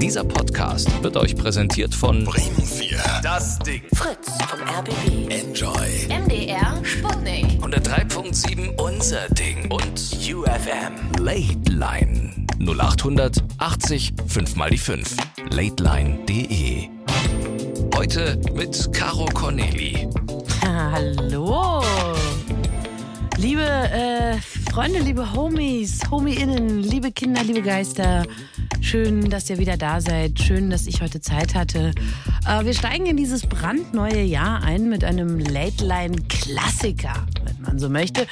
Dieser Podcast wird euch präsentiert von Bremen 4. Das Ding. Fritz vom RBB. Enjoy. MDR Sputnik. 103.7 Unser Ding und UFM Late Line 0800 80 5 mal die 5. Lateline.de. Heute mit Caro Corneli. Hallo. Liebe äh, Freunde, liebe Homies, Homiinnen, liebe Kinder, liebe Geister. Schön, dass ihr wieder da seid. Schön, dass ich heute Zeit hatte. Äh, wir steigen in dieses brandneue Jahr ein mit einem Late-Line-Klassiker, wenn man so möchte.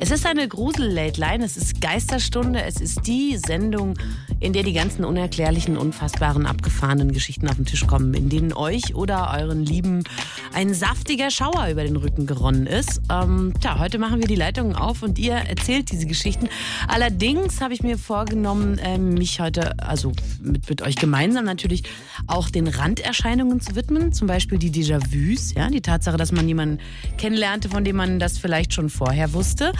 Es ist eine Grusel-Late-Line, es ist Geisterstunde, es ist die Sendung, in der die ganzen unerklärlichen, unfassbaren, abgefahrenen Geschichten auf den Tisch kommen, in denen euch oder euren Lieben ein saftiger Schauer über den Rücken geronnen ist. Ähm, tja, heute machen wir die Leitungen auf und ihr erzählt diese Geschichten. Allerdings habe ich mir vorgenommen, ähm, mich heute, also mit, mit euch gemeinsam natürlich, auch den Randerscheinungen zu widmen. Zum Beispiel die Déjà-vus, ja, die Tatsache, dass man jemanden kennenlernte, von dem man das vielleicht schon vorher wusste.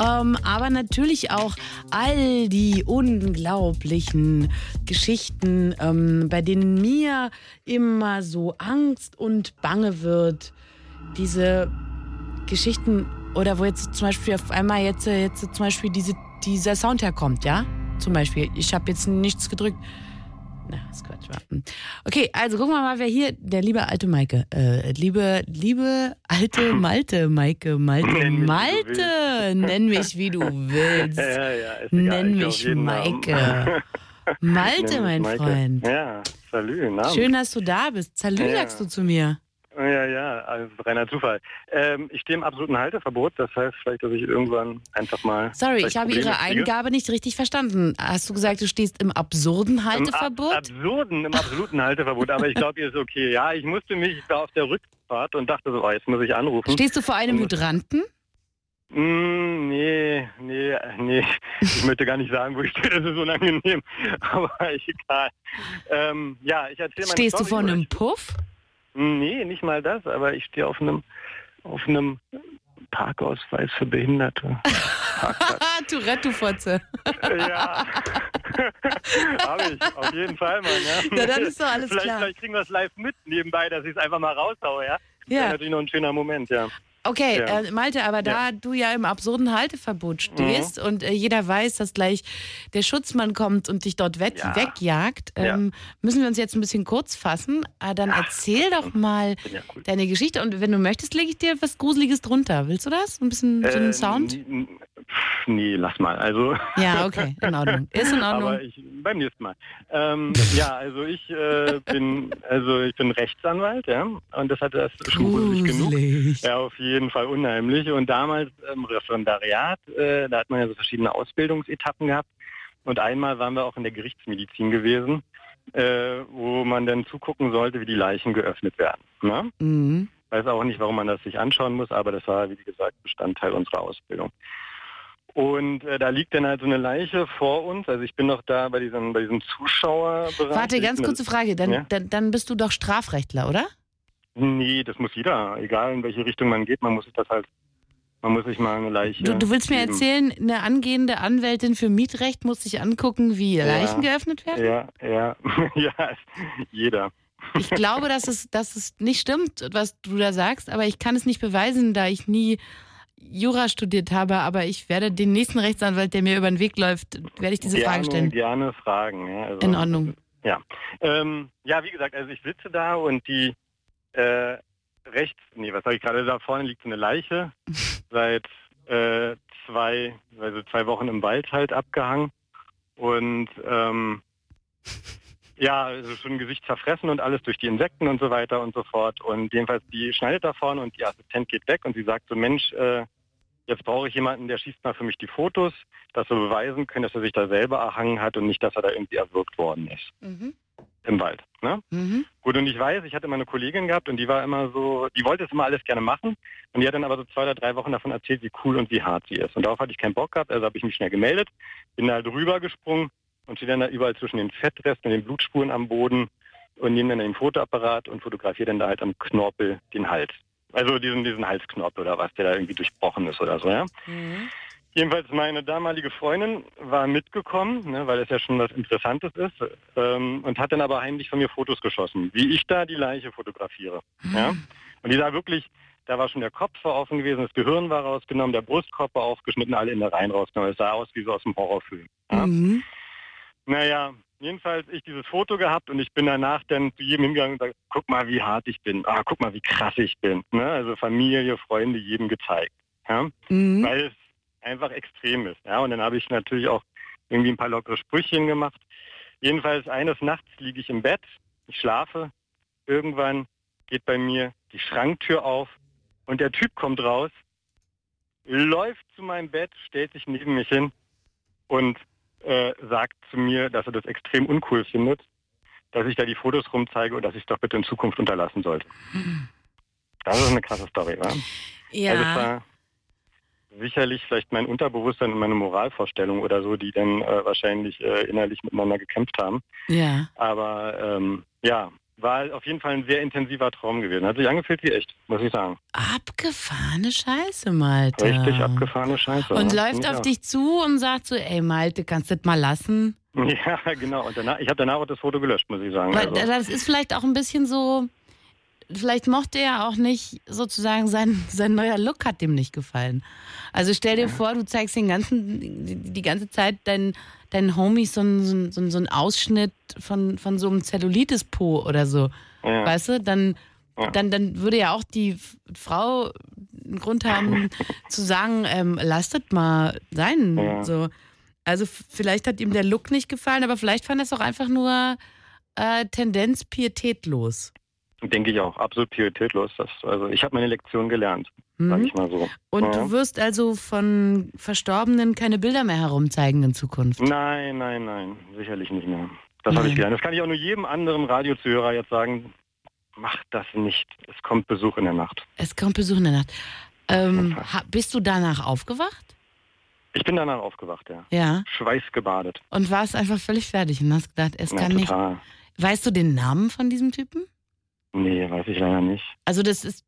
Ähm, aber natürlich auch all die unglaublichen Geschichten, ähm, bei denen mir immer so Angst und Bange wird. Diese Geschichten oder wo jetzt zum Beispiel auf einmal jetzt, äh, jetzt zum Beispiel diese, dieser Sound herkommt, ja? Zum Beispiel, ich habe jetzt nichts gedrückt. Na, ist Quatsch. Hm. Okay, also gucken wir mal, wer hier, der liebe alte Maike, äh, liebe, liebe alte Malte, Maike, Malte, Nenn Malte, nenn mich wie du willst. Ja, ja, ist egal. Nenn mich. Maike. Malte, mein Maike. Freund. Ja, salü, Namen. Schön, dass du da bist. Salü Ja. sagst du zu mir. Ja, ja, also reiner Zufall. Ähm, ich stehe im absoluten Halteverbot, das heißt vielleicht, dass ich irgendwann einfach mal. Sorry, ich habe Probleme Ihre kriege. Eingabe nicht richtig verstanden. Hast du gesagt, du stehst im absurden Im Halteverbot? Ab absurden, im absoluten Halteverbot, aber ich glaube, hier ist okay. Ja, ich musste mich, ich war auf der Rückfahrt und dachte so, oh, jetzt muss ich anrufen. Stehst du vor einem Hydranten? Mm, nee, nee, nee. Ich möchte gar nicht sagen, wo ich stehe, das ist unangenehm. Aber egal. Ähm, ja, ich erzähle meine Stehst du Story, vor oder einem ich- Puff? Nee, nicht mal das, aber ich stehe auf einem, auf einem Parkausweis für Behinderte. Tourette, du Fotze. ja. Habe ich, auf jeden Fall, Mann. Ja, Na, dann ist doch alles vielleicht, klar. Vielleicht kriegen wir es live mit nebenbei, dass ich es einfach mal raushaue, ja? Das wäre Ja, natürlich noch ein schöner Moment, ja. Okay, Ja. äh, Malte, aber da du ja im absurden Halteverbot stehst Mhm. und äh, jeder weiß, dass gleich der Schutzmann kommt und dich dort Ja. wegjagt, Ja. ähm, müssen wir uns jetzt ein bisschen kurz fassen. Äh, dann erzähl doch mal ja cool. deine Geschichte und wenn du möchtest, lege ich dir was Gruseliges drunter. Willst du das? Ein bisschen so einen Äh, Sound? Nee, lass mal. Also. Ja, okay, in Ordnung. Ist in Ordnung. Aber ich, beim nächsten Mal. Ähm, ja, also ich äh, bin also ich bin Rechtsanwalt, ja, und das hat das schon gruselig genug. Ja, auf jeden Fall unheimlich. Und damals im Referendariat, äh, da hat man ja so verschiedene Ausbildungsetappen gehabt. Und einmal waren wir auch in der Gerichtsmedizin gewesen, äh, wo man dann zugucken sollte, wie die Leichen geöffnet werden. Ne? Mhm. Weiß auch nicht, warum man das sich anschauen muss, aber das war, wie gesagt, Bestandteil unserer Ausbildung. Und äh, da liegt dann halt so eine Leiche vor uns. Also ich bin noch da bei diesem, bei diesem Zuschauerbereich. Warte, ganz kurze Frage. Dann, Ja? dann, dann bist du doch Strafrechtler, oder? Nee, das muss jeder. Egal in welche Richtung man geht, man muss sich das halt, man muss sich mal eine Leiche. Du, du willst mir geben. erzählen, eine angehende Anwältin für Mietrecht muss sich angucken, wie Leichen geöffnet werden? Ja, ja, ja, jeder. Ich glaube, dass es, dass es nicht stimmt, was du da sagst, aber ich kann es nicht beweisen, da ich nie Jura studiert habe. Aber ich werde den nächsten Rechtsanwalt, der mir über den Weg läuft, werde ich diese gerne, Frage stellen. Gerne fragen. Ja, also, In Ordnung. Ja. Ähm, ja, wie gesagt, also ich sitze da und die äh, rechts, nee, was sage ich gerade, da vorne liegt so eine Leiche, seit äh, zwei, also zwei Wochen im Wald halt abgehangen. Und ähm, ja, also schon Gesicht zerfressen und alles durch die Insekten und so weiter und so fort. Und jedenfalls, die schneidet da vorne und die Assistent geht weg und sie sagt so, Mensch, äh, jetzt brauche ich jemanden, der schießt mal für mich die Fotos, dass wir beweisen können, dass er sich da selber erhangen hat und nicht, dass er da irgendwie erwürgt worden ist Mhm. Im Wald. Ne? Mhm. Gut, und ich weiß, ich hatte mal eine Kollegin gehabt und die war immer so, die wollte es immer alles gerne machen und die hat dann aber so zwei oder drei Wochen davon erzählt, wie cool und wie hart sie ist. Und darauf hatte ich keinen Bock gehabt, also habe ich mich schnell gemeldet, bin da halt rübergesprungen und stehe dann da überall zwischen den Fettresten und den Blutspuren am Boden und nehme dann den Fotoapparat und fotografiere dann da halt am Knorpel den Hals. Also diesen, diesen Halsknorpel oder was, der da irgendwie durchbrochen ist oder so, ja. Mhm. Jedenfalls meine damalige Freundin war mitgekommen, ne, weil es ja schon was Interessantes ist, ähm, und hat dann aber heimlich von mir Fotos geschossen, wie ich da die Leiche fotografiere. Ja? Und die sah wirklich, da war schon der Kopf war offen gewesen, das Gehirn war rausgenommen, der Brustkorb war aufgeschnitten, alle Innereien rausgenommen. Es sah aus wie so aus einem Horrorfilm. Ja? Mhm. Naja, jedenfalls ich dieses Foto gehabt und ich bin danach dann zu jedem hingegangen und gesagt, guck mal, wie hart ich bin. Ah, guck mal, wie krass ich bin. Ne? Also Familie, Freunde, jedem gezeigt. Ja? Mhm. Weil es einfach extrem ist. Ja? Und dann habe ich natürlich auch irgendwie ein paar lockere Sprüchchen gemacht. Jedenfalls eines Nachts liege ich im Bett, ich schlafe, irgendwann geht bei mir die Schranktür auf und der Typ kommt raus, läuft zu meinem Bett, stellt sich neben mich hin und äh, sagt zu mir, dass er das extrem uncool findet, dass ich da die Fotos rumzeige und dass ich es doch bitte in Zukunft unterlassen sollte. Das ist eine krasse Story, wa? Also es Ja. war sicherlich vielleicht mein Unterbewusstsein und meine Moralvorstellung oder so, die dann äh, wahrscheinlich äh, innerlich miteinander gekämpft haben. Ja. Aber ähm, ja, war auf jeden Fall ein sehr intensiver Traum gewesen. Hat sich angefühlt wie echt, muss ich sagen. Abgefahrene Scheiße, Malte. Richtig abgefahrene Scheiße. Und ne? läuft ich auf dich zu und sagt so, ey Malte, kannst du das mal lassen? Ja, genau. Und danach, ich habe danach auch das Foto gelöscht, muss ich sagen. Weil Also, das ist vielleicht auch ein bisschen so, vielleicht mochte er auch nicht sozusagen sein, sein neuer Look hat dem nicht gefallen. Also stell dir vor, du zeigst den ganzen, die, die ganze Zeit deinen, deinen Homies so einen, so, einen- so einen Ausschnitt von, von so einem Zellulitis-Po oder so. ja. Weißt du, dann, Ja. dann, dann würde ja auch die Frau einen Grund haben zu sagen, ähm, lasst das mal sein. Ja. So. Also vielleicht hat ihm der Look nicht gefallen, aber vielleicht fand er es auch einfach nur äh, Tendenz pietätlos. Denke ich auch. Absolut pietätlos. Das, also ich habe meine Lektion gelernt, Mhm. ich mal so. Und Ja. du wirst also von Verstorbenen keine Bilder mehr herumzeigen in Zukunft. Nein, nein, nein. Sicherlich nicht mehr. Das habe ich gelernt. Das kann ich auch nur jedem anderen Radiozuhörer jetzt sagen. Macht das nicht. Es kommt Besuch in der Nacht. Es kommt Besuch in der Nacht. Ähm, bist du danach aufgewacht? Ich bin danach aufgewacht, ja. Ja. Schweißgebadet. Und warst einfach völlig fertig und hast gedacht, es Na, kann nicht. total. Weißt du den Namen von diesem Typen? Nee, weiß ich leider nicht. Also das ist,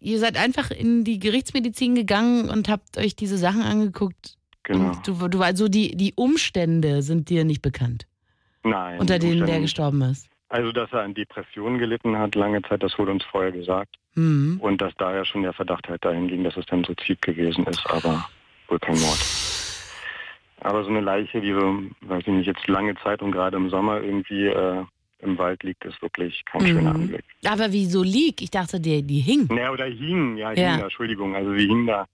ihr seid einfach in die Gerichtsmedizin gegangen und habt euch diese Sachen angeguckt. Genau. Du, du also die, die Umstände sind dir nicht bekannt, Nein. unter denen der Umstände nicht. gestorben ist. Also, dass er an Depressionen gelitten hat, lange Zeit, das wurde uns vorher gesagt. Hm. Und dass daher schon der Verdacht halt dahin ging, dass es dann Suizid gewesen ist, aber wohl kein Mord. Aber so eine Leiche, die so, weiß ich nicht, jetzt lange Zeit und gerade im Sommer irgendwie äh, im Wald liegt, ist wirklich kein schöner Mhm. Anblick. Aber wieso lieg? Ich dachte, die, die hing. Naja, oder hing, ja, Ja. hing da, Entschuldigung, also sie hing da.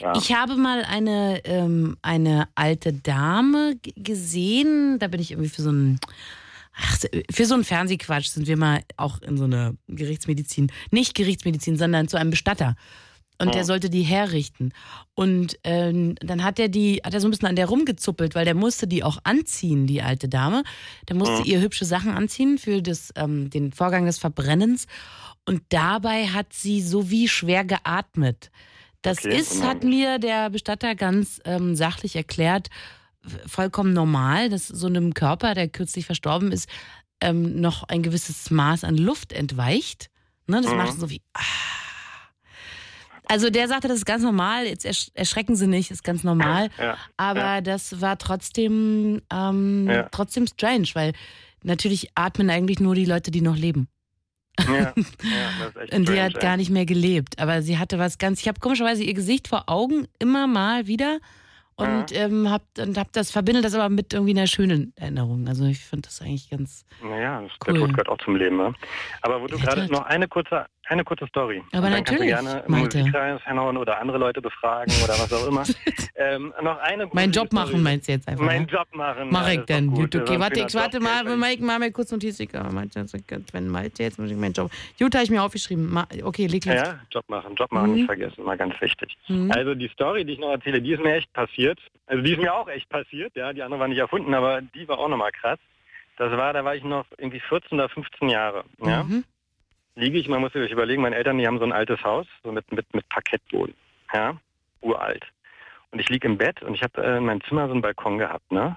Ja. Ich habe mal eine, ähm, eine alte Dame gesehen. Da bin ich irgendwie für so einen. Ach, für so einen Fernsehquatsch sind wir mal auch in so eine Gerichtsmedizin. Nicht Gerichtsmedizin, sondern zu einem Bestatter. Und der Ja. sollte die herrichten. Und ähm, dann hat er die, hat er so ein bisschen an der rumgezuppelt, weil der musste die auch anziehen, die alte Dame. Der musste Ja. ihr hübsche Sachen anziehen für das, ähm, den Vorgang des Verbrennens. Und dabei hat sie so wie schwer geatmet. Das Okay, ist, hat mir der Bestatter ganz ähm, sachlich erklärt, vollkommen normal, dass so einem Körper, der kürzlich verstorben ist, ähm, noch ein gewisses Maß an Luft entweicht. Ne, das Mhm. macht so wie. Ah. Also der sagte, das ist ganz normal, jetzt ersch erschrecken Sie nicht, ist ganz normal. Ja, Aber ja. das war trotzdem, ähm, Ja. trotzdem strange, weil natürlich atmen eigentlich nur die Leute, die noch leben. ja, ja, Und die hat gar nicht mehr gelebt. Aber sie hatte was ganz. Ich habe komischerweise ihr Gesicht vor Augen immer mal wieder und ähm, hab, und hab das verbinde das aber mit irgendwie einer schönen Erinnerung. Also ich finde das eigentlich ganz. Naja, das- Cool. der Tod gehört auch zum Leben. Ne? Aber wo du Ja, gerade noch eine kurze, eine kurze Story. Aber dann natürlich, Kannst du gerne im Malte. Musikkreis hinhauen oder andere Leute befragen oder was auch immer. ähm, noch eine Mein Job machen Story. meinst du jetzt einfach? Mein ja? Job machen. Mach ich dann. gut. Okay, warte, ich warte Job, mal, mal mir kurz Notiz. Ich Wenn Malte, jetzt muss ich meinen Job. Habe ich mir aufgeschrieben. Okay, leg los. Ja, Job machen, Job machen, Mhm. nicht vergessen, mal ganz wichtig. Mhm. Also die Story, die ich noch erzähle, die ist mir echt passiert. Also die ist mir auch echt passiert, ja, die andere war nicht erfunden, aber die war auch nochmal krass. Das war, da war ich noch irgendwie 14 oder 15 Jahre, ja. Mhm. Liege ich, man muss sich überlegen, meine Eltern, die haben so ein altes Haus, so mit, mit, mit Parkettboden, ja, uralt. Und ich liege im Bett und ich habe äh, in meinem Zimmer so einen Balkon gehabt, ne.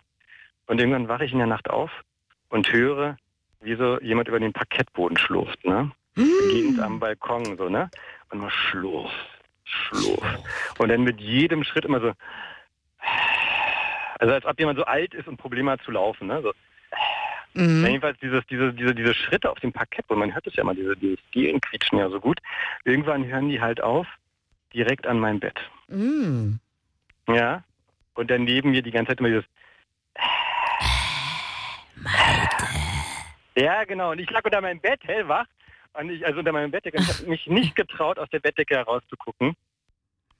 Und irgendwann wache ich in der Nacht auf und höre, wie so jemand über den Parkettboden schlurft, ne. Beginnt am Balkon, so, ne? Und man schlurft, schlurf. Und dann mit jedem Schritt immer so, also als ob jemand so alt ist und Probleme hat zu laufen. Ne? So. Mhm. Jedenfalls dieses, diese, diese, diese Schritte auf dem Parkett, und man hört es ja immer, diese, dieses Dielen quietschen ja so gut. Irgendwann hören die halt auf, direkt an mein Bett. Mhm. Ja. Und dann neben mir die ganze Zeit immer dieses. Ja, genau. Und ich lag unter meinem Bett, hellwach. Und ich, also unter meinem Bettdecke. Ich habe mich nicht getraut, aus der Bettdecke herauszugucken.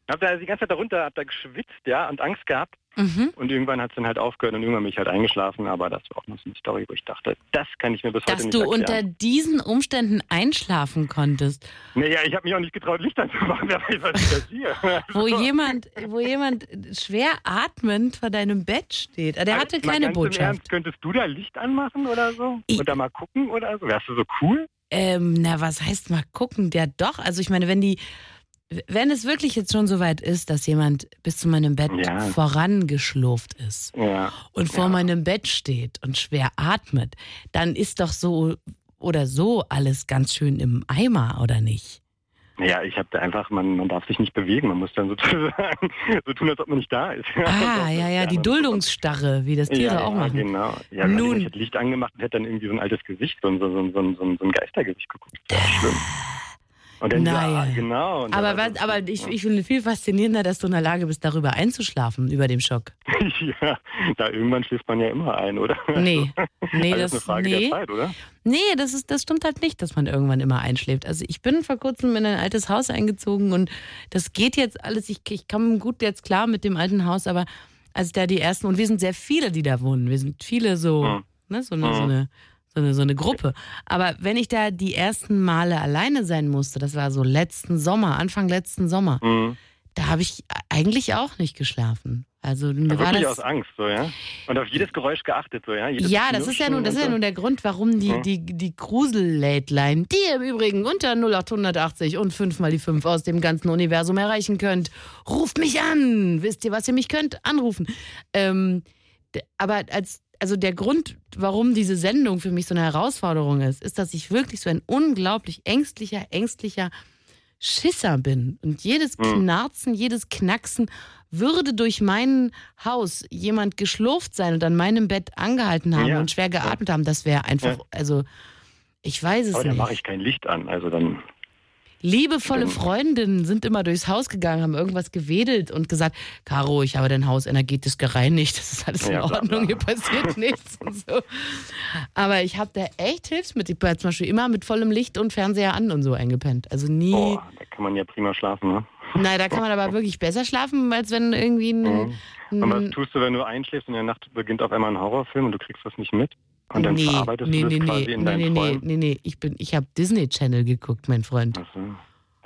Hab da die ganze Zeit darunter, hab da geschwitzt, ja, und Angst gehabt. Mhm. Und irgendwann hat es dann halt aufgehört und irgendwann bin ich halt eingeschlafen. Aber das war auch noch so eine Story, wo ich dachte, das kann ich mir bis heute Dass nicht du erklären. unter diesen Umständen einschlafen konntest, Naja, ich habe mich auch nicht getraut, Licht anzumachen. Wer weiß, was hier. wo jemand, wo jemand schwer atmend vor deinem Bett steht. Der hatte Mal keine Botschaft. Ernst, könntest du da Licht anmachen oder so? Ich- und da mal gucken oder so? Wärst du so cool? Ähm, na, was heißt mal gucken? Ja, doch. Also ich meine, wenn die, wenn es wirklich jetzt schon so weit ist, dass jemand bis zu meinem Bett Ja. vorangeschlurft ist Ja. und vor Ja. meinem Bett steht und schwer atmet, dann ist doch so oder so alles ganz schön im Eimer, oder nicht? Ja, ich habe da einfach, man, man darf sich nicht bewegen. Man muss dann sozusagen so tun, als ob man nicht da ist. Ah, ja, ja, die Duldungsstarre, wie das Tiere ja, auch machen. genau. Ja, Nun. Ich hätte Licht angemacht und hätte dann irgendwie so ein altes Gesicht, so ein, so so so so ein Geistergesicht geguckt. Das wäre schlimm. Und dann, Naja. ja, genau. Und Aber, was, aber ich, ich finde viel faszinierender, dass du in der Lage bist, darüber einzuschlafen, über dem Schock. ja, da irgendwann schläft man ja immer ein, oder? Nee, nee, Alles das, eine Frage nee. der Zeit, oder? Nee, das, ist, das stimmt halt nicht, dass man irgendwann immer einschläft. Also ich bin vor kurzem in ein altes Haus eingezogen und das geht jetzt alles. Ich, ich komme gut jetzt klar mit dem alten Haus, aber als da die ersten, und wir sind sehr viele, die da wohnen. Wir sind viele so, Hm. ne, so, eine, so, Hm. eine, so, eine, so eine Gruppe. Aber wenn ich da die ersten Male alleine sein musste, das war so letzten Sommer, Anfang letzten Sommer, Mhm. da habe ich eigentlich auch nicht geschlafen. Also mir war Wirklich das. aus Angst, so, ja? Und auf jedes Geräusch geachtet, so, ja? Jedes Ja, das ist ja nun, das ist ja nun der Grund, warum die, Ja. die, die Grusel-Late-Line, die ihr im Übrigen unter 0880 und 5 mal die 5 aus dem ganzen Universum erreichen könnt. Ruft mich an! Wisst ihr, was ihr mich könnt? Anrufen. Ähm, aber als, also der Grund, warum diese Sendung für mich so eine Herausforderung ist, ist, dass ich wirklich so ein unglaublich ängstlicher, ängstlicher Schisser bin. Und jedes Hm. Knarzen, jedes Knacksen würde durch mein Haus jemand geschlurft sein und an meinem Bett angehalten haben Ja. und schwer geatmet haben. Das wäre einfach, also ich weiß es Aber dann nicht. mache ich kein Licht an, also dann. Liebevolle Stimmt. Freundinnen sind immer durchs Haus gegangen, haben irgendwas gewedelt und gesagt, Caro, ich habe dein Haus energetisch gereinigt, das ist alles in Ja, Ordnung, hier passiert nichts und so. Aber ich habe da echt Hilfsmittel, ich bin zum Beispiel immer mit vollem Licht und Fernseher an und so eingepennt. Also nie, Oh, da kann man ja prima schlafen, ne? nein, da kann man aber wirklich besser schlafen, als wenn irgendwie ein, Mhm. Und was tust du, wenn du einschläfst und in der Nacht beginnt auf einmal ein Horrorfilm und du kriegst das nicht mit? Und dann nee, verarbeitest nee, du das nee, quasi nee, in nee, deinen nee, nee, Träumen? nee, nee, ich bin, ich habe Disney Channel geguckt, mein Freund. Ach so.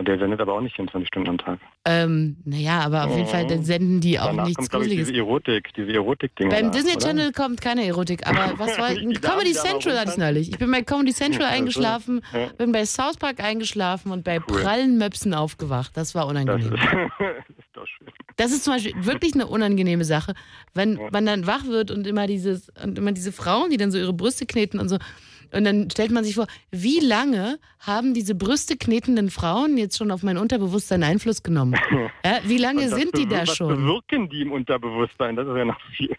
Und der sendet aber auch nicht 24 Stunden am Tag. Ähm, naja, aber auf jeden Fall dann senden die auch Danach nichts kommt, glaube ich, Gruseliges. diese Erotik, diese Erotik-Dinger. Beim da, Disney oder? Channel kommt keine Erotik, aber was war Comedy Central hatte ich neulich. Ich bin bei Comedy Central eingeschlafen, ja. bin bei South Park eingeschlafen und bei Cool. prallen Möpsen aufgewacht. Das war Das unangenehm. ist, das ist doch schön. Das ist zum Beispiel wirklich eine unangenehme Sache, wenn Ja. man dann wach wird und immer dieses und immer diese Frauen, die dann so ihre Brüste kneten und so. Und dann stellt man sich vor, wie lange haben diese Brüste knetenden Frauen jetzt schon auf mein Unterbewusstsein Einfluss genommen? Ja, wie lange sind die da bewir- was schon? bewirken die im Unterbewusstsein? Das ist ja noch viel,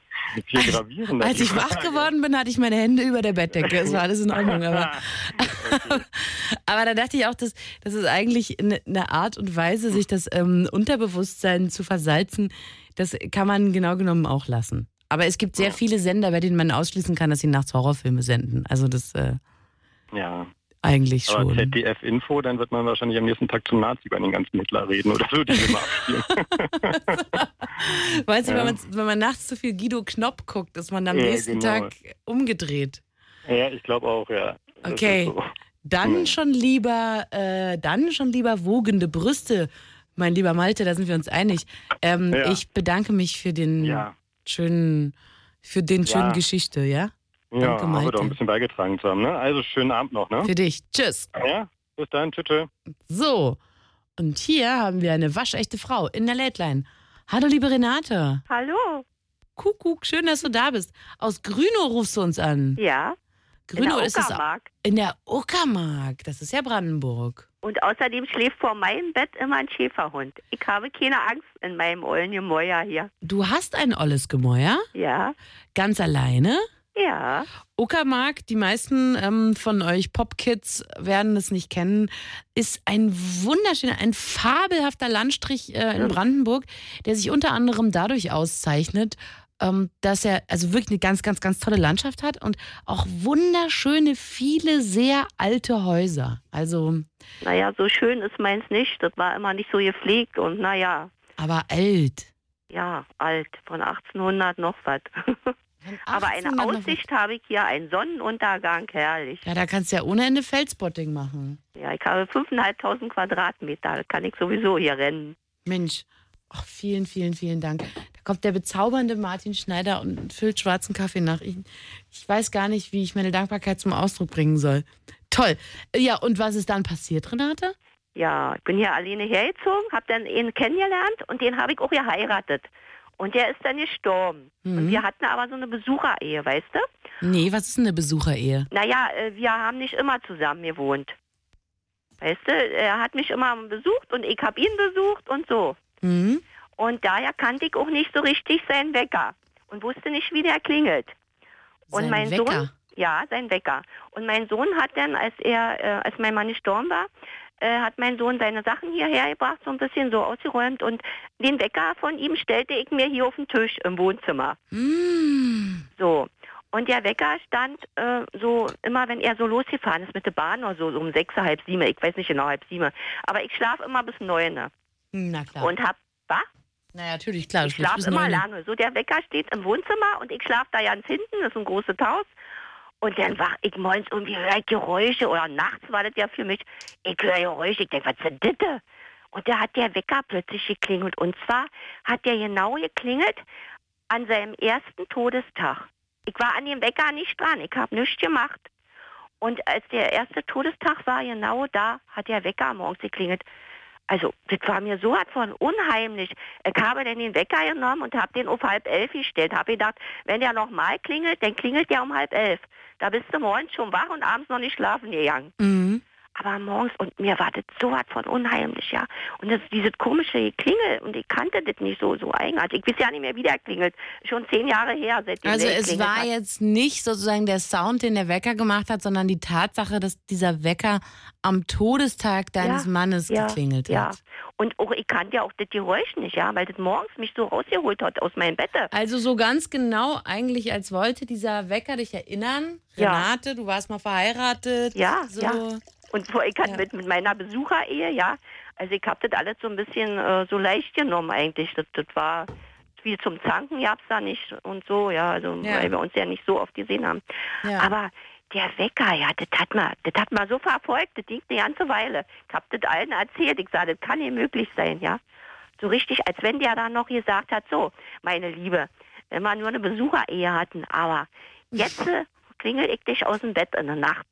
viel gravierender. Als ich wach geworden bin, hatte ich meine Hände über der Bettdecke. Es war alles in Ordnung. Aber, aber da dachte ich auch, dass das ist eigentlich eine, eine Art und Weise, sich das ähm, Unterbewusstsein zu versalzen. Das kann man genau genommen auch lassen. Aber es gibt sehr Ja. viele Sender, bei denen man ausschließen kann, dass sie nachts Horrorfilme senden. Also das äh, Ja, eigentlich aber schon. ZDF-Info, dann wird man wahrscheinlich am nächsten Tag zum Nazi über den ganzen Hitler reden oder so, die immer abspielen. Weißt du, Ja. wenn, man, wenn man nachts zu viel Guido Knopp guckt, ist man am Ja, nächsten genau. Tag umgedreht. ja, ich glaube auch, ja. Das Okay. So. Dann schon lieber, äh, dann schon lieber wogende Brüste, mein lieber Malte, da sind wir uns einig. Ähm, Ja. Ich bedanke mich für den Ja, schönen, für den schönen Ja. Geschichte, ja? ja Danke, haben wir Malte. doch ein bisschen beigetragen zu haben. Ne? Also schönen Abend noch, ne? Für dich. Tschüss. Ja, bis dann, tschüss. tschüss. So. Und hier haben wir eine waschechte Frau in der Lädlein. Hallo, liebe Renate. Hallo. Kuckuck, schön, dass du da bist. Aus Grünow rufst du uns an. Ja. Grünow in der ist es Uckermark. in der Uckermark. Das ist ja Brandenburg. Und außerdem schläft vor meinem Bett immer ein Schäferhund. Ich habe keine Angst in meinem ollen Gemäuer hier. Du hast ein olles Gemäuer? Ja. Ganz alleine? Ja. Uckermark, die meisten ähm, von euch Popkids werden es nicht kennen, ist ein wunderschöner, ein fabelhafter Landstrich äh, in Brandenburg, der sich unter anderem dadurch auszeichnet, dass er also wirklich eine ganz, ganz, ganz tolle Landschaft hat und auch wunderschöne, viele sehr alte Häuser. Also. Naja, so schön ist meins nicht. Das war immer nicht so gepflegt und naja. Aber alt. Ja, alt. Von 1800 noch was. Aber eine Aussicht habe ich hier, einen Sonnenuntergang, herrlich. Ja, da kannst du ja ohne Ende Feldspotting machen. Ja, ich habe 5.500 Quadratmeter, da kann ich sowieso hier rennen. Mensch, ach, vielen, vielen, vielen Dank. Da kommt der bezaubernde Martin Schneider und füllt schwarzen Kaffee nach. Ich, ich weiß gar nicht, wie ich meine Dankbarkeit zum Ausdruck bringen soll. Toll. Ja, und was ist dann passiert, Renate? Ja, ich bin hier alleine hergezogen, habe dann ihn kennengelernt und den habe ich auch geheiratet. Und der ist dann gestorben. Mhm. Und wir hatten aber so eine Besucherehe, weißt du? Nee, was ist eine Besucherehe? Naja, äh, wir haben nicht immer zusammen gewohnt. Weißt du, er hat mich immer besucht und ich habe ihn besucht und so. Mhm. Und daher kannte ich auch nicht so richtig seinen Wecker und wusste nicht, wie der klingelt. Und sein mein Wecker? Sohn, ja, sein Wecker. Und mein Sohn hat dann, als er, äh, als mein Mann gestorben war, äh, hat mein Sohn seine Sachen hierher gebracht, so ein bisschen so ausgeräumt und den Wecker von ihm stellte ich mir hier auf den Tisch im Wohnzimmer. Mm. So. Und der Wecker stand äh, so immer, wenn er so losgefahren ist mit der Bahn oder so, so um sechs, halb sieben, ich weiß nicht genau, halb sieben. Aber ich schlafe immer bis neun. Na klar. Und hab, was? Na ja, natürlich, klar. Ich schlafe immer lange. So, der Wecker steht im Wohnzimmer und ich schlafe da ganz hinten, das ist ein großes Haus. Und dann wach ich morgens irgendwie, höre ich Geräusche oder nachts war das ja für mich, ich höre Geräusche, ich denke, was ist denn das? Und da hat der Wecker plötzlich geklingelt. Und zwar hat der genau geklingelt an seinem ersten Todestag. Ich war an dem Wecker nicht dran, ich habe nichts gemacht. Und als der erste Todestag war, genau da hat der Wecker morgens geklingelt. Also, das war mir so was von unheimlich. Ich habe dann den Wecker genommen und habe den auf halb elf gestellt. Habe gedacht, wenn der nochmal klingelt, dann klingelt der um halb elf. Da bist du morgens schon wach und abends noch nicht schlafen gegangen. Mhm. Aber morgens, und mir war das so was von unheimlich, ja. Und das, dieses komische Klingel, und ich kannte das nicht so, so eigenartig. Ich weiß ja nicht mehr, wie der klingelt. Schon zehn Jahre her, seitdem Also der es war hat. jetzt nicht sozusagen der Sound, den der Wecker gemacht hat, sondern die Tatsache, dass dieser Wecker am Todestag deines Ja, Mannes ja, geklingelt Ja. hat. Und auch, ich kannte ja auch das Geräusch nicht, ja, weil das morgens mich so rausgeholt hat aus meinem Bett. Also so ganz genau eigentlich, als wollte dieser Wecker dich erinnern. Ja. Renate, du warst mal verheiratet. Ja, so. ja. Und vor- ich hatte Ja. mit, mit meiner Besucherehe, ja, also ich habe das alles so ein bisschen äh, so leicht genommen eigentlich. Das, das war viel zum Zanken gab's da nicht und so, ja, also Ja. weil wir uns ja nicht so oft gesehen haben. Ja. Aber der Wecker, ja, das hat mal, das hat mal so verfolgt, das ging eine ganze Weile. Ich habe das allen erzählt, ich sage, das kann nicht möglich sein, ja. So richtig, als wenn der dann noch gesagt hat, so, meine Liebe, wenn wir nur eine Besucherehe hatten, aber jetzt äh, klingel ich dich aus dem Bett in der Nacht.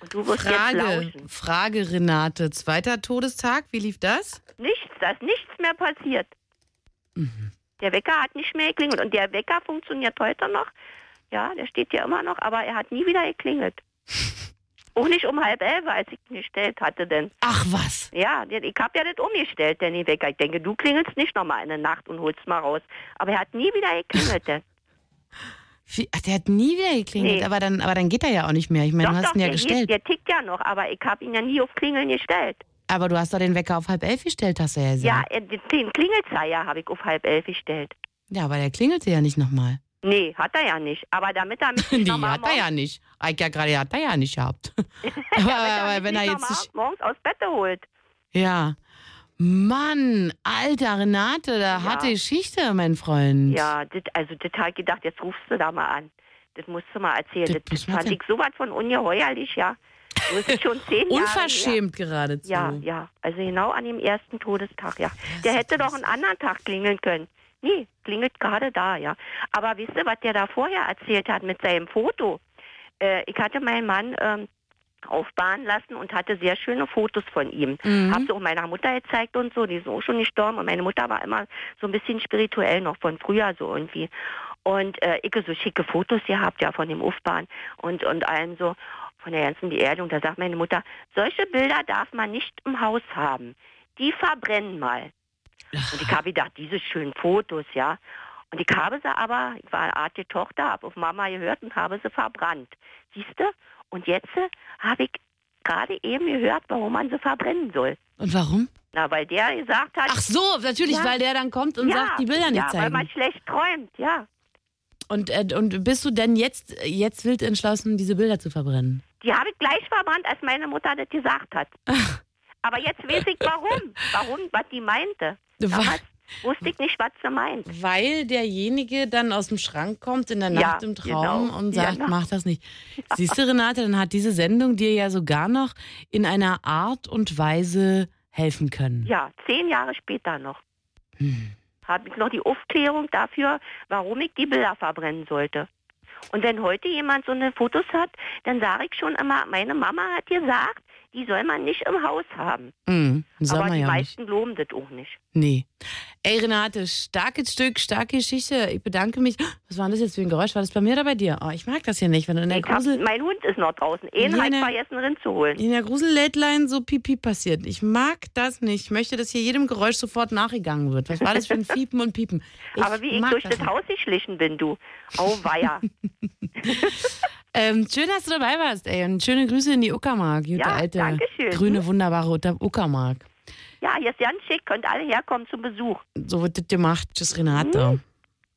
Und du wirst jetzt Frage, lauschen. Frage, Renate. Zweiter Todestag, wie lief das? Nichts, da ist nichts mehr passiert. Der Wecker hat nicht mehr geklingelt. Und der Wecker funktioniert heute noch. Ja, der steht ja immer noch, aber er hat nie wieder geklingelt. Auch nicht um halb elf, als ich ihn gestellt hatte, denn. Ach was. Ja, ich habe ja das umgestellt, denn den Wecker. Ich denke, du klingelst nicht nochmal in der Nacht und holst mal raus. Aber er hat nie wieder geklingelt, denn. Wie, ach, der hat nie wieder geklingelt, Nee. aber, dann, aber dann geht er ja auch nicht mehr. Ich meine, doch, du hast doch, ihn ja der, gestellt. der tickt ja noch, aber ich habe ihn ja nie auf Klingeln gestellt. aber du hast doch den Wecker auf halb elf gestellt, hast du ja Ja, gesagt. äh, den Klingelzeiger habe ich auf halb elf gestellt. Ja, aber der klingelte ja nicht nochmal. Nee, hat er ja nicht. Aber damit er mich nicht Die hat er ja nicht. Ich ja gerade, hat er ja nicht gehabt. aber, aber wenn er jetzt morgens aus Bett holt. Ja. Mann, alter Renate, da Ja. hatte Geschichte, mein Freund. Ja, das, also das habe ich gedacht, jetzt rufst du da mal an. Das musst du mal erzählen. Das Das, das fand erzählen. ich sowas von ungeheuerlich, ja. Das ist schon zehn Jahre Unverschämt geradezu. her. Ja, ja. Also genau an dem ersten Todestag, ja. Der hätte doch einen anderen Tag klingeln können. Nee, klingelt gerade da, ja. Aber wisst ihr, was der da vorher erzählt hat mit seinem Foto? Äh, ich hatte meinen Mann ähm, aufbauen lassen und hatte sehr schöne Fotos von ihm. Mhm. Hab's auch meiner Mutter gezeigt und so, die ist auch schon gestorben und meine Mutter war immer so ein bisschen spirituell noch von früher so irgendwie. Und äh, ich so schicke Fotos gehabt, ja, von dem Aufbahn und, und allem so. von der ganzen Beerdigung. Da sagt meine Mutter, solche Bilder darf man nicht im Haus haben. Die verbrennen mal. Und ich habe gedacht, diese schönen Fotos, ja. Und ich habe sie aber, ich war eine Art die Tochter, habe auf Mama gehört und habe sie verbrannt. Siehst du? Und jetzt äh, habe ich gerade eben gehört, warum man sie verbrennen soll. Und warum? Na, weil der gesagt hat, Ach so, natürlich, Ja. weil der dann kommt und ja, sagt, die Bilder nicht ja, weil zeigen. man schlecht träumt, ja. Und, äh, und bist du denn jetzt, jetzt wild entschlossen, diese Bilder zu verbrennen? Die habe ich gleich verbrannt, als meine Mutter das gesagt hat. Aber jetzt weiß ich warum. Warum, was die meinte. Damals wusste ich nicht, was sie meint. Weil derjenige dann aus dem Schrank kommt in der Ja, Nacht im Traum genau. und Ja, sagt, genau. mach das nicht. Siehst du, Renate, dann hat diese Sendung dir ja sogar noch in einer Art und Weise helfen können. Ja, zehn Jahre später noch. Hm. Habe ich noch die Aufklärung dafür, warum ich die Bilder verbrennen sollte. Und wenn heute jemand so eine Fotos hat, dann sage ich schon immer, meine Mama hat gesagt, die soll man nicht im Haus haben. Mhm, Aber die ja nicht. meisten glauben das auch nicht. Nee. Ey, Renate, starkes Stück, starke Geschichte. Ich bedanke mich. Was war das jetzt für ein Geräusch? War das bei mir oder bei dir? Oh, ich mag das hier nicht, wenn du in der Ich hab, Grusel, mein Hund ist noch draußen. Einen Ja, hat ne. vergessen, Rind zu holen. in der Grusel-Late-Line so pipi passiert. Ich mag das nicht. Ich möchte, dass hier jedem Geräusch sofort nachgegangen wird. Was war das für ein Fiepen und Piepen? Ich Aber wie ich durch das das Haus geschlichen bin, du. Oh, weia. Ähm, schön, dass du dabei warst, ey. Und schöne Grüße in die Uckermark. Gute Ja, alte, danke schön. grüne, wunderbare Uckermark. Ja, hier ist ganz schick. Könnt alle herkommen zum Besuch. So wird das gemacht. Tschüss, Renate.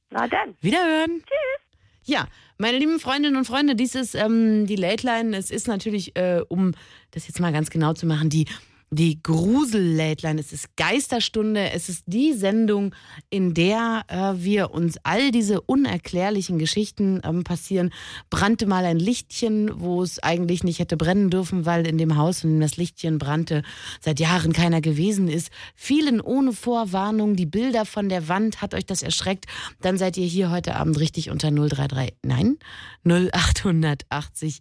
Na dann. Wiederhören. Tschüss. Ja, meine lieben Freundinnen und Freunde, dies ist ähm, die Late Line. Es ist natürlich, äh, um das jetzt mal ganz genau zu machen, die, die Grusel-Late Line. Es ist Geisterstunde. Es ist die Sendung, in der äh, wir uns all diese unerklärlichen Geschichten ähm, passieren. Brannte mal ein Lichtchen, wo es eigentlich nicht hätte brennen dürfen, weil in dem Haus, in dem das Lichtchen brannte, seit Jahren keiner gewesen ist. Vielen ohne Vorwarnung. Die Bilder von der Wand, hat euch das erschreckt? Dann seid ihr hier heute Abend richtig unter 033, nein, 0880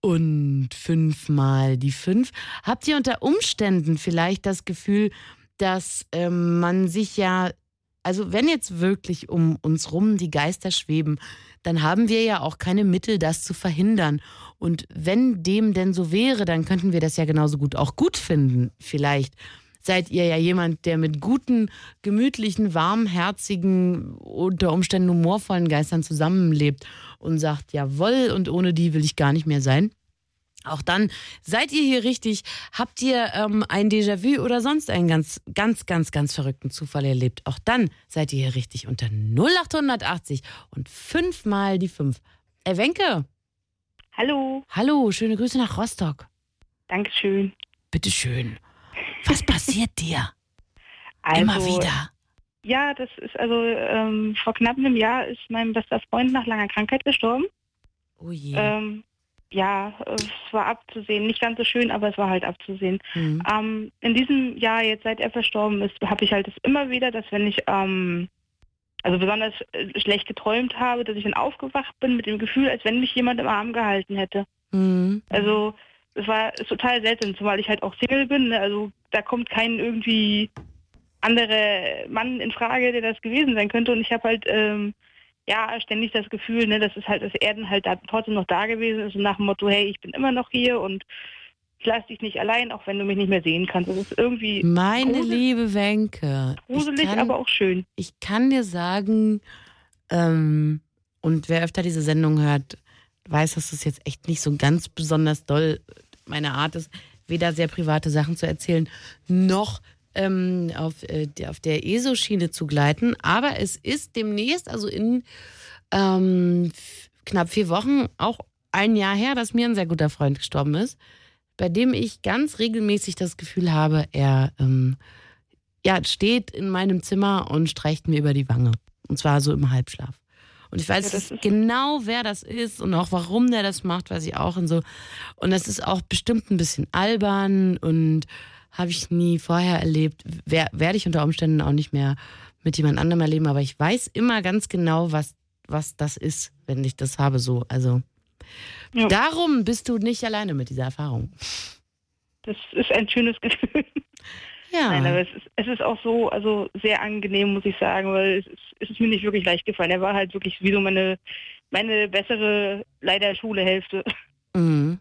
und fünfmal die fünf. Habt ihr unter Umständen vielleicht das Gefühl, dass ähm, man sich ja, also wenn jetzt wirklich um uns rum die Geister schweben, dann haben wir ja auch keine Mittel, das zu verhindern. Und wenn dem denn so wäre, dann könnten wir das ja genauso gut auch gut finden, vielleicht. Seid ihr ja jemand, der mit guten, gemütlichen, warmherzigen, unter Umständen humorvollen Geistern zusammenlebt und sagt, jawohl, und ohne die will ich gar nicht mehr sein. Auch dann seid ihr hier richtig. Habt ihr ähm, ein Déjà-vu oder sonst einen ganz, ganz, ganz, ganz verrückten Zufall erlebt? Auch dann seid ihr hier richtig unter 0880 und fünfmal die fünf. Ey, Wenke, Hallo, hallo, schöne Grüße nach Rostock. Dankeschön. Bitteschön. Was passiert dir? Also, Immer wieder. Ja, das ist also ähm, vor knapp einem Jahr ist mein bester Freund nach langer Krankheit gestorben. Oh je. Ähm, ja, es war abzusehen, nicht ganz so schön, aber es war halt abzusehen. Hm. Ähm, in diesem Jahr, jetzt seit er verstorben ist, habe ich halt das immer wieder, dass wenn ich ähm, also besonders äh, schlecht geträumt habe, dass ich dann aufgewacht bin mit dem Gefühl, als wenn mich jemand im Arm gehalten hätte. Hm. Also es war ist total seltsam, zumal ich halt auch Single bin. Ne? Also da kommt kein irgendwie anderer Mann in Frage, der das gewesen sein könnte. Und ich habe halt ähm, ja ständig das Gefühl, ne, dass es halt das Erden halt da trotzdem noch da gewesen ist und nach dem Motto, hey, ich bin immer noch hier und ich lasse dich nicht allein, auch wenn du mich nicht mehr sehen kannst. Das ist irgendwie Meine grusel- liebe Wenke. gruselig, kann- aber auch schön. ich kann dir sagen, ähm, und wer öfter diese Sendung hört, weiß, dass das jetzt echt nicht so ganz besonders doll meine Art ist, weder sehr private Sachen zu erzählen, noch ähm, auf, äh, der- auf der ESO-Schiene zu gleiten. Aber es ist demnächst, also in ähm, knapp vier Wochen, auch ein Jahr her, dass mir ein sehr guter Freund gestorben ist, bei dem ich ganz regelmäßig das Gefühl habe, er ähm, ja, steht in meinem Zimmer und streicht mir über die Wange. Und zwar so im Halbschlaf. Und ich weiß Ja, genau, wer das ist und auch warum der das macht, weiß ich auch und so. Und das ist auch bestimmt ein bisschen albern und habe ich nie vorher erlebt. Wer, werde ich unter Umständen auch nicht mehr mit jemand anderem erleben, aber ich weiß immer ganz genau, was, was das ist, wenn ich das habe so. Also Ja. darum bist du nicht alleine mit dieser Erfahrung. Das ist ein schönes Gefühl. Ja. Nein, aber es ist, es ist auch so, also sehr angenehm, muss ich sagen, weil es ist, es ist mir nicht wirklich leicht gefallen. Er war halt wirklich wie so meine, meine bessere, leider Schulehälfte. mhm.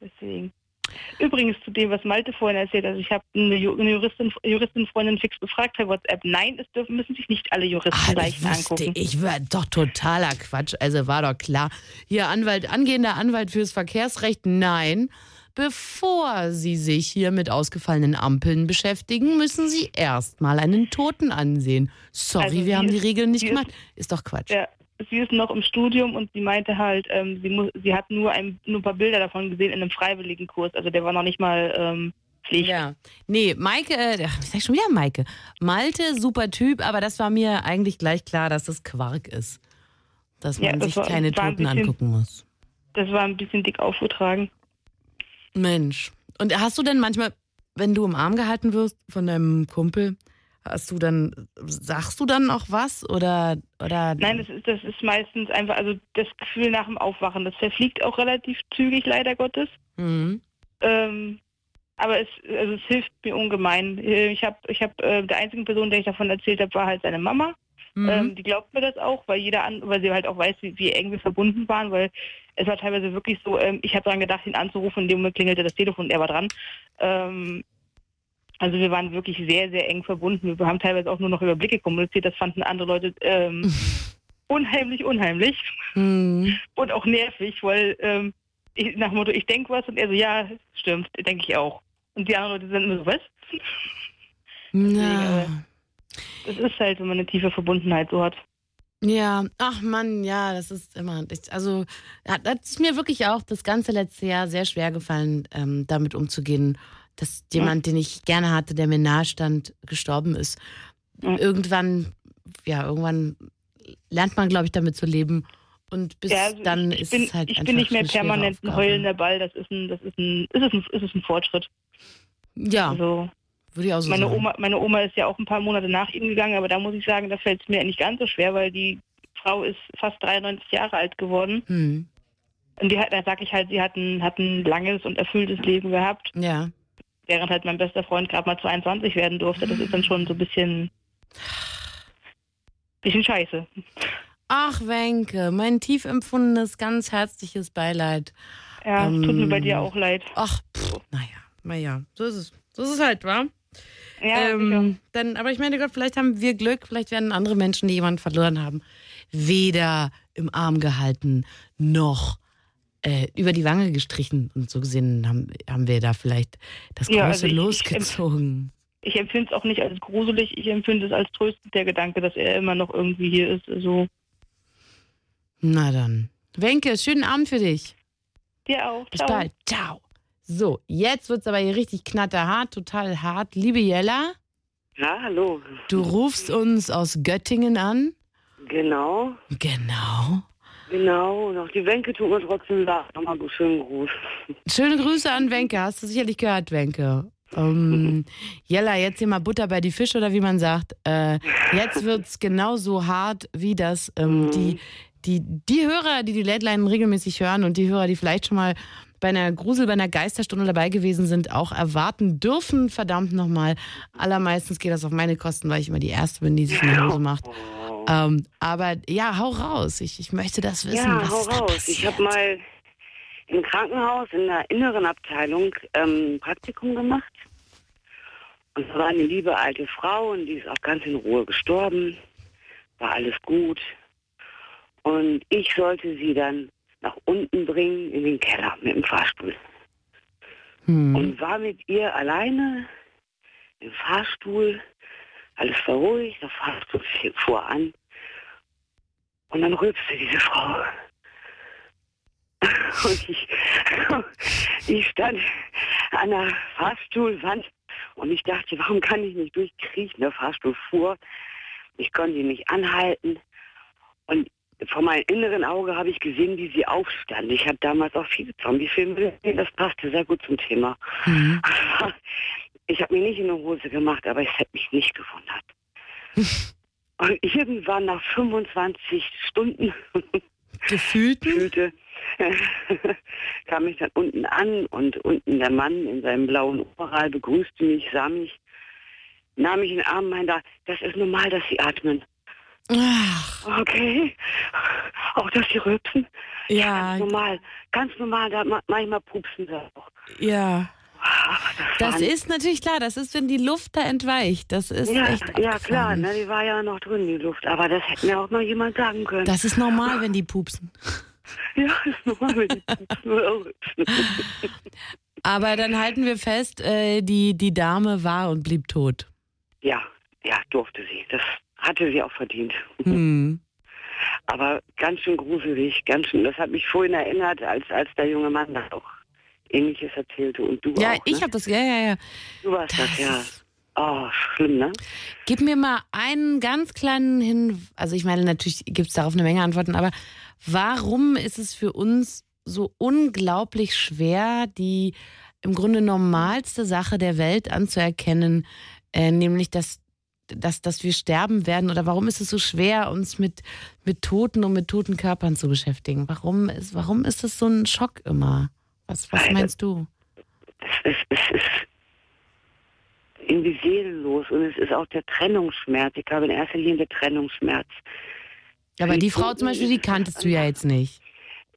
deswegen. Übrigens zu dem, was Malte vorhin erzählt hat, also ich habe eine, Ju- eine Juristin, Juristin Freundin fix befragt per WhatsApp. Nein, es dürfen, müssen sich nicht alle Juristen Ah, Leichen wusste angucken. ich, war doch totaler Quatsch. Also war doch klar. Hier Anwalt, angehender Anwalt fürs Verkehrsrecht, nein. Bevor Sie sich hier mit ausgefallenen Ampeln beschäftigen, müssen Sie erstmal einen Toten ansehen. Sorry, Also wir haben die ist- Regeln nicht gemacht. Ist doch Quatsch. Ja, sie ist noch im Studium und sie meinte halt, ähm, sie, muss, sie hat nur ein, nur ein paar Bilder davon gesehen in einem freiwilligen Kurs. Also der war noch nicht mal ähm, Pflicht. Ja. Nee, Maike, äh, ich sag schon wieder Maike. Malte, super Typ, aber das war mir eigentlich gleich klar, dass das Quark ist. Dass Ja, man das sich war- keine war Toten bisschen- angucken muss. Das war ein bisschen dick aufgetragen. Mensch. Und hast du denn manchmal, wenn du im Arm gehalten wirst von deinem Kumpel, hast du dann, sagst du dann noch was? Oder, oder Nein, das ist, das ist meistens einfach, also das Gefühl nach dem Aufwachen, das verfliegt auch relativ zügig, leider Gottes. Mhm. Ähm, aber es, also es hilft mir ungemein. Ich habe, ich habe, äh, der einzige Person, der ich davon erzählt habe, war halt seine Mama. Mhm. Ähm, die glaubt mir das auch, weil jeder an, weil sie halt auch weiß, wie, wie eng wir verbunden waren, weil es war teilweise wirklich so, ähm, ich habe daran gedacht, ihn anzurufen, in dem Moment klingelte das Telefon und er war dran. Ähm, also wir waren wirklich sehr, sehr eng verbunden. Wir haben teilweise auch nur noch über Blicke kommuniziert. Das fanden andere Leute ähm, unheimlich, unheimlich Mhm. und auch nervig, weil ähm, ich, nach dem Motto, ich denke was und er so, ja, stimmt, denke ich auch. Und die anderen Leute sind immer so, was? Na. Das ist halt, wenn man eine tiefe Verbundenheit so hat. Ja, ach Mann, ja, das ist immer. Ich, also, hat hat es mir wirklich auch das ganze letzte Jahr sehr schwer gefallen, ähm, damit umzugehen, dass jemand, den ich gerne hatte, der mir nahe stand, gestorben ist. Ja. Irgendwann, ja, irgendwann lernt man, glaube ich, damit zu leben. Und bis Ja, also dann ist bin, es halt ich einfach bin nicht mehr permanent ein heulender Ball. Das ist ein, das ist ein, ist es ein, ist es ein Fortschritt. Ja, Also würde ich auch so meine sagen. Oma, meine Oma ist ja auch ein paar Monate nach ihm gegangen, aber da muss ich sagen, da fällt es mir nicht ganz so schwer, weil die Frau ist fast 93 Jahre alt geworden. Hm. Und die hat, da sag ich halt, sie hat ein, hat ein langes und erfülltes Leben gehabt, Ja. während halt mein bester Freund gerade mal 22 werden durfte. Das ist dann schon so ein bisschen, bisschen scheiße. Ach, Wenke, mein tief empfundenes, ganz herzliches Beileid. Ja, es tut mir bei Ähm, dir auch leid. Ach, pff, naja, naja, so ist es. So ist es halt, wa? Ja, ähm, dann, aber ich meine Gott, vielleicht haben wir Glück, vielleicht werden andere Menschen, die jemanden verloren haben, weder im Arm gehalten noch äh, über die Wange gestrichen. Und so gesehen haben, haben wir da vielleicht das Große Ja, also ich- ich losgezogen. Ich empfinde es auch nicht als gruselig, ich empfinde es als tröstend, der Gedanke, dass er immer noch irgendwie hier ist. Also, Na dann. Wenke, schönen Abend für dich. dir auch. Bis Ciao. bald. Ciao. So, jetzt wird's aber hier richtig knatterhart, total hart. Liebe Jella, Ja, hallo. du rufst uns aus Göttingen an. Genau, Genau. genau. Und auch die Wenke tut mir trotzdem leid. Nochmal einen schönen Gruß. Schöne Grüße an Wenke. Hast du sicherlich gehört, Wenke. Ähm, Jella, jetzt hier mal Butter bei die Fische oder wie man sagt. Äh, jetzt wird's genauso hart wie das ähm, die, die, die Hörer, die die Line regelmäßig hören und die Hörer, die vielleicht schon mal bei einer Grusel, bei einer Geisterstunde dabei gewesen sind, auch erwarten dürfen. Verdammt nochmal. Allermeistens geht das auf meine Kosten, weil ich immer die Erste bin, die sich in die Hose macht. Ähm, aber ja, hau raus. Ich, ich möchte das wissen. ja, hau da raus. Ich habe mal im Krankenhaus in der inneren Abteilung ähm, ein Praktikum gemacht. Und es war eine liebe alte Frau und die ist auch ganz in Ruhe gestorben. War alles gut. Und ich sollte sie dann nach unten bringen in den Keller mit dem Fahrstuhl. Hm. und war mit ihr alleine im Fahrstuhl. Alles war ruhig, der Fahrstuhl fuhr an. Und dann rülpste diese Frau. Und ich, ich stand an der Fahrstuhlwand und ich dachte, warum kann ich nicht durchkriechen? Der Fahrstuhl fuhr. Ich konnte ihn nicht anhalten. Und vor meinem inneren Auge habe ich gesehen, wie sie aufstand. Ich habe damals auch viele Zombie-Filme gesehen, das passte sehr gut zum Thema. Hm. Ich habe mir nicht in die Hose gemacht, aber es hätte mich nicht gewundert. Und irgendwann nach 25 Stunden fühlte, kam ich dann unten an und unten der Mann in seinem blauen Oberall begrüßte mich, sah mich, nahm mich in den Arm und meinte, das ist normal, dass Sie atmen. Ach, Okay. Auch dass sie rülpsen? ja, Normal. Ganz normal. Da, ma- manchmal pupsen sie auch. ja. Ach, Das waren- ist natürlich klar, das ist, wenn die Luft da entweicht. Das ist ja, echt ja klar, ne, die war ja noch drin, die Luft. Aber das hätte mir auch mal jemand sagen können. Das ist normal, wenn die pupsen. ja, ist normal, wenn die pupsen. Aber dann halten wir fest, äh, die, die Dame war und blieb tot. Ja, ja, durfte sie. Das hatte sie auch verdient. Hm. Aber ganz schön gruselig, ganz schön. Das hat mich vorhin erinnert, als, als der junge Mann da auch Ähnliches erzählte. Und du Ja, auch, ich ne? habe das, ja, ja, ja. Du warst das, Das ja. Oh, schlimm, ne? Gib mir mal einen ganz kleinen Hin. Also ich meine, natürlich gibt es darauf eine Menge Antworten, aber warum ist es für uns so unglaublich schwer, die im Grunde normalste Sache der Welt anzuerkennen, äh, nämlich dass, dass, dass wir sterben werden? Oder warum ist es so schwer, uns mit, mit toten und mit toten Körpern zu beschäftigen? Warum ist, warum ist es so ein Schock immer? Was, was meinst du? Es, es, es ist irgendwie seelenlos und es ist auch der Trennungsschmerz. Ich habe in erster Linie den Trennungsschmerz. Aber die die Frau zum Beispiel, die ist- kanntest du ja jetzt nicht.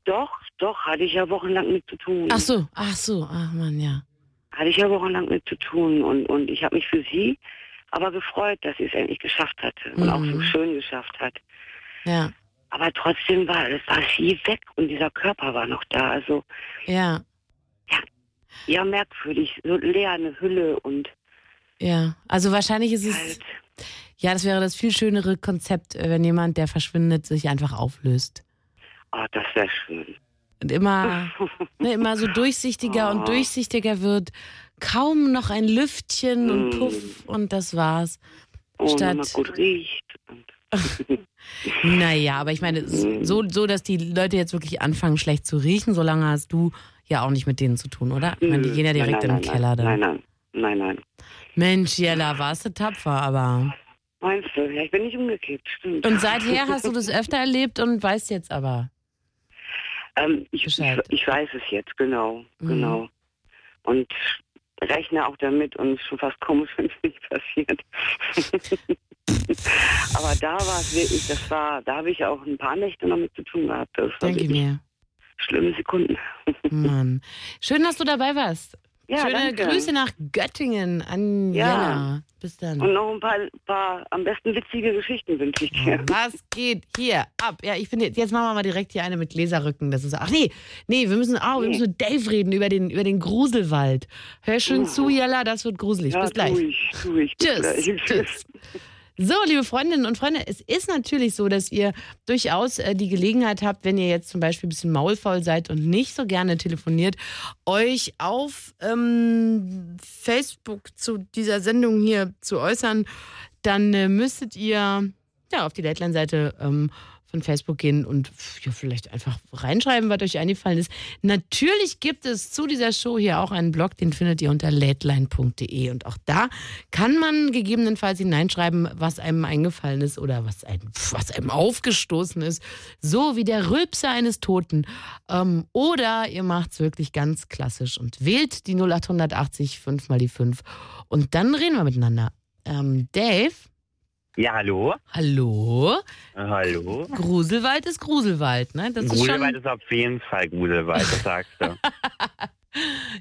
Doch, doch, hatte ich ja wochenlang mit zu tun. Ach so, ach so, ach man, ja. Hatte ich ja wochenlang mit zu tun und, und ich habe mich für sie aber gefreut, dass sie es endlich geschafft hatte und auch so Mhm. schön geschafft hat. Ja, Aber trotzdem war, es war sie weg und dieser Körper war noch da. Also ja, ja, merkwürdig, so leer eine Hülle und ja. Also wahrscheinlich ist es, halt, ja, das wäre das viel schönere Konzept, äh, wenn jemand, der verschwindet, sich einfach auflöst. oh, das wäre schön. Und immer, ne, immer so durchsichtiger und Oh. durchsichtiger wird. Kaum noch ein Lüftchen und Mm. Puff und das war's. Oh, Statt- man gut riecht. Naja, aber ich meine, s- so, so, dass die Leute jetzt wirklich anfangen, schlecht zu riechen, solange hast du ja auch nicht mit denen zu tun, oder? Ich meine, die gehen ja direkt nein, in nein, den Keller dann. Nein, nein, nein, nein. Mensch, Jella, warst du tapfer, aber. Meinst du? Ja, ich bin nicht umgekippt, stimmt. Und seither hast du das öfter erlebt und weißt jetzt aber. Ähm, ich, ich, ich weiß es jetzt, genau, Mhm. genau. Und rechne auch damit und es ist schon fast komisch, wenn es nicht passiert. Aber da war es wirklich, das war, da habe ich auch ein paar Nächte noch mit zu tun gehabt. Das wirklich mir. schlimme Sekunden. Mann. Schön, dass du dabei warst. Ja, Schöne danke. Grüße nach Göttingen an Ja. Jella. Bis dann. Und noch ein paar, paar am besten witzige Geschichten wünsche ich dir. Was geht hier ab? Ja, ich finde, jetzt machen wir mal direkt hier eine mit Gläserrücken. Das ist, ach nee, nee, wir müssen, oh, wir müssen mit Dave reden über den, über den Gruselwald. Hör schön zu, Jella, das wird gruselig. Ja, Bis gleich. Tu ich, tu ich. Bis Tschüss. Tschüss. So, liebe Freundinnen und Freunde, es ist natürlich so, dass ihr durchaus äh, die Gelegenheit habt, wenn ihr jetzt zum Beispiel ein bisschen maulfaul seid und nicht so gerne telefoniert, euch auf ähm, Facebook zu dieser Sendung hier zu äußern, dann äh, müsstet ihr ja auf die Deadline-Seite ähm, von Facebook gehen und ja, vielleicht einfach reinschreiben, was euch eingefallen ist. Natürlich gibt es zu dieser Show hier auch einen Blog, den findet ihr unter lateline.de und auch da kann man gegebenenfalls hineinschreiben, was einem eingefallen ist oder was einem, was einem aufgestoßen ist, so wie der Rülpser eines Toten. Ähm, oder ihr macht es wirklich ganz klassisch und wählt die 0880 5 mal die 5 und dann reden wir miteinander. Ähm, Dave, Ja, hallo. hallo? Hallo. Gruselwald ist Gruselwald, ne? Das ist Gruselwald schon ist auf jeden Fall Gruselwald, das sagst du.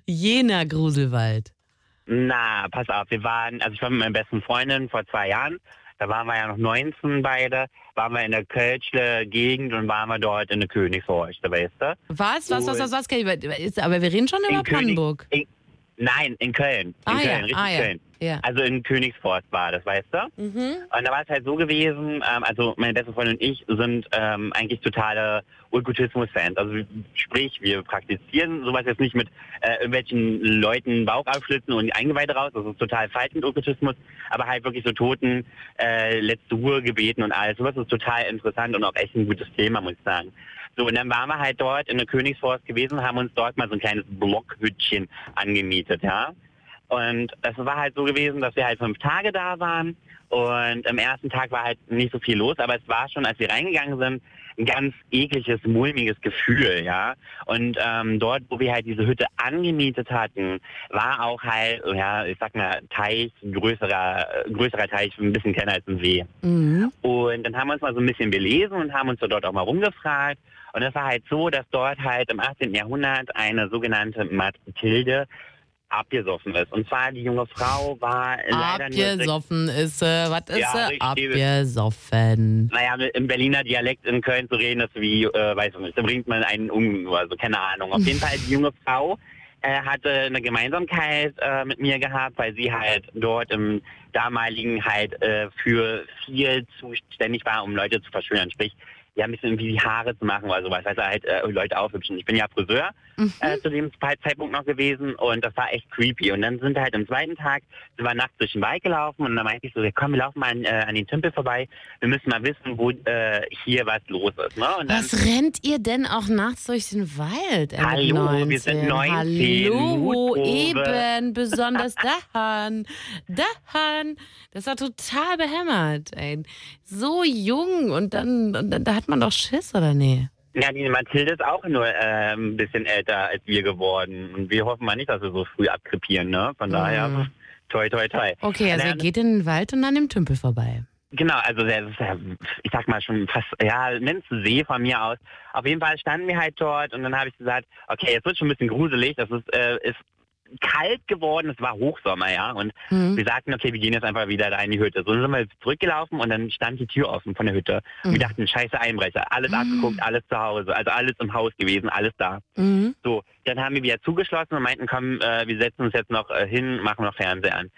jener Gruselwald. Na, pass auf, wir waren, also ich war mit meiner besten Freundin vor zwei Jahren, da waren wir ja noch 19 beide, waren wir in der Kölschle Gegend und waren wir dort in der Königshorst, weißt du? Was, was, was, was, was? Ist- Aber wir reden schon über König- Brandenburg. In, nein, in Köln. In Ah Köln, ja, richtig ah ja. Köln. Ja. Also in Königsforst war das, weißt du? Mhm. Und da war es halt so gewesen, ähm, also meine beste Freundin und ich sind ähm, eigentlich totale Okkultismus-Fans. Also sprich, wir praktizieren sowas jetzt nicht mit äh, irgendwelchen Leuten Bauch abschlitzen und die Eingeweide raus, das ist total falsch mit Okkultismus, aber halt wirklich so Toten, äh, letzte Ruhe gebeten und alles. Sowas ist total interessant und auch echt ein gutes Thema, muss ich sagen. So, und dann waren wir halt dort in der Königsforst gewesen, haben uns dort mal so ein kleines Blockhütchen angemietet, ja. Und es war halt so gewesen, dass wir halt fünf Tage da waren. Und am ersten Tag war halt nicht so viel los, aber es war schon, als wir reingegangen sind, ein ganz ekliges, mulmiges Gefühl, ja. Und ähm, dort, wo wir halt diese Hütte angemietet hatten, war auch halt, ja, ich sag mal, Teich, größerer, größerer Teich, ein bisschen kleiner als ein See. Mhm. Und dann haben wir uns mal so ein bisschen belesen und haben uns dort auch mal rumgefragt. Und es war halt so, dass dort halt im 18. Jahrhundert eine sogenannte Mathilde abgesoffen ist. Und zwar die junge Frau war leider nur... Abgesoffen ist sie. Was ist Ja, sie? Abgesoffen. Naja, im Berliner Dialekt in Köln zu reden, ist wie, äh, weiß ich nicht, da bringt man einen um, also keine Ahnung. Auf jeden Fall, die junge Frau äh, hatte eine Gemeinsamkeit äh, mit mir gehabt, weil sie halt dort im damaligen halt äh, für viel zuständig war, um Leute zu verschönern. Sprich, ja, ein bisschen irgendwie die Haare zu machen oder sowas, also halt äh, Leute aufhübschen. Ich bin ja Friseur äh, zu dem Zeitpunkt noch gewesen und das war echt creepy. Und dann sind wir halt am zweiten Tag, sind wir nachts durch den Wald gelaufen und dann meinte ich so, komm, wir laufen mal an, äh, an den Tümpel vorbei. Wir müssen mal wissen, wo äh, hier was los ist. Ne? Dann, Was rennt ihr denn auch nachts durch den Wald? Hallo, 19? wir sind 19, Hallo, Mutprobe. eben, besonders dahan. Dahan. Das war total behämmert, ey. So jung und dann, und dann da hat man doch Schiss, oder nee? Ja, die Mathilde ist auch nur äh, ein bisschen älter als wir geworden. Und wir hoffen mal nicht, dass wir so früh abkrepieren. Ne? Von daher, Mhm. toi, toi, toi. Okay, also Naja, geht in den Wald und an dem Tümpel vorbei. Genau, also das ist ja, ich sag mal schon fast, ja, nennst du See von mir aus. Auf jeden Fall standen wir halt dort und dann habe ich gesagt, okay, jetzt wird schon ein bisschen gruselig, das ist, äh, ist kalt geworden, es war Hochsommer, ja, und Mhm. wir sagten, okay, wir gehen jetzt einfach wieder da in die Hütte. So sind wir zurückgelaufen und dann stand die Tür offen von der Hütte. Und wir Mhm. dachten, scheiße Einbrecher, alles Mhm. abgeguckt, alles zu Hause, also alles im Haus gewesen, alles da. Mhm. So, dann haben wir wieder zugeschlossen und meinten, komm, äh, wir setzen uns jetzt noch äh, hin, machen noch Fernseher an.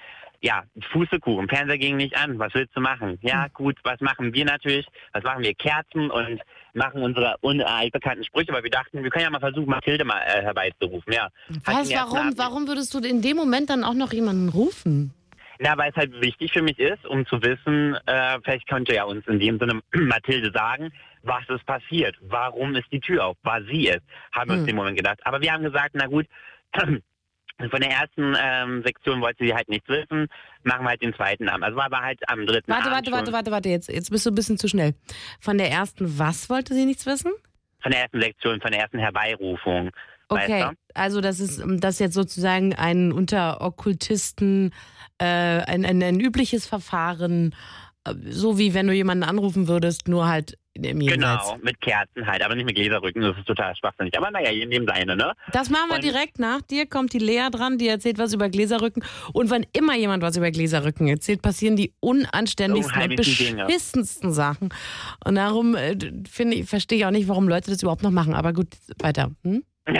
Ja, Fußekuchen, Fernseher ging nicht an, was willst du machen? Hm. Ja, gut, was machen wir natürlich? Was machen wir? Kerzen und machen unsere unbekannten Sprüche, weil wir dachten, wir können ja mal versuchen, Mathilde mal äh, herbeizurufen. Ja. Was, warum, warum würdest du in dem Moment dann auch noch jemanden rufen? Na, weil es halt wichtig für mich ist, um zu wissen, äh, vielleicht könnte ja uns in dem Sinne Mathilde sagen, was ist passiert, warum ist die Tür auf, war sie es, haben wir uns Hm. den Moment gedacht. Aber wir haben gesagt, na gut, von der ersten ähm, Sektion wollte sie halt nichts wissen, machen wir halt den zweiten Abend. Also war aber halt am dritten Warte, Abend warte, warte, warte, warte, jetzt, jetzt bist du ein bisschen zu schnell. Von der ersten, was wollte sie nichts wissen? Von der ersten Sektion, von der ersten Herbeirufung. Okay, Weißt also das ist ähm, das jetzt sozusagen ein unter Okkultisten äh, ein, ein, ein übliches Verfahren, äh, so wie wenn du jemanden anrufen würdest, nur halt im Jenseits. Genau, mit Kerzen halt, aber nicht mit Gläserrücken, das ist total schwachsinnig. Aber naja, in dem Seine, ne? Das machen wir Und- direkt nach dir. Kommt die Lea dran, die erzählt was über Gläserrücken. Und wenn immer jemand was über Gläserrücken erzählt, passieren die unanständigsten und Unheimlichen Dinge. beschissensten Sachen. Und darum äh, finde ich, verstehe ich auch nicht, warum Leute das überhaupt noch machen. Aber gut, weiter. Hm?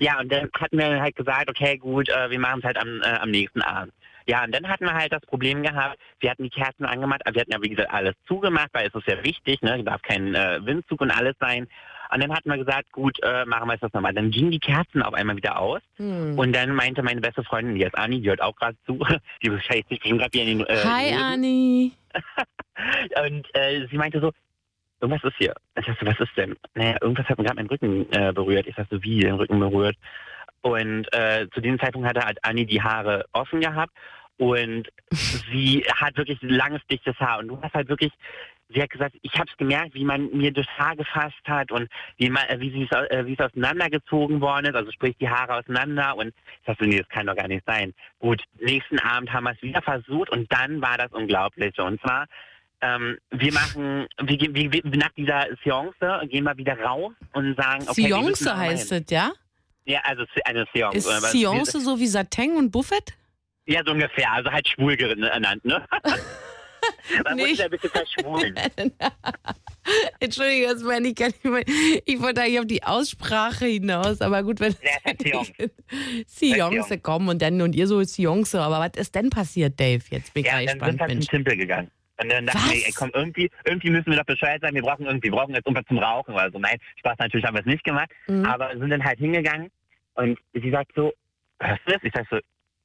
ja, und dann hatten wir halt gesagt, okay, gut, äh, wir machen es halt am, äh, am nächsten Abend. Ja, und dann hatten wir halt das Problem gehabt, wir hatten die Kerzen angemacht, aber wir hatten ja, wie gesagt, alles zugemacht, weil es ist ja wichtig, ne, es darf kein äh, Windzug und alles sein. Und dann hatten wir gesagt, gut, äh, machen wir es das nochmal. Dann gingen die Kerzen auf einmal wieder aus Hm. und dann meinte meine beste Freundin, die ist Anni, die hört auch gerade zu, die beschäftigt sich gerade hier in den äh, Hi, Hosen. Anni. Und äh, sie meinte so, irgendwas ist hier. Ich sagte, was ist denn? Naja, irgendwas hat mir gerade meinen Rücken äh, berührt. Ich sagte, wie den Rücken berührt? Und äh, zu diesem Zeitpunkt hatte halt Anni die Haare offen gehabt und sie hat wirklich langes, dichtes Haar. Und du hast halt wirklich, sie hat gesagt, ich habe es gemerkt, wie man mir das Haar gefasst hat und wie, man, äh, wie, sie es, äh, wie es auseinandergezogen worden ist, also sprich die Haare auseinander. Und ich dachte, nee, das kann doch gar nicht sein. Gut, nächsten Abend haben wir es wieder versucht und dann war das Unglaubliche. Und zwar, ähm, wir machen, wir, gehen- wir, wir, nach dieser Seance gehen wir wieder raus und sagen, okay, Seance heißt es, ja? Ja, also eine Seance. Ist Aber Seance so wie Sateng und Buffet? Wir, ja, so ungefähr. Also halt schwul genannt, ne? Man muss Nicht. ja ein bisschen verschwulen. Entschuldigung, das meine ich gar nicht. mehr. Ich wollte eigentlich auf die Aussprache hinaus, aber gut, wenn. Seance Seance. kommen und dann und ihr so Seance. Aber was ist denn passiert, Dave? Jetzt bin ich Ja, gleich dann sind gespannt, zum Mensch. Tempel gegangen. Und dann dachten wir, ey, komm, irgendwie, irgendwie müssen wir doch Bescheid sein, wir brauchen irgendwie, brauchen jetzt irgendwas zum Rauchen oder so. Nein, Spaß natürlich haben wir es nicht gemacht, Mhm. aber sind dann halt hingegangen und sie sagt so, hörst du das? Ich sag so,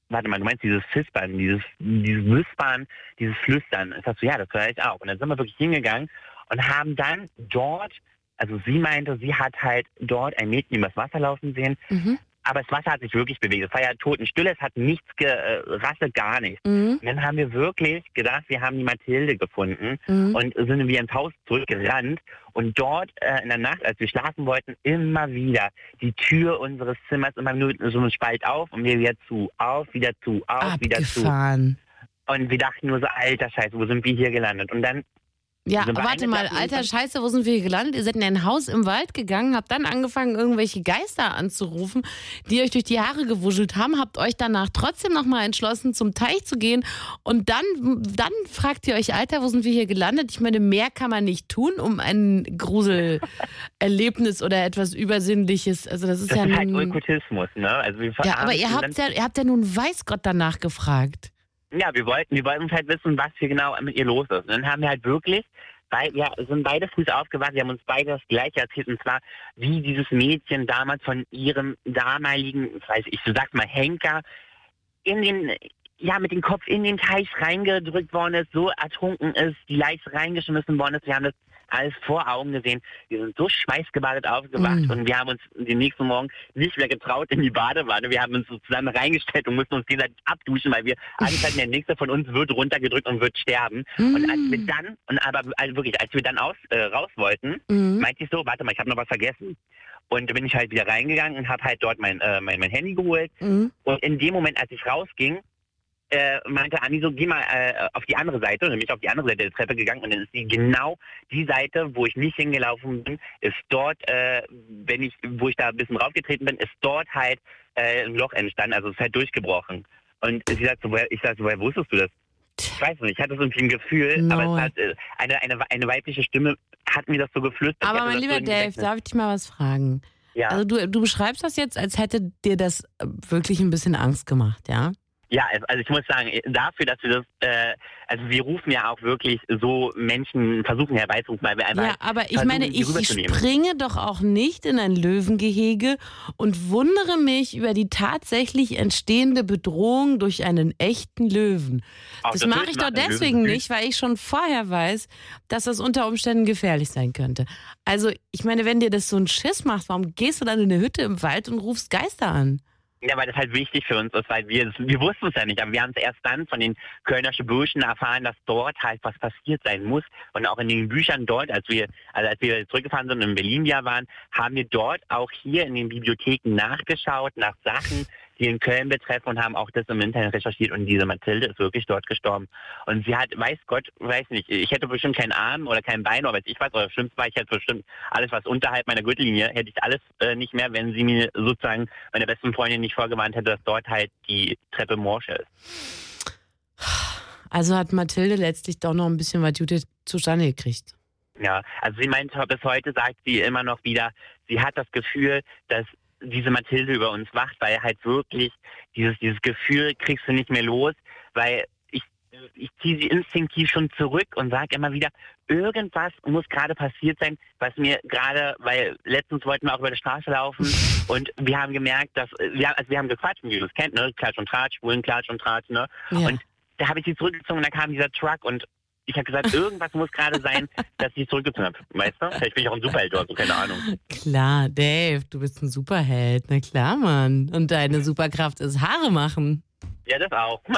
warte mal, du meinst dieses Fispern, dieses, dieses Wispern, dieses Flüstern. Ich sag so, ja, das höre ich auch. Und dann sind wir wirklich hingegangen und haben dann dort, also sie meinte, sie hat halt dort ein Mädchen übers Wasser laufen sehen, Mhm. Aber das Wasser hat sich wirklich bewegt. Es war ja totenstille, es hat nichts gerasselt, gar nichts. Mhm. Und dann haben wir wirklich gedacht, wir haben die Mathilde gefunden Mhm. und sind wir ins Haus zurückgerannt. Und dort äh, in der Nacht, als wir schlafen wollten, immer wieder die Tür unseres Zimmers immer nur so einen Spalt auf und wir wieder zu, auf, wieder zu, auf, wieder zu. Abgefahren. Und wir dachten nur so, alter Scheiße, wo sind wir hier gelandet? Und dann Ja, warte mal, alter? Scheiße, wo sind wir hier gelandet? Ihr seid in ein Haus im Wald gegangen, habt dann angefangen, irgendwelche Geister anzurufen, die euch durch die Haare gewuschelt haben, habt euch danach trotzdem nochmal entschlossen, zum Teich zu gehen und dann, dann fragt ihr euch, Alter, wo sind wir hier gelandet? Ich meine, mehr kann man nicht tun, um ein Gruselerlebnis oder etwas Übersinnliches, also das ist das ja ist halt. Okkultismus, ne? Also wir Ja, aber ihr habt ja, ihr habt ja nun weiß Gott danach gefragt. Ja, wir wollten, wir wollten halt wissen, was hier genau mit ihr los ist. Und dann haben wir halt wirklich, bei, wir sind beide früh aufgewacht, wir haben uns beide das Gleiche erzählt, und zwar, wie dieses Mädchen damals von ihrem damaligen, weiß ich, so sag mal, Henker, in den, ja, mit dem Kopf in den Teich reingedrückt worden ist, so ertrunken ist, die Leiche reingeschmissen worden ist. Wir haben das alles vor Augen gesehen. Wir sind so schweißgebadet aufgewacht Mm. und wir haben uns den nächsten Morgen nicht mehr getraut in die Badewanne. Wir haben uns so zusammen reingestellt und mussten uns gegenseitig abduschen, weil wir Angst hatten, der nächste von uns wird runtergedrückt und wird sterben. Und als wir dann, und aber also wirklich, als wir dann aus, äh, raus wollten, Mhm. meinte ich so, warte mal, ich habe noch was vergessen. Und bin ich halt wieder reingegangen und habe halt dort mein, äh, mein, mein Handy geholt. Mhm. Und in dem Moment, als ich rausging, äh, meinte Anni so, geh mal äh, auf die andere Seite. Und dann bin ich auf die andere Seite der Treppe gegangen und dann ist die genau die Seite, wo ich nicht hingelaufen bin, ist dort, äh, wenn ich, wo ich da ein bisschen raufgetreten bin, ist dort halt äh, ein Loch entstanden, also es ist halt durchgebrochen. Und sie sagt so, woher, ich sag so, woher wusstest du das? Ich weiß nicht, ich hatte so ein Gefühl, No. aber es hat, äh, eine, eine, eine weibliche Stimme hat mir das so geflüstert. Aber mein lieber so Dave, darf ich dich mal was fragen? ja. Also du, du beschreibst das jetzt, als hätte dir das äh, wirklich ein bisschen Angst gemacht, ja? Ja, also ich muss sagen, dafür, dass wir das, äh, also wir rufen ja auch wirklich so Menschen, versuchen herbeizurufen, weil wir einfach Ja, aber ich meine, ich springe doch auch nicht in ein Löwengehege und wundere mich über die tatsächlich entstehende Bedrohung durch einen echten Löwen. Auch Das das mache ich doch deswegen nicht, weil ich schon vorher weiß, dass das unter Umständen gefährlich sein könnte. Also, ich meine, wenn dir das so einen Schiss macht, warum gehst du dann in eine Hütte im Wald und rufst Geister an? Ja, weil das halt wichtig für uns ist, weil wir, wir wussten es ja nicht, aber wir haben es erst dann von den Kölnerschen Burschen erfahren, dass dort halt was passiert sein muss. Und auch in den Büchern dort, als wir, also als wir zurückgefahren sind und in Berlin ja waren, haben wir dort auch hier in den Bibliotheken nachgeschaut nach Sachen, die in Köln betreffen und haben auch das im Internet recherchiert und diese Mathilde ist wirklich dort gestorben. Und sie hat, weiß Gott, weiß nicht, ich hätte bestimmt keinen Arm oder kein Bein oder weiß ich was, oder schlimmst war, ich hätte bestimmt alles, was unterhalb meiner Gürtellinie, hätte ich alles äh, nicht mehr, wenn sie mir sozusagen meine besten Freundin nicht vorgewarnt hätte, dass dort halt die Treppe morsch ist. Also hat Mathilde letztlich doch noch ein bisschen was Judith zustande gekriegt. Ja, also sie meint, bis heute sagt sie immer noch wieder, sie hat das Gefühl, dass diese Mathilde über uns wacht, weil halt wirklich dieses, dieses Gefühl kriegst du nicht mehr los, weil ich, ich ziehe sie instinktiv schon zurück und sage immer wieder, irgendwas muss gerade passiert sein, was mir gerade, weil letztens wollten wir auch über die Straße laufen und wir haben gemerkt, dass, wir, also wir haben gequatscht, wie ihr das kennt, ne, Klatsch und Tratsch, Schwulen, Klatsch und Tratsch, ne, Ja. Und da habe ich sie zurückgezogen und dann kam dieser Truck und ich habe gesagt, irgendwas muss gerade sein, dass ich zurückgezogen habe. Weißt du? Vielleicht bin ich auch ein Superheld oder so, keine Ahnung. Klar, Dave, du bist ein Superheld. Na klar, Mann. Und deine Superkraft ist Haare machen. Ja, das auch.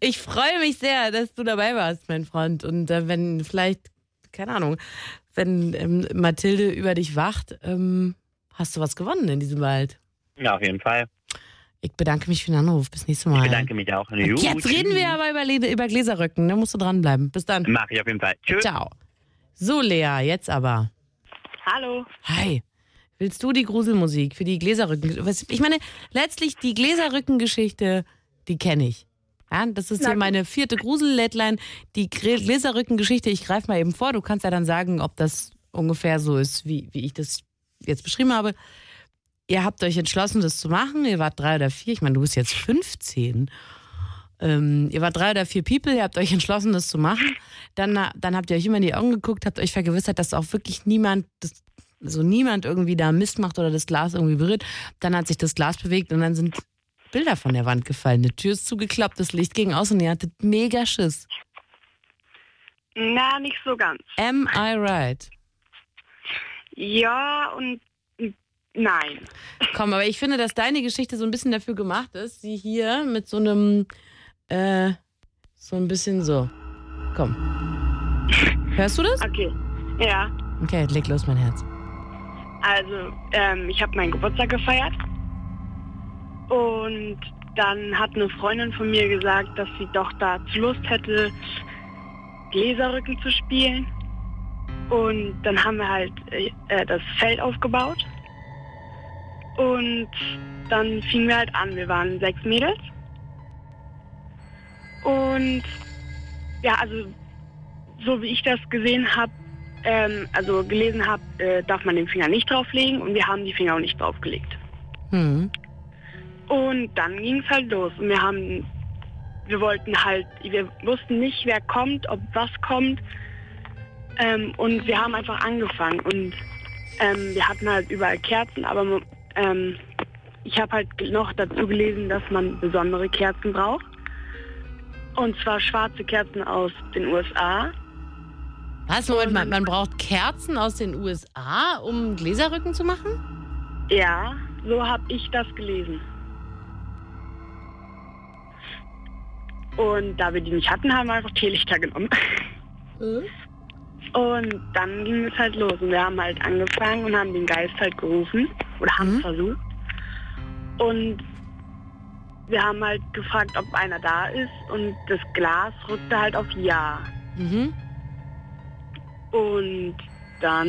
Ich freue mich sehr, dass du dabei warst, mein Freund. Und äh, wenn vielleicht, keine Ahnung, wenn ähm, Mathilde über dich wacht, ähm, hast du was gewonnen in diesem Wald. Ja, auf jeden Fall. Ich bedanke mich für den Anruf. Bis nächstes Mal. Ich bedanke mich auch. Und Jetzt reden wir aber über, über Gläserrücken. Da musst du dranbleiben. Bis dann. Mach ich auf jeden Fall. Tschüss. Ciao. So, Lea, jetzt aber. Hallo. Hi. Willst du die Gruselmusik für die Gläserrücken? Ich meine, letztlich die Gläserrückengeschichte, die kenne ich. Ja, das ist hier meine vierte Grusel-Lettline. Die Gläserrückengeschichte, ich greife mal eben vor. Du kannst ja dann sagen, ob das ungefähr so ist, wie, wie ich das jetzt beschrieben habe. Ihr habt euch entschlossen, das zu machen. Ihr wart drei oder vier. Ich meine, du bist jetzt 15. Ähm, ihr wart drei oder vier People, ihr habt euch entschlossen, das zu machen. Dann, dann habt ihr euch immer in die Augen geguckt, habt euch vergewissert, dass auch wirklich niemand, das, also niemand irgendwie da Mist macht oder das Glas irgendwie berührt. Dann hat sich das Glas bewegt und dann sind Bilder von der Wand gefallen. Die Tür ist zugeklappt, das Licht ging aus und ihr hattet mega Schiss. Na, nicht so ganz. Am I right? Ja und Nein. Komm, aber ich finde, dass deine Geschichte so ein bisschen dafür gemacht ist, sie hier mit so einem, äh, so ein bisschen so. Komm. Hörst du das? Okay. Ja. Okay, leg los, mein Herz. Also, ähm, ich habe meinen Geburtstag gefeiert. Und dann hat eine Freundin von mir gesagt, dass sie doch dazu Lust hätte, Gläserrücken zu spielen. Und dann haben wir halt äh, das Feld aufgebaut. Und dann fingen wir halt an. Wir waren sechs Mädels. Und ja, also so wie ich das gesehen habe, ähm, also gelesen habe, äh, darf man den Finger nicht drauflegen und wir haben die Finger auch nicht draufgelegt. Hm. Und dann ging es halt los und wir haben, wir wollten halt, wir wussten nicht, wer kommt, ob was kommt ähm, und wir haben einfach angefangen und ähm, wir hatten halt überall Kerzen, aber ähm, ich habe halt noch dazu gelesen, dass man besondere Kerzen braucht. Und zwar schwarze Kerzen aus den USA. Was? Moment mal, man braucht Kerzen aus den USA, um Gläserrücken zu machen? Ja, so habe ich das gelesen. Und da wir die nicht hatten, haben wir einfach Teelichter genommen. Mhm. Und dann ging es halt los. Und wir haben halt angefangen und haben den Geist halt gerufen. Oder haben es Mhm. versucht. Und wir haben halt gefragt, ob einer da ist. Und das Glas rückte halt auf Ja. Mhm. Und dann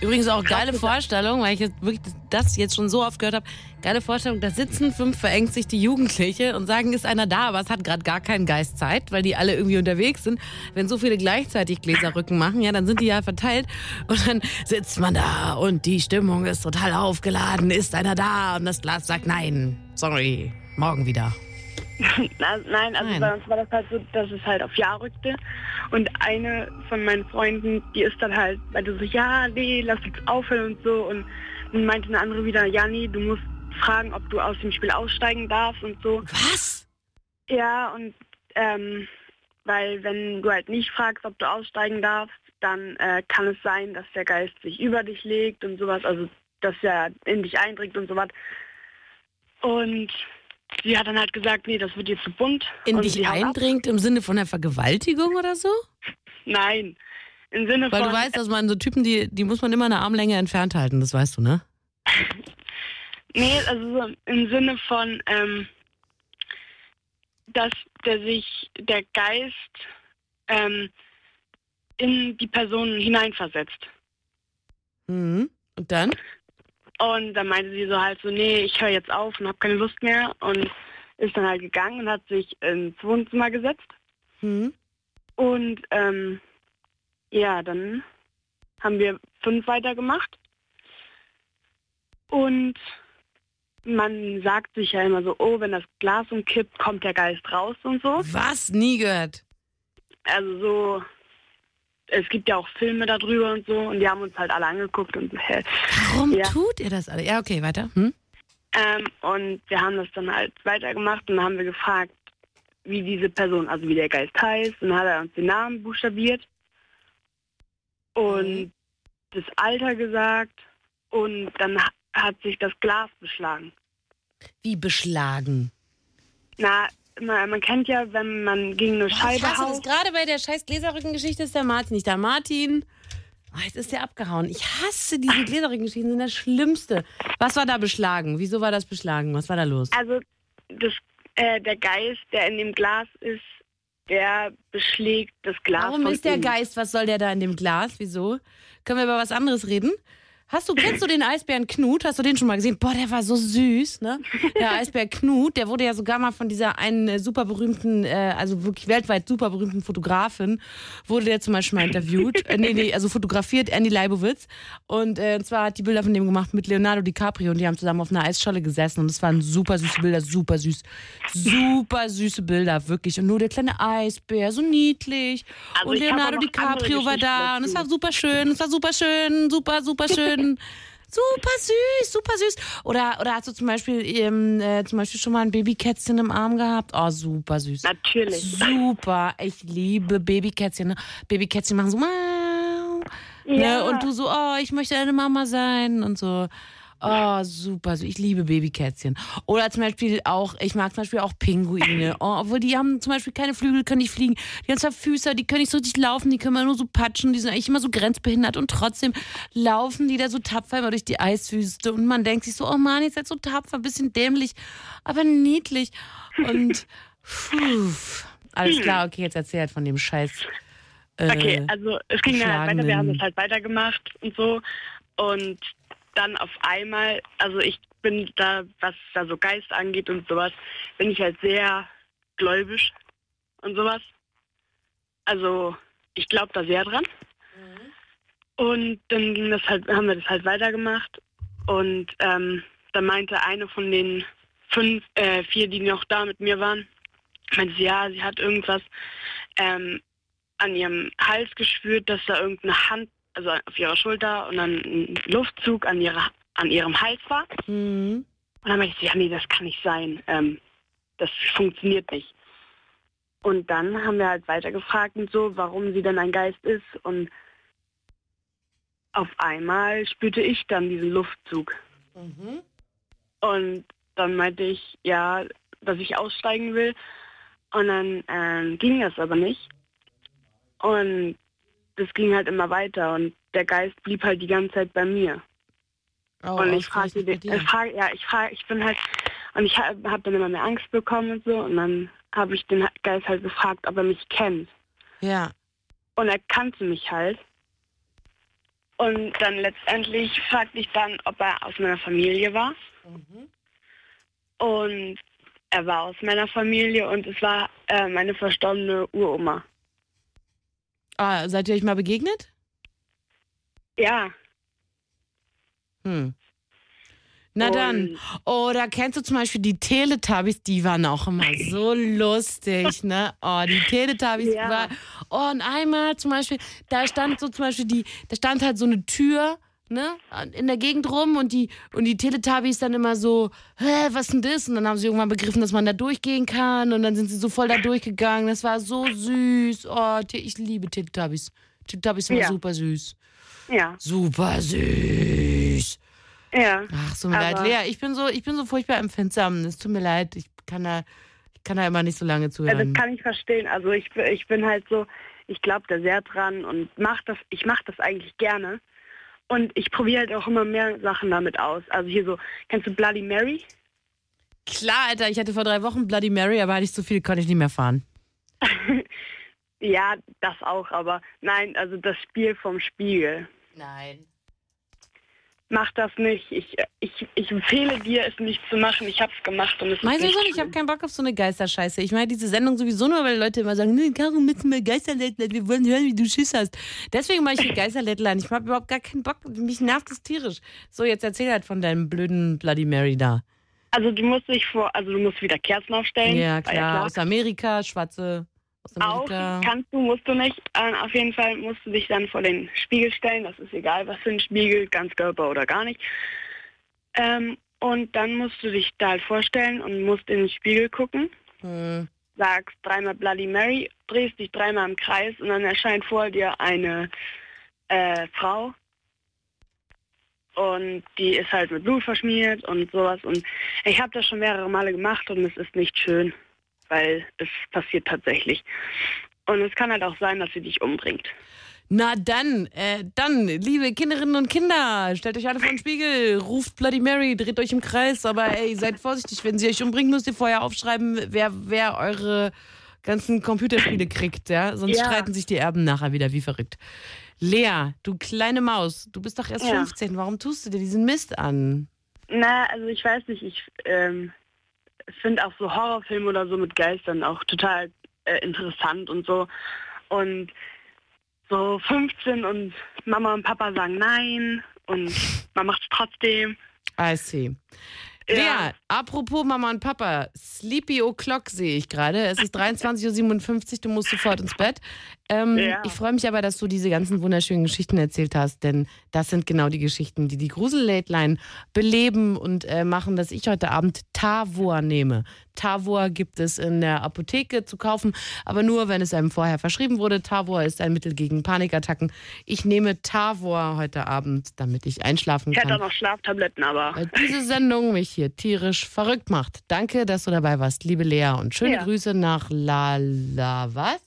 Übrigens auch geile. Vorstellung, weil ich jetzt wirklich das jetzt schon so oft gehört habe. Geile Vorstellung, da sitzen fünf verängstigte Jugendliche und sagen, ist einer da, aber es hat gerade gar keinen Geist Zeit, weil die alle irgendwie unterwegs sind. Wenn so viele gleichzeitig Gläserrücken machen, ja, dann sind die ja verteilt und dann sitzt man da und die Stimmung ist total aufgeladen. Ist einer da? Und das Glas sagt nein, sorry, morgen wieder. Nein, also Nein. bei uns war das halt so, dass es halt auf Ja rückte. Und eine von meinen Freunden, die ist dann halt, meinte so, ja, nee, lass uns aufhören und so. Und dann meinte eine andere wieder, ja, nee, du musst fragen, ob du aus dem Spiel aussteigen darfst und so. Was? Ja, und ähm, weil wenn du halt nicht fragst, ob du aussteigen darfst, dann äh, kann es sein, dass der Geist sich über dich legt und sowas, also dass er in dich eindringt und sowas. Und sie hat dann halt gesagt, nee, das wird dir zu bunt. In und dich eindringt im Sinne von der Vergewaltigung oder so? Nein. Im Sinne Weil von. du weißt, dass man so Typen, die, die muss man immer eine Armlänge entfernt halten, das weißt du, ne? Nee, also so im Sinne von, ähm, dass der sich, der Geist ähm, in die Person hineinversetzt. Mhm. Und dann? Und dann meinte sie so halt so, nee, ich höre jetzt auf und habe keine Lust mehr und ist dann halt gegangen und hat sich ins Wohnzimmer gesetzt. Mhm. Und ähm, ja, dann haben wir fünf weitergemacht. Und man sagt sich ja immer so, oh, wenn das Glas umkippt, kommt der Geist raus und so. Was? Nie gehört. Also so, es gibt ja auch Filme darüber und so und die haben uns halt alle angeguckt und so, hä. Warum Ja. tut ihr das alle? Ja, okay, weiter. Hm? Ähm, und wir haben das dann halt weitergemacht und haben wir gefragt, wie diese Person, also wie der Geist heißt. Und dann hat er uns den Namen buchstabiert und das Alter gesagt und dann hat sich das Glas beschlagen. Wie beschlagen. Na, man, man kennt ja, wenn man gegen eine Ich Scheibe hasse das. haut. Gerade bei der scheiß Gläserrückengeschichte ist der Martin nicht da. Martin, oh, jetzt ist der abgehauen. Ich hasse diese Gläserrückengeschichten, sind das Schlimmste. Was war da beschlagen? Wieso war das beschlagen? Was war da los? Also das, äh, der Geist, der in dem Glas ist, der beschlägt das Glas. Warum ist der. Geist? Was soll der da in dem Glas? Wieso? Können wir über was anderes reden? Hast du, kennst du den Eisbären Knut? Hast du den schon mal gesehen? Boah, der war so süß, ne? Der Eisbär Knut, der wurde ja sogar mal von dieser einen äh, super berühmten, äh, also wirklich weltweit super berühmten Fotografin, wurde der zum Beispiel mal interviewt. äh, nee, nee, also fotografiert, Andy Leibowitz. Und, äh, und zwar hat die Bilder von dem gemacht mit Leonardo DiCaprio und die haben zusammen auf einer Eisscholle gesessen und es waren super süße Bilder, super süß. Super süße Bilder, wirklich. Und nur der kleine Eisbär, so niedlich. Also und Leonardo DiCaprio war da Geschichten und es dazu. war super schön, es war super schön, super, super schön. Super süß, super süß. Oder, oder hast du zum Beispiel, ähm, äh, zum Beispiel schon mal ein Babykätzchen im Arm gehabt? Oh, super süß. Natürlich. Super. Ich liebe Babykätzchen. Ne? Babykätzchen machen so, Mau. Ne? Ja. Und du so, oh, ich möchte eine Mama sein und so. Oh, super. Also ich liebe Babykätzchen. Oder zum Beispiel auch, ich mag zum Beispiel auch Pinguine. Oh, obwohl die haben zum Beispiel keine Flügel, können nicht fliegen. Die haben zwar Füße, die können nicht so richtig laufen, die können nur so patschen. Die sind eigentlich immer so grenzbehindert und trotzdem laufen die da so tapfer immer durch die Eiswüste. Und man denkt sich so, oh Mann, ihr seid so tapfer, bisschen dämlich, aber niedlich. Und puh, alles klar, okay, jetzt erzähl halt von dem Scheiß. Äh, Okay, also es ging dann halt weiter, wir haben es halt weitergemacht und so. Und dann auf einmal, also ich bin da, was da so Geist angeht und sowas, bin ich halt sehr gläubisch und sowas. Also ich glaube da sehr dran. Und dann ging das halt, haben wir das halt weitergemacht. Und ähm, dann meinte eine von den fünf, äh, vier, die noch da mit mir waren, meinte sie, ja, sie hat irgendwas ähm, an ihrem Hals gespürt, dass da irgendeine Hand, also auf ihrer Schulter und dann ein Luftzug an, ihrer, an ihrem Hals war. Mhm. Und dann meinte ich, ja, nee, das kann nicht sein. Ähm, das funktioniert nicht. Und dann haben wir halt weitergefragt und so, warum sie denn ein Geist ist. Und auf einmal spürte ich dann diesen Luftzug. Mhm. Und dann meinte ich, ja, dass ich aussteigen will. Und dann ähm, ging das aber nicht. Und das ging halt immer weiter. Und der Geist blieb halt die ganze Zeit bei mir. Oh, und ich fragte bei den, ich frag, ja, ich frage, ich bin halt, und ich habe hab dann immer mehr Angst bekommen und so. Und dann habe ich den Geist halt gefragt, ob er mich kennt. Ja. Und er kannte mich halt. Und dann letztendlich fragte ich dann, ob er aus meiner Familie war. Und er war aus meiner Familie und es war äh, meine verstorbene Uroma. Ah, seid ihr euch mal begegnet? Ja, Hm. Na Und- dann. Oder kennst du zum Beispiel die Teletubbies? Die waren auch immer so lustig, ne? Oh, die Teletubbies Ja. war. Oh, und einmal zum Beispiel, da stand so zum Beispiel die, da stand halt so eine Tür, ne? In der Gegend rum und die, und die Teletubbies dann immer so, hä, was denn das? Und dann haben sie irgendwann begriffen, dass man da durchgehen kann und dann sind sie so voll da durchgegangen. Das war so süß. Oh, ich liebe Teletubbies. Teletubbies sind Ja. super süß. ja, Super süß. ja. Ach, so mir leid, Lea. Ich bin so, ich bin so furchtbar empfindsam. Es tut mir leid. Ich kann da, ich kann da immer nicht so lange Ja, zuhören. das kann ich verstehen. Also ich, ich bin halt so, ich glaube da sehr dran und mach das, ich mache das eigentlich gerne. Und ich probiere halt auch immer mehr Sachen damit aus. Also hier so, kennst du Bloody Mary? Klar, Alter. Ich hatte vor drei Wochen Bloody Mary, aber hatte ich so viel, konnte ich nicht mehr fahren. Ja, das auch, aber nein, also das Spiel vom Spiegel. Nein. Mach das nicht. Ich, ich, ich empfehle dir, es nicht zu machen. Ich habe es gemacht und es ist Meinst du schon? Ich habe keinen Bock auf so eine Geisterscheiße. Ich meine diese Sendung sowieso nur, weil Leute immer sagen, nee, Caro, müssen wir Geisterlädler, wir wollen hören, wie du Schiss hast. Deswegen mache ich hier Geisterlädler. Ich habe überhaupt gar keinen Bock. Mich nervt das tierisch. So, jetzt erzähl halt von deinem blöden Bloody Mary da. Also du musst dich vor, also du musst wieder Kerzen aufstellen. Ja, klar. Aus Amerika, Schwarze. Auch kannst du, musst du nicht. Ähm, auf jeden Fall musst du dich dann vor den Spiegel stellen. Das ist egal, was für ein Spiegel, Ganzkörper oder gar nicht. Ähm, und dann musst du dich da halt vorstellen und musst in den Spiegel gucken. Hm. Sagst dreimal Bloody Mary, drehst dich dreimal im Kreis und dann erscheint vor dir eine äh, Frau. Und die ist halt mit Blut verschmiert und sowas. Und ich habe das schon mehrere Male gemacht und es ist nicht schön, weil es passiert tatsächlich. Und es kann halt auch sein, dass sie dich umbringt. Na dann, äh, dann, liebe Kinderinnen und Kinder, stellt euch alle vor den Spiegel, ruft Bloody Mary, dreht euch im Kreis, aber ey, seid vorsichtig, wenn sie euch umbringt, müsst ihr vorher aufschreiben, wer, wer eure ganzen Computerspiele kriegt, ja? Sonst Ja. streiten sich die Erben nachher wieder wie verrückt. Lea, du kleine Maus, du bist doch erst Ja. 15, warum tust du dir diesen Mist an? Na, also ich weiß nicht, ich ähm, finde auch so Horrorfilme oder so mit Geistern auch total äh, interessant und so. Und so 15 und Mama und Papa sagen nein und man macht es trotzdem. I see. Ja. Lea, apropos Mama und Papa, Sleepy O'Clock sehe ich gerade. Es ist 23.57 Uhr, du musst sofort ins Bett. Ähm, Ja. Ich freue mich aber, dass du diese ganzen wunderschönen Geschichten erzählt hast, denn das sind genau die Geschichten, die die Grusel-Late-Line beleben und äh, machen, dass ich heute Abend Tavor nehme. Tavor gibt es in der Apotheke zu kaufen, aber nur, wenn es einem vorher verschrieben wurde. Tavor ist ein Mittel gegen Panikattacken. Ich nehme Tavor heute Abend, damit ich einschlafen Ich hätte auch kann. noch Schlaftabletten, aber Weil diese Sendung mich hier tierisch verrückt macht. Danke, dass du dabei warst, liebe Lea. Und schöne Ja. Grüße nach La La was?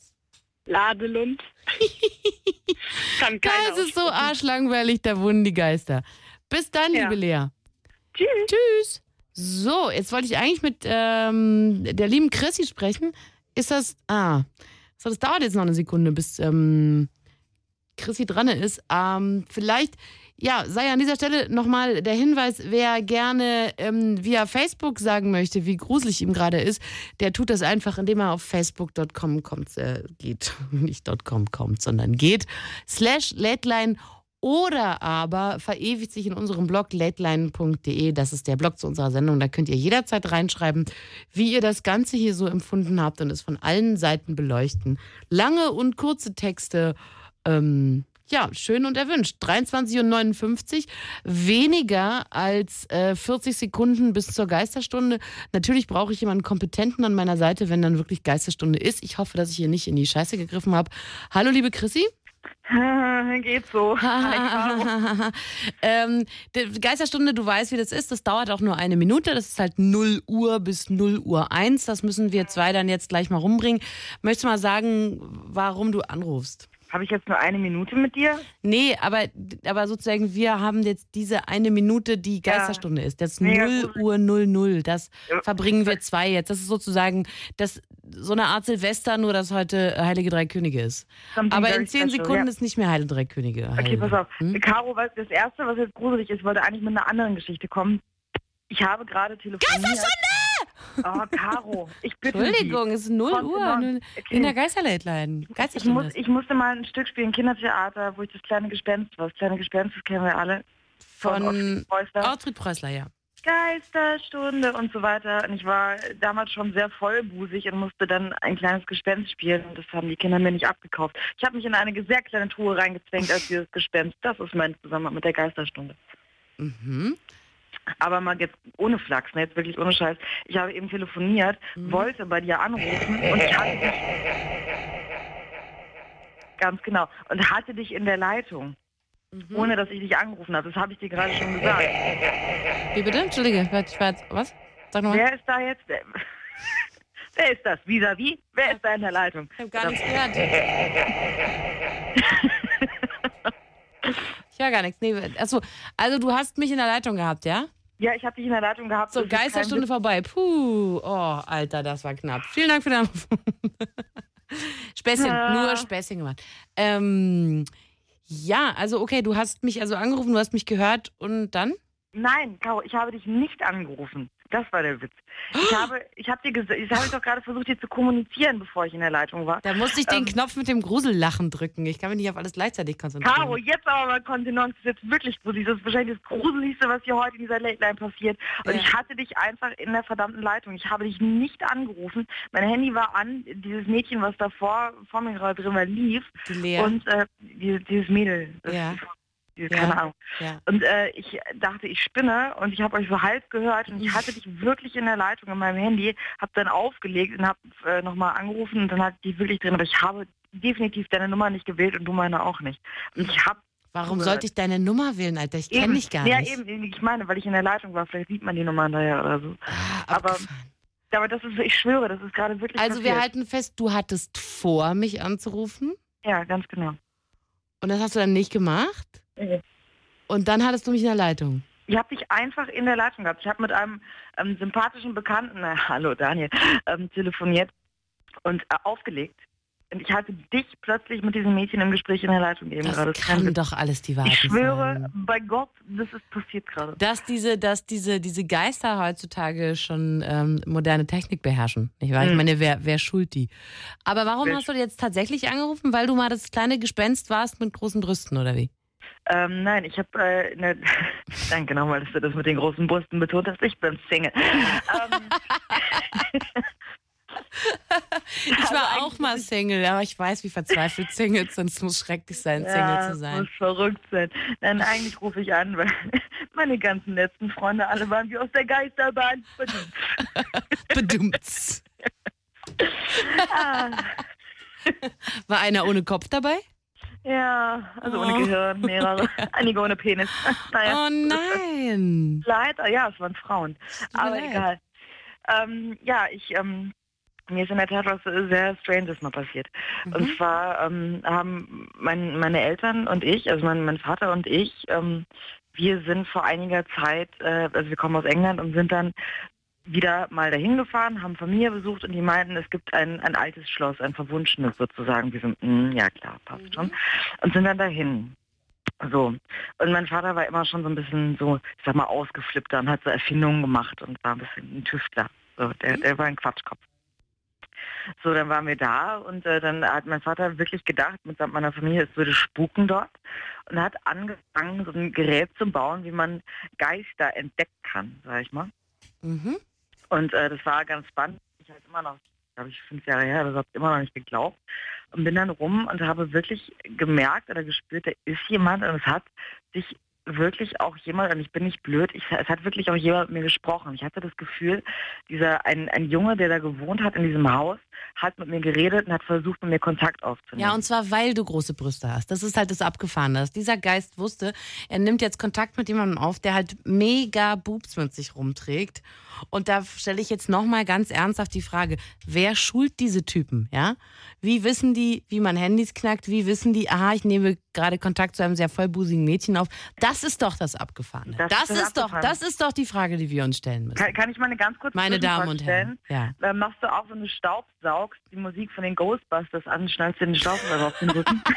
Ladelund. Kann Das ist so arschlangweilig, da wohnen die Geister. Bis dann, Ja. liebe Lea. Tschüss. Tschüss. So, jetzt wollte ich eigentlich mit ähm, der lieben Chrissy sprechen. Ist das. Ah. So, das dauert jetzt noch eine Sekunde, bis ähm, Chrissy dran ist. Ähm, vielleicht, ja, sei an dieser Stelle nochmal der Hinweis, wer gerne ähm, via Facebook sagen möchte, wie gruselig ihm gerade ist, der tut das einfach, indem er auf facebook.com kommt, äh, geht, nicht .com kommt, sondern geht, slash Lädlein oder aber verewigt sich in unserem Blog lateline.de. Das ist der Blog zu unserer Sendung. Da könnt ihr jederzeit reinschreiben, wie ihr das Ganze hier so empfunden habt und es von allen Seiten beleuchten. Lange und kurze Texte. Ähm, ja, schön und erwünscht. 23.59 Uhr, weniger als äh, 40 Sekunden bis zur Geisterstunde. Natürlich brauche ich jemanden Kompetenten an meiner Seite, wenn dann wirklich Geisterstunde ist. Ich hoffe, dass ich hier nicht in die Scheiße gegriffen habe. Hallo, liebe Chrissy. Geht so. ähm, Geisterstunde, du weißt, wie das ist. Das dauert auch nur eine Minute. Das ist halt 0 Uhr bis 0 Uhr 1. Das müssen wir zwei dann jetzt gleich mal rumbringen. Möchtest du mal sagen, warum du anrufst? Habe ich jetzt nur eine Minute mit dir? Nee, aber, aber sozusagen, wir haben jetzt diese eine Minute, die Geisterstunde ist. Das Mega 0 gruselig. Uhr 00. Das Ja. verbringen wir zwei jetzt. Das ist sozusagen das, so eine Art Silvester, nur dass heute Heilige Drei Könige ist. Something Aber in zehn Sekunden ja. ist nicht mehr Heilige Drei Könige. Okay, Heilige. pass auf. Hm? Caro, was, das Erste, was jetzt gruselig ist, wollte eigentlich mit einer anderen Geschichte kommen. Ich habe gerade telefoniert. Oh, Caro, ich bitte Entschuldigung, es ist 0 Kommt Uhr. immer. Okay. In der Geisterlädlein. Sie. Ich, muss, ich musste mal ein Stück spielen, Kindertheater, wo ich das kleine Gespenst war. Das kleine Gespenst, das kennen wir alle. Von Preußler. Ortfried Preußler, ja. Geisterstunde und so weiter. Und ich war damals schon sehr vollbusig und musste dann ein kleines Gespenst spielen. Und das haben die Kinder mir nicht abgekauft. Ich habe mich in eine sehr kleine Truhe reingezwängt als dieses Gespenst. Das ist mein Zusammenhang mit der Geisterstunde. Mhm. Aber mal jetzt ohne Flachs, ne, jetzt wirklich ohne Scheiß. Ich habe eben telefoniert, Mhm. wollte bei dir anrufen und hatte dich... Ganz genau. Und hatte dich in der Leitung, Mhm. ohne dass ich dich angerufen habe. Das habe ich dir gerade schon gesagt. Wie bitte? Entschuldige, ich war- jetzt- was? Sag nochmal. Wer ist da jetzt? Wer, ist das? Vis-à-vis? Wer ist da in der Leitung? Ich habe gar nichts gehört. Ich höre gar nichts. Nee, achso, also du hast mich in der Leitung gehabt, ja? Ja, ich habe dich in der Leitung gehabt. So, Geisterstunde vorbei. Puh, oh, Alter, das war knapp. Vielen Dank für den Anruf. Späßchen, Ja. nur Späßchen gemacht. Ähm, ja, also okay, du hast mich also angerufen, du hast mich gehört und dann? Nein, Caro, ich habe dich nicht angerufen. Das war der Witz. Ich habe, ich habe dir gesagt, ich habe doch gerade versucht, dir zu kommunizieren, bevor ich in der Leitung war. Da musste ich den Ähm. Knopf mit dem Grusellachen drücken. Ich kann mich nicht auf alles gleichzeitig konzentrieren. Caro, jetzt aber mal Kontenance, das ist jetzt wirklich gruselig. Das ist wahrscheinlich das Gruseligste, was hier heute in dieser Late Line passiert. Und Ja. ich hatte dich einfach in der verdammten Leitung. Ich habe dich nicht angerufen. Mein Handy war an. Dieses Mädchen, was davor vor mir gerade drin war, lief. Die Lea. Und äh, dieses, dieses Mädel. Ja. Ja. Keine Ahnung. ja. Und äh, ich dachte, ich spinne und ich habe euch so halb gehört und ich hatte dich wirklich in der Leitung in meinem Handy, habe dann aufgelegt und habe äh, nochmal angerufen und dann hatte ich die wirklich drin. Aber ich habe definitiv deine Nummer nicht gewählt und du meine auch nicht. Und ich habe Warum sollte ich deine Nummer wählen, Alter? Ich kenne dich gar ja, nicht. eben, ich meine, weil ich in der Leitung war, vielleicht sieht man die Nummer daher oder so. Ah, Aber. Aber das ist, ich schwöre, das ist gerade wirklich Also wir passiert. halten fest, du hattest vor, mich anzurufen Ja, ganz genau. und das hast du dann nicht gemacht. Mhm. Und dann hattest du mich in der Leitung. Ich habe dich einfach in der Leitung gehabt. Ich habe mit einem ähm, sympathischen Bekannten, äh, hallo Daniel, ähm, telefoniert und äh, aufgelegt. Und ich hatte dich plötzlich mit diesem Mädchen im Gespräch in der Leitung eben Das gerade. kann doch alles die Wahrheit ich schwöre, sein. bei Gott, das ist passiert gerade. Dass diese, dass diese, diese Geister heutzutage schon ähm, moderne Technik beherrschen. Nicht wahr? Ich Hm. meine, wer, wer schult die? Aber warum Wer hast du jetzt tatsächlich angerufen? Weil du mal das kleine Gespenst warst mit großen Brüsten, oder wie? Ähm, nein, ich habe, äh, ne, danke nochmal, dass du das mit den großen Brüsten betont hast. Ich bin Single. ähm, Ich war auch mal Single, aber ich weiß, wie verzweifelt Singles sind. Es muss schrecklich sein, Single zu sein. muss verrückt sein. Nein, eigentlich rufe ich an, weil meine ganzen letzten Freunde alle waren wie aus der Geisterbahn. Bedumts. ah, War einer ohne Kopf dabei? Ja, also ohne Oh. Gehirn, mehrere. Einige ohne Penis. Naja. Oh nein. Leider, ja, es waren Frauen. Aber leid. egal. Ähm, ja, ich, ähm, mir ist in der Tat was sehr Stranges mal passiert. Mhm. Und zwar ähm, haben mein, meine Eltern und ich, also mein, mein Vater und ich, ähm, wir sind vor einiger Zeit, äh, also wir kommen aus England und sind dann wieder mal dahin gefahren, haben Familie besucht und die meinten, es gibt ein, ein altes Schloss, ein verwunschenes sozusagen. Wir sind, "Mm, ja klar, passt schon. Und sind dann dahin. So. Und mein Vater war immer schon so ein bisschen so, ich sag mal, ausgeflippter und hat so Erfindungen gemacht und war ein bisschen ein Tüftler. So, der, der war ein Quatschkopf. So, dann waren wir da und äh, dann hat mein Vater wirklich gedacht, mitsamt meiner Familie, es würde spuken dort und hat angefangen, so ein Gerät zu bauen, wie man Geister entdecken kann, sag ich mal. Mhm. Und äh, das war ganz spannend. Ich habe immer noch, glaube ich, fünf Jahre her, das habe ich immer noch nicht geglaubt. Und bin dann rum und habe wirklich gemerkt oder gespürt, da ist jemand und es hat sich wirklich auch jemand, und ich bin nicht blöd, ich, es hat wirklich auch jemand mit mir gesprochen. Ich hatte das Gefühl, dieser ein, ein Junge, der da gewohnt hat in diesem Haus, hat mit mir geredet und hat versucht, mit mir Kontakt aufzunehmen. Ja, und zwar, weil du große Brüste hast. Das ist halt das Abgefahrene. Dass dieser Geist wusste, er nimmt jetzt Kontakt mit jemandem auf, der halt mega Boobs mit sich rumträgt. Und da stelle ich jetzt nochmal ganz ernsthaft die Frage, wer schult diese Typen, ja? Wie wissen die, wie man Handys knackt? Wie wissen die, aha, ich nehme gerade Kontakt zu einem sehr vollbusigen Mädchen auf? Das ist doch das Abgefahrene. Das, Das ist das ist doch, das ist doch die Frage, die wir uns stellen müssen. kann, kann ich mal eine ganz kurze Meine Damen und Herren. stellen? Äh, machst du auch, wenn du staubsaugst, die Musik von den Ghostbusters an, schnallst dir den Staubsauger auf den Rücken?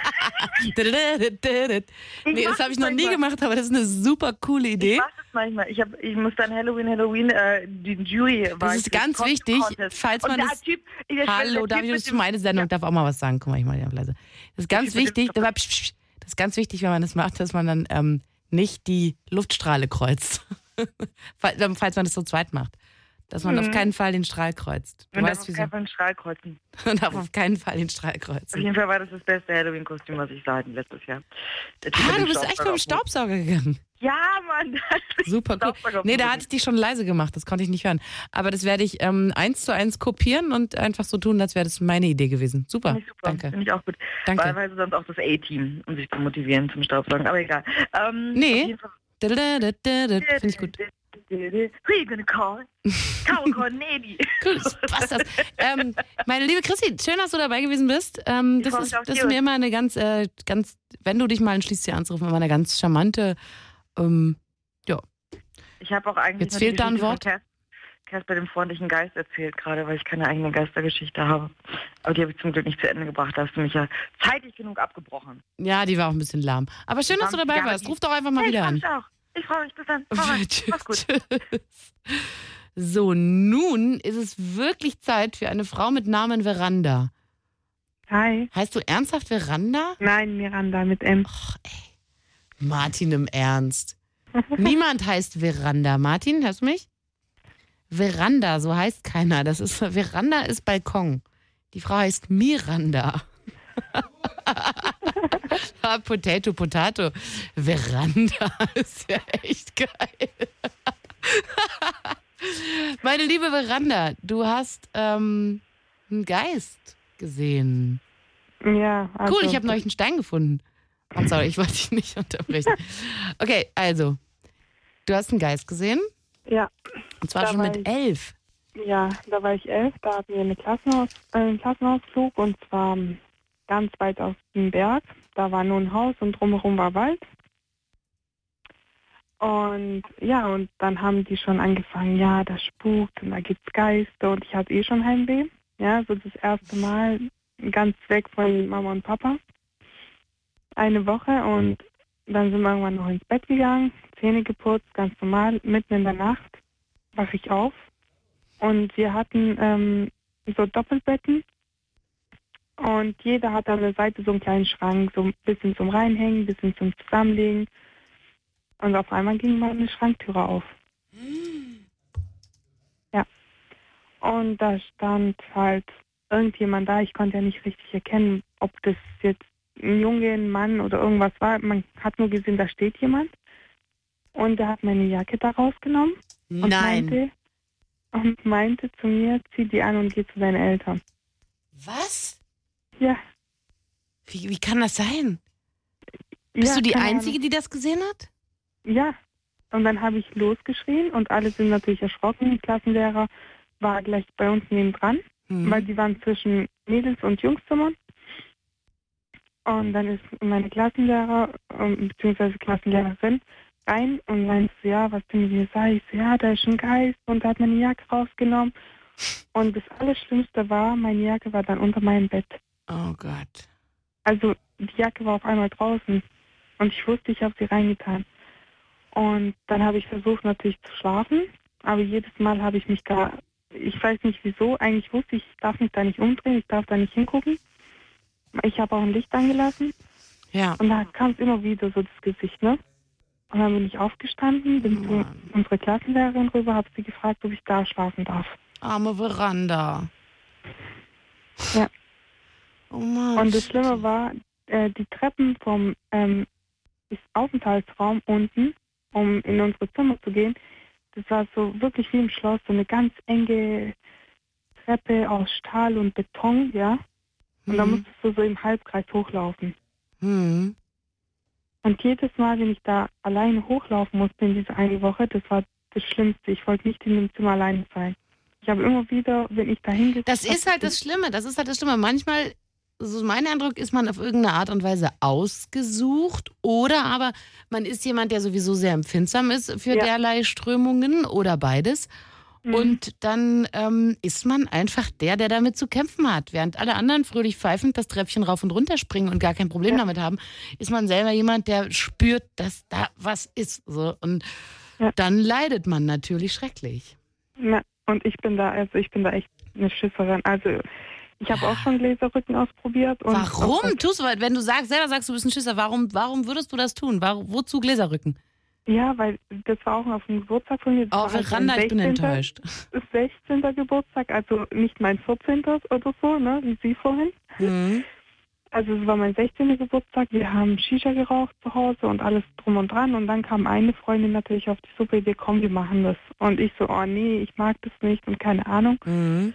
Nee, das habe ich das noch nie manchmal. gemacht, aber das ist eine super coole Idee. Ich mach das manchmal. Ich, hab, ich muss dann Halloween, Halloween, äh, die Jury Das ist ganz wichtig, falls man das- Typ, ich Hallo, darf ich das meine Sendung? Darf auch mal was sagen. Guck mal, ich mal leise. Das ist ganz wichtig, das ist ganz wichtig, wenn man das macht, dass man dann ähm, nicht die Luftstrahle kreuzt. Fall- Falls man das so zweit macht. Dass man Mhm. auf keinen Fall den Strahl kreuzt. Du Man darf weißt, auf wieso. keinen Fall einen Strahl kreuzen. Man darf auf keinen Fall den Strahl Auf kreuzen. jeden Fall war das das beste Halloween-Kostüm, was ich sah letztes Jahr. Ah, du bist echt mit dem Staubsauger gegangen. Ja, Mann. Super cool. Nee, da hatte ich dich schon leise gemacht, das konnte ich nicht hören. Aber das werde ich ähm, eins zu eins kopieren und einfach so tun, als wäre das meine Idee gewesen. Super, Finde ich super. danke. Finde ich auch gut. Danke. Wahlweise sonst auch das A-Team, um sich zu motivieren zum Staubsaugen. Aber egal. Ähm, Nee. Finde ich gut. Who you gonna call? Call Corneli. Das das. Ähm, meine liebe Chrissy, schön, dass du dabei gewesen bist. Ähm, das ist, das ist mir immer eine ganz, äh, ganz, wenn du dich mal entschließt, hier anzurufen, immer eine ganz charmante. Ähm, ja, Ich habe auch eigentlich Jetzt fehlt da ein Wort. Cas- Casper dem freundlichen Geist erzählt gerade, weil ich keine eigene Geistergeschichte habe. Aber die habe ich zum Glück nicht zu Ende gebracht. Da hast du mich ja zeitig genug abgebrochen. ja, die war auch ein bisschen lahm. Aber schön, dass du dabei Ja, warst. Ruf doch einfach mal Hey, wieder ich an. mich auch. Ich freue mich. Bis dann. Mach's gut. Tschüss. So, nun ist es wirklich Zeit für eine Frau mit Namen Veranda. Hi. Heißt du ernsthaft Veranda? Nein, Miranda mit M. Och, ey. Martin im Ernst. Niemand heißt Veranda. Martin, hörst du mich? Veranda, so heißt keiner. Das ist Veranda ist Balkon. Die Frau heißt Miranda. ah, potato, Potato. Veranda ist ja echt geil. Meine liebe Veranda, du hast ähm, einen Geist gesehen. Ja, also, Cool, ich habe neulich einen Stein gefunden. Oh, sorry, ich wollte dich nicht unterbrechen. Okay, also, du hast einen Geist gesehen Ja, und zwar Da schon mit ich- elf. ja, da war ich elf, da hatten wir eine Klassenaus äh, einen Klassenausflug und zwar ganz weit auf dem Berg. Da war nur ein Haus und drumherum war Wald. Und ja, und dann haben die schon angefangen, ja, das spukt und da gibt's Geister und ich hatte eh schon Heimweh. Ja, so das erste Mal ganz weg von Mama und Papa. Eine Woche und dann sind wir irgendwann noch ins Bett gegangen, Zähne geputzt, ganz normal, mitten in der Nacht wache ich auf und wir hatten ähm, so Doppelbetten und jeder hat an der Seite so einen kleinen Schrank, so ein bisschen zum Reinhängen, ein bisschen zum Zusammenlegen. Und auf einmal ging mal eine Schranktüre auf. Ja. Und da stand halt irgendjemand da. Ich konnte ja nicht richtig erkennen, ob das jetzt ein Junge, ein Mann oder irgendwas war. Man hat nur gesehen, da steht jemand. Und der hat meine Jacke da rausgenommen und Nein. meinte, und meinte zu mir, zieh die an und geh zu deinen Eltern. Was? Ja. Wie, wie kann das sein? Bist ja, du die Einzige, die das gesehen hat? Ja. Und dann habe ich losgeschrien und alle sind natürlich erschrocken. Die Klassenlehrer war gleich bei uns nebendran, Hm. weil die waren zwischen Mädels- und Jungszimmern. Und dann ist meine Klassenlehrer ähm, bzw. Klassenlehrerin rein und meinte so, ja, was denn mit mir sei. Ich so, ja, da ist ein Geist und da hat meine Jacke rausgenommen. Und das Allerschlimmste war, meine Jacke war dann unter meinem Bett. Oh Gott. Also die Jacke war auf einmal draußen und ich wusste, ich habe sie reingetan. Und dann habe ich versucht natürlich zu schlafen, aber jedes Mal habe ich mich da, ich weiß nicht wieso, eigentlich wusste ich, ich darf mich da nicht umdrehen, ich darf da nicht hingucken. Ich habe auch ein Licht angelassen Ja. und da kam es immer wieder so das Gesicht, ne? Und dann bin ich aufgestanden, bin zu unserer Klassenlehrerin rüber, habe sie gefragt, ob ich da schlafen darf. Arme Veranda. Ja. Oh Mann. Und das Schlimme war, äh, die Treppen vom ähm, Aufenthaltsraum unten, um in unsere Zimmer zu gehen, das war so wirklich wie im Schloss, so eine ganz enge Treppe aus Stahl und Beton, ja. Und da Hm. musstest du so im Halbkreis hochlaufen. Hm. Und jedes Mal, wenn ich da alleine hochlaufen musste in dieser eine Woche, das war das Schlimmste. Ich wollte nicht in dem Zimmer alleine sein. Ich habe immer wieder, wenn ich da hingesetzt Das ist halt das Schlimme. Das ist halt das Schlimme. Manchmal, so mein Eindruck, ist man auf irgendeine Art und Weise ausgesucht oder aber man ist jemand, der sowieso sehr empfindsam ist für Ja. derlei Strömungen oder beides. Mhm. Und dann ähm, ist man einfach der, der damit zu kämpfen hat. Während alle anderen fröhlich pfeifend das Treppchen rauf und runter springen und gar kein Problem Ja. damit haben, ist man selber jemand, der spürt, dass da was ist. So. Und Ja. dann leidet man natürlich schrecklich. Ja, und ich bin da, also ich bin da echt eine Schisserin. Also ich habe auch schon Gläserrücken ausprobiert. Und Warum tust du, wenn du sagst, selber sagst, du bist ein Schisser, warum, warum würdest du das tun? Warum, wozu Gläserrücken? Ja, weil das war auch auf dem Geburtstag von mir. Das Oh, halt Veranda, mein ich bin 16. enttäuscht. 16. Geburtstag, also nicht mein 14. oder so, ne, wie Sie vorhin. Mhm. Also es war mein 16. Geburtstag, wir haben Shisha geraucht zu Hause und alles drum und dran und dann kam eine Freundin natürlich auf die Suppe Idee, komm, wir machen das. Und ich so, oh nee, ich mag das nicht und keine Ahnung. Mhm.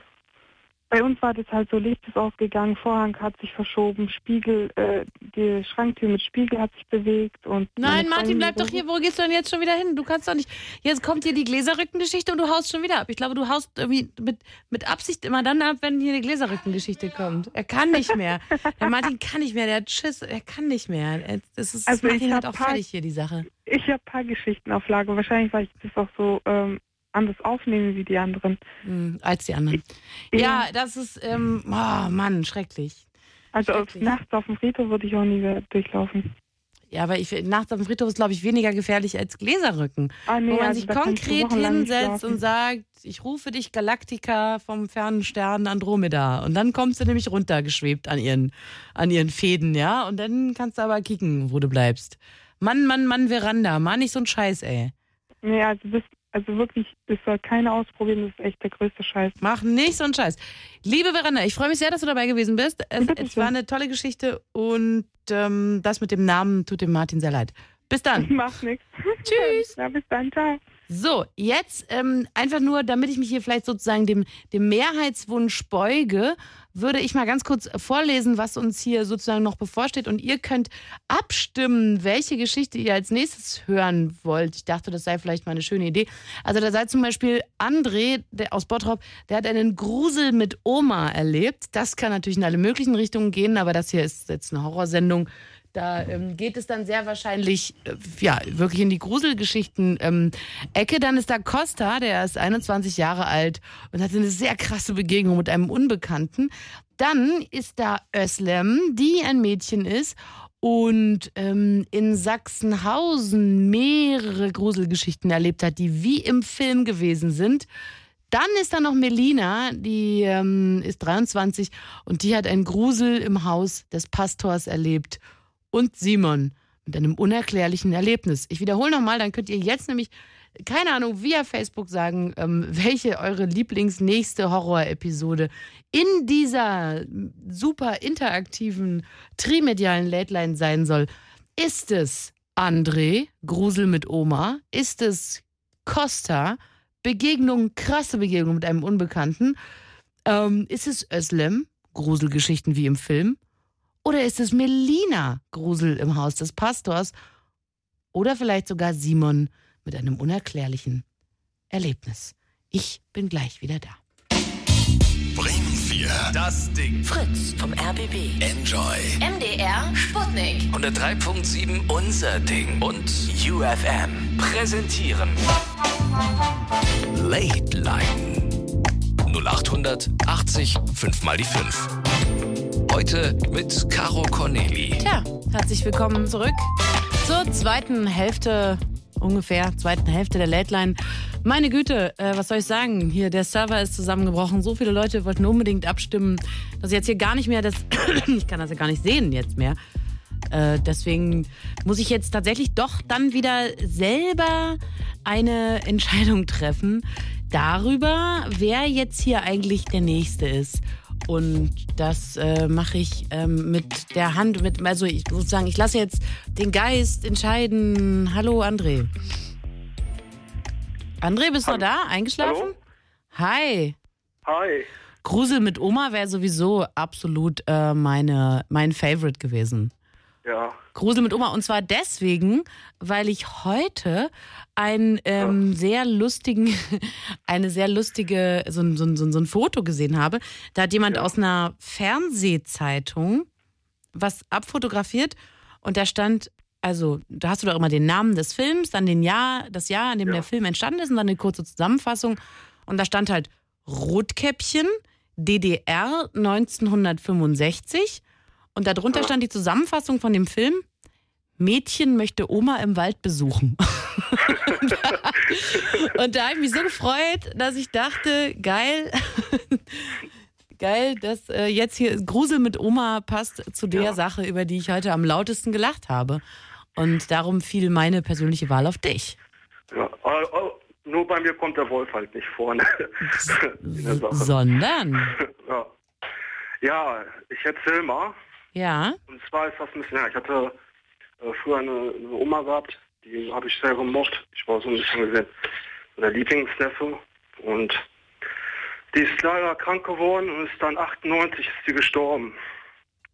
Bei uns war das halt so, Licht ist ausgegangen, Vorhang hat sich verschoben, Spiegel, äh, die Schranktür mit Spiegel hat sich bewegt und... Nein, Martin, bleib doch hier. Wo gehst du denn jetzt schon wieder hin? Du kannst doch nicht. Jetzt kommt hier die Gläserrückengeschichte und du haust schon wieder ab. Ich glaube, du haust irgendwie mit, mit Absicht immer dann ab, wenn hier die Gläserrückengeschichte kommt. Er kann nicht mehr. Der Martin kann nicht mehr. Der hat Schiss. Er kann nicht mehr. Das ist Also halt hab auch paar- fertig hier, die Sache. Ich habe ein paar Geschichten auf Lager, wahrscheinlich, weil ich das auch so ähm, anders aufnehme wie die anderen. Mhm, als die anderen. Ja, das ist, ähm, oh Mann, schrecklich. Also Schrecklich. nachts auf dem Friedhof würde ich auch nie durchlaufen. Ja, aber ich, nachts auf dem Friedhof ist, glaube ich, weniger gefährlich als Gläserrücken. Ah, nee, wo man also sich konkret hinsetzt und sagt, ich rufe dich Galaktika vom fernen Stern Andromeda. Und dann kommst du nämlich runtergeschwebt an ihren, an ihren Fäden, ja? Und dann kannst du aber kicken, wo du bleibst. Mann, Mann, Mann, Veranda. Mann, nicht so ein Scheiß, ey. Nee, also, das, also wirklich, das soll keiner ausprobieren, das ist echt der größte Scheiß. Mach nicht so einen Scheiß. Liebe Veranda, ich freue mich sehr, dass du dabei gewesen bist. Es, es war eine tolle Geschichte und ähm, das mit dem Namen tut dem Martin sehr leid. Bis dann. Macht nichts. Tschüss. Ja, bis dann, ciao. So, jetzt ähm, einfach nur, damit ich mich hier vielleicht sozusagen dem, dem Mehrheitswunsch beuge, würde ich mal ganz kurz vorlesen, was uns hier sozusagen noch bevorsteht. Und ihr könnt abstimmen, welche Geschichte ihr als nächstes hören wollt. Ich dachte, das sei vielleicht mal eine schöne Idee. Also da sei zum Beispiel André der, aus Bottrop, der hat einen Grusel mit Oma erlebt. Das kann natürlich in alle möglichen Richtungen gehen, aber das hier ist jetzt eine Horrorsendung. Da ähm, geht es dann sehr wahrscheinlich, äh, ja, wirklich in die Gruselgeschichten-Ecke. dann ist da Costa, der ist 21 Jahre alt und hatte eine sehr krasse Begegnung mit einem Unbekannten. Dann ist da Özlem, die ein Mädchen ist und ähm, in Sachsenhausen mehrere Gruselgeschichten erlebt hat, die wie im Film gewesen sind. Dann ist da noch Melina, die ähm, ist 23 und die hat einen Grusel im Haus des Pastors erlebt. Und Simon mit einem unerklärlichen Erlebnis. Ich wiederhole nochmal, dann könnt ihr jetzt nämlich keine Ahnung, via Facebook sagen, ähm, welche eure Lieblingsnächste Horror-Episode in dieser super interaktiven, trimedialen Line sein soll. Ist es André, Grusel mit Oma? Ist es Costa, Begegnung, krasse Begegnung mit einem Unbekannten? Ähm, ist es Özlem, Gruselgeschichten wie im Film? Oder ist es Melina, Grusel im Haus des Pastors? Oder vielleicht sogar Simon mit einem unerklärlichen Erlebnis. Ich bin gleich wieder da. Bremen 4. Das Ding. Fritz vom RBB. Enjoy. MDR Sputnik. 103.7 Unser Ding. Und UFM präsentieren. Late Line. 0800 80 5 mal die 5. Heute mit Caro Corneli. Tja, herzlich willkommen zurück zur zweiten Hälfte, ungefähr zweiten Hälfte der Late Line. Meine Güte, äh, was soll ich sagen? Hier, der Server ist zusammengebrochen. So viele Leute wollten unbedingt abstimmen, dass ich jetzt hier gar nicht mehr das. ich kann das ja gar nicht sehen jetzt mehr. Äh, deswegen muss ich jetzt tatsächlich doch dann wieder selber eine Entscheidung treffen darüber, wer jetzt hier eigentlich der Nächste ist. Und das äh, mache ich ähm, mit der Hand, mit, also ich muss sagen, ich lasse jetzt den Geist entscheiden. Hallo André. André, bist du da? Eingeschlafen? Hi. Hi. Grusel mit Oma wäre sowieso absolut äh, meine, mein Favorite gewesen. Ja. Grusel mit Oma. Und zwar deswegen, weil ich heute einen ähm, sehr lustigen, eine sehr lustige, so, ein- so, ein- so, ein- ein Foto gesehen habe. Da hat jemand aus einer Fernsehzeitung was abfotografiert und da stand, also da hast du doch immer den Namen des Films, dann den Jahr, das Jahr, in dem der Film entstanden ist und dann eine kurze Zusammenfassung. Und da stand halt Rotkäppchen, DDR 1965 und darunter stand die Zusammenfassung von dem Film. Mädchen möchte Oma im Wald besuchen. und da habe ich mich so gefreut, dass ich dachte, geil, geil, dass äh, jetzt hier Grusel mit Oma passt zu der Sache, über die ich heute am lautesten gelacht habe. Und darum fiel meine persönliche Wahl auf dich. ja. Oh, oh, nur bei mir kommt der Wolf halt nicht vorne. Sondern, Ja. ja, ich erzähl mal. ja, Und zwar ist das ein bisschen, ja, ich hatte äh, früher eine, eine Oma gehabt, die habe ich sehr gemocht. Ich war so ein bisschen gesehen, der Lieblingsneffe. Und die ist leider krank geworden und ist dann 98 ist sie gestorben.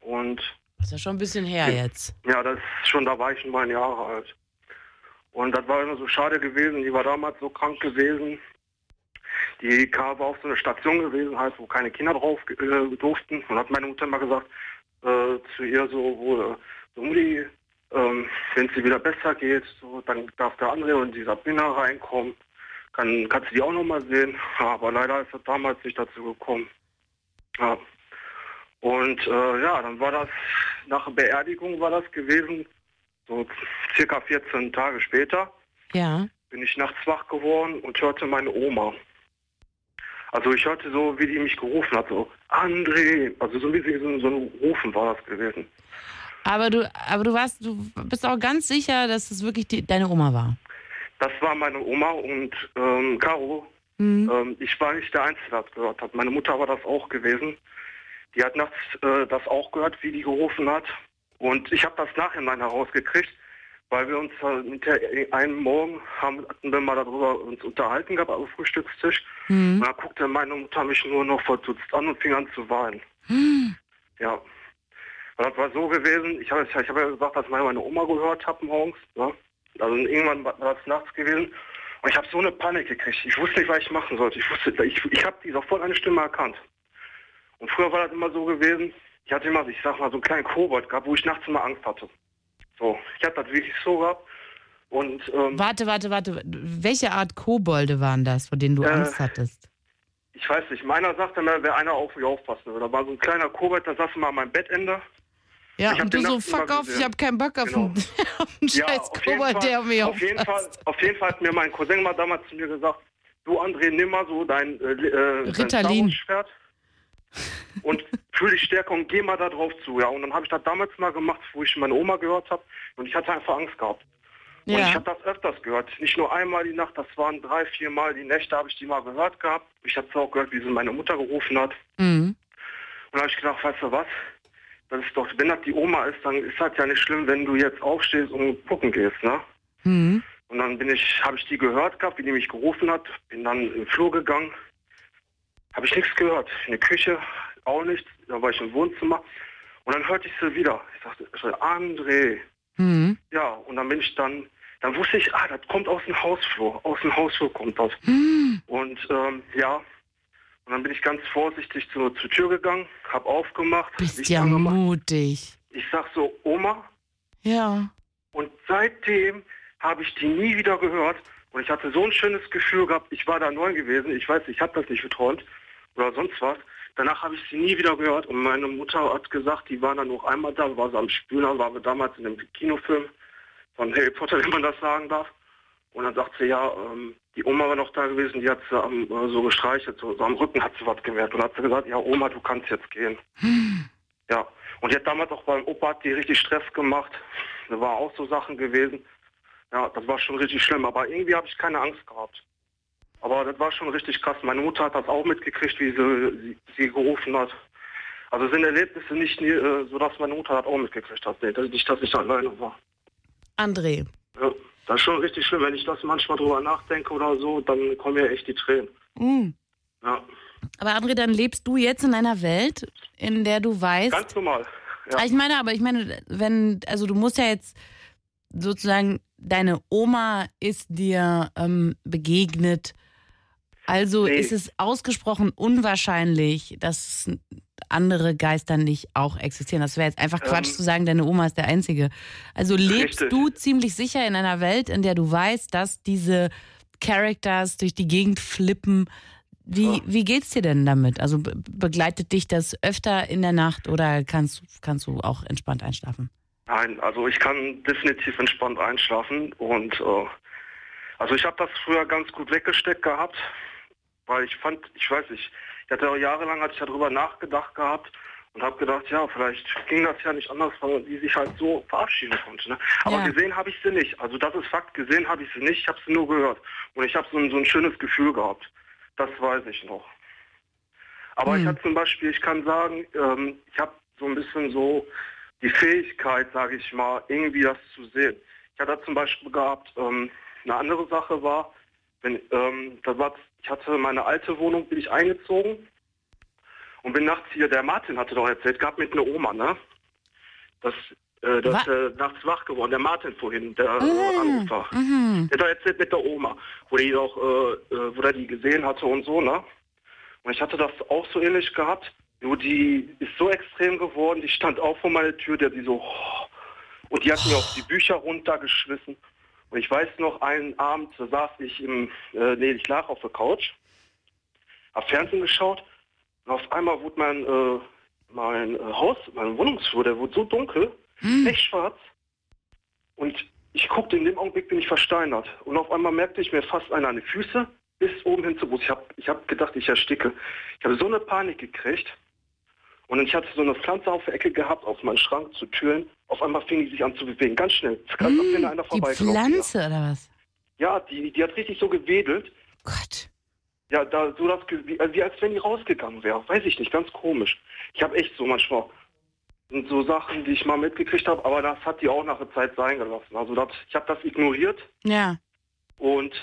Und das ist ja schon ein bisschen her jetzt. Ja, das ist schon, da war ich neun Jahre alt. Und das war immer so schade gewesen. Die war damals so krank gewesen. Die kam- war auf so eine Station gewesen, halt, wo keine Kinder drauf äh, durften. Und hat meine Mutter mal gesagt äh, zu ihr so, wo, so Mutti, ähm, wenn es dir wieder besser geht, so, dann darf der andere und die Sabina reinkommen. Kann, kannst du die auch noch mal sehen. Aber leider ist es damals nicht dazu gekommen. Ja. Und äh, ja, dann war das, nach der Beerdigung war das gewesen, so circa 14 Tage später, Ja. bin ich nachts wach geworden und hörte meine Oma. Also ich hörte so, wie die mich gerufen hat, so, André, also so wie sie so, so ein Rufen war das gewesen. Aber du, aber du warst, du bist auch ganz sicher, dass es wirklich die, deine Oma war. Das war meine Oma und ähm, Caro, Mhm. ähm, ich war nicht der Einzige, der das gehört hat. Meine Mutter war das auch gewesen. Die hat nachts äh, das auch gehört, wie die gerufen hat. Und ich habe das nachhinein herausgekriegt, weil wir uns äh, einem Morgen haben, hatten wir mal darüber uns unterhalten gehabt auf dem Frühstückstisch. Mhm. Und da guckte meine Mutter mich nur noch verdutzt an und fing an zu weinen. Hm. Ja. Und das war so gewesen, ich habe ich hab ja gesagt, dass ich meine Oma gehört habe morgens. Ne? Also irgendwann war das nachts gewesen. Und ich habe so eine Panik gekriegt. Ich wusste nicht, was ich machen sollte. Ich wusste, ich, ich habe die sofort eine Stimme erkannt. Und früher war das immer so gewesen, ich hatte immer, ich sag mal, so einen kleinen Kobold gehabt, wo ich nachts immer Angst hatte. So, ich habe das wirklich so gehabt. Und ähm, Warte, warte, warte. Welche Art Kobolde waren das, vor denen du Äh, Angst hattest? ich weiß nicht, meiner sagte mir, wer einer auf mich aufpassen würde. Da war so ein kleiner Kobold, der saß immer an meinem Bettende. Ja, ich und du so, fuck off, ich hab keinen Bock auf Genau. einen, auf einen scheiß auf jeden Kobold, Fall- der mich auf jeden, Fall, auf jeden Fall hat mir mein Cousin mal damals zu mir gesagt, du André, nimm mal so dein, äh, äh, dein Schwert und fühl dich stärker und geh mal da drauf zu. Ja, und dann habe ich das damals mal gemacht, wo ich meine Oma gehört habe und ich hatte einfach Angst gehabt. Und Ja. ich habe das öfters gehört. Nicht nur einmal die Nacht, das waren drei, vier Mal die Nächte, habe ich die mal gehört gehabt. Ich habe es auch gehört, wie sie meine Mutter gerufen hat. Mhm. Und da habe ich gedacht, weißt du was? Das ist doch, wenn das die Oma ist, dann ist das ja nicht schlimm, wenn du jetzt aufstehst und gucken gehst, ne? Mhm. Und dann bin ich, habe ich die gehört gehabt, wie die mich gerufen hat, bin dann im Flur gegangen, habe ich nichts gehört. In der Küche auch nichts, da war ich im Wohnzimmer und dann hörte ich sie wieder. Ich sagte, ich sagte, André, Mhm. ja, und dann bin ich dann, dann wusste ich, ah, das kommt aus dem Hausflur, aus dem Hausflur kommt das. Mhm. Und ähm, ja, und dann bin ich ganz vorsichtig zur, zur Tür gegangen, habe aufgemacht, Bist ja mutig. Ich sag so, Oma, Ja. und seitdem habe ich die nie wieder gehört. Und ich hatte so ein schönes Gefühl gehabt. Ich war da neu gewesen. Ich weiß, ich habe das nicht geträumt oder sonst was. Danach habe ich sie nie wieder gehört. Und meine Mutter hat gesagt, die war dann noch einmal da, war sie am Spüler, war wir damals in einem Kinofilm von Harry Potter, wenn man das sagen darf. Und dann sagt sie, ja, ähm, die Oma war noch da gewesen, die hat sie am, äh, so gestreichelt, so, so am Rücken hat sie was gemerkt. Und hat sie gesagt, ja, Oma, du kannst jetzt gehen. Ja, und die hat damals auch beim Opa hat die richtig Stress gemacht. Da war auch so Sachen gewesen. Ja, das war schon richtig schlimm, aber irgendwie habe ich keine Angst gehabt. Aber das war schon richtig krass. Meine Mutter hat das auch mitgekriegt, wie sie sie, sie gerufen hat. Also es sind Erlebnisse nicht äh, so, dass meine Mutter das auch mitgekriegt hat. Nee, das- nicht, dass ich alleine war. André. Ja, das ist schon richtig schlimm. Wenn ich das manchmal drüber nachdenke oder so, dann kommen mir echt die Tränen. Mhm. Ja, Aber André, dann lebst du jetzt in einer Welt, in der du weißt. ganz normal. Ja. Ah, Ich meine, aber ich meine, wenn, also du musst ja jetzt sozusagen, deine Oma ist dir ähm, begegnet. Also Nee. ist es ausgesprochen unwahrscheinlich, dass andere Geister nicht auch existieren. Das wäre jetzt einfach Quatsch Ähm, zu sagen, deine Oma ist der Einzige. Also lebst Richtig. du ziemlich sicher in einer Welt, in der du weißt, dass diese Characters durch die Gegend flippen. Wie, Ja. wie geht's dir denn damit? Also be begleitet dich das öfter in der Nacht oder kannst, kannst du auch entspannt einschlafen? Nein, also ich kann definitiv entspannt einschlafen und äh, also ich habe das früher ganz gut weggesteckt gehabt, weil ich fand, ich weiß nicht, ich hatte auch jahrelang hatte ich darüber nachgedacht gehabt und habe gedacht, ja, vielleicht ging das ja nicht anders, weil die sich halt so verabschieden konnte. Ne? Aber Ja. gesehen habe ich sie nicht. Also das ist Fakt, gesehen habe ich sie nicht, ich habe sie nur gehört und ich habe so, ein- so ein schönes Gefühl gehabt. Das weiß ich noch. Aber Hm. ich habe zum Beispiel, ich kann sagen, ähm, ich habe so ein bisschen so die Fähigkeit, sage ich mal, irgendwie das zu sehen. Ich hatte zum Beispiel gehabt, ähm, eine andere Sache war, wenn, ähm, das war, ich hatte meine alte Wohnung, bin ich eingezogen und bin nachts hier, der Martin hatte doch erzählt, gab mit einer Oma, ne? Das, äh, das äh, nachts wach geworden, der Martin vorhin, der äh, Ah, Anrufer. Mhm. Der hat doch erzählt mit der Oma, wo die doch, äh, äh, wo der die gesehen hatte und so, ne? Und ich hatte das auch so ähnlich gehabt. Nur die ist so extrem geworden, die stand auch vor meiner Tür, der die so und die hat mir auch die Bücher runtergeschmissen. Und ich weiß noch, einen Abend saß ich im, äh, nee, ich lag auf der Couch, hab Fernsehen geschaut und auf einmal wurde mein, äh, mein äh, Haus, mein Wohnungsflur, der wurde so dunkel, echt schwarz. Und ich guckte, in dem Augenblick bin ich versteinert. Und auf einmal merkte ich mir fast einer an die Füße bis oben hin zu Brust. Ich habe ich hab gedacht, ich ersticke. Ich habe so eine Panik gekriegt. Und ich hatte so eine Pflanze auf der Ecke gehabt, auf meinem Schrank zu Türen. Auf einmal fing die sich an zu bewegen, ganz schnell. Ganz wenn da einer Die Pflanze oder was? Ja, die, die hat richtig so gewedelt. Gott. Ja, da so das ge- wie, als wenn die rausgegangen wäre. Weiß ich nicht, ganz komisch. Ich habe echt so manchmal so Sachen, die ich mal mitgekriegt habe, aber das hat die auch nach einer Zeit sein gelassen. Also das, ich habe das ignoriert Ja. und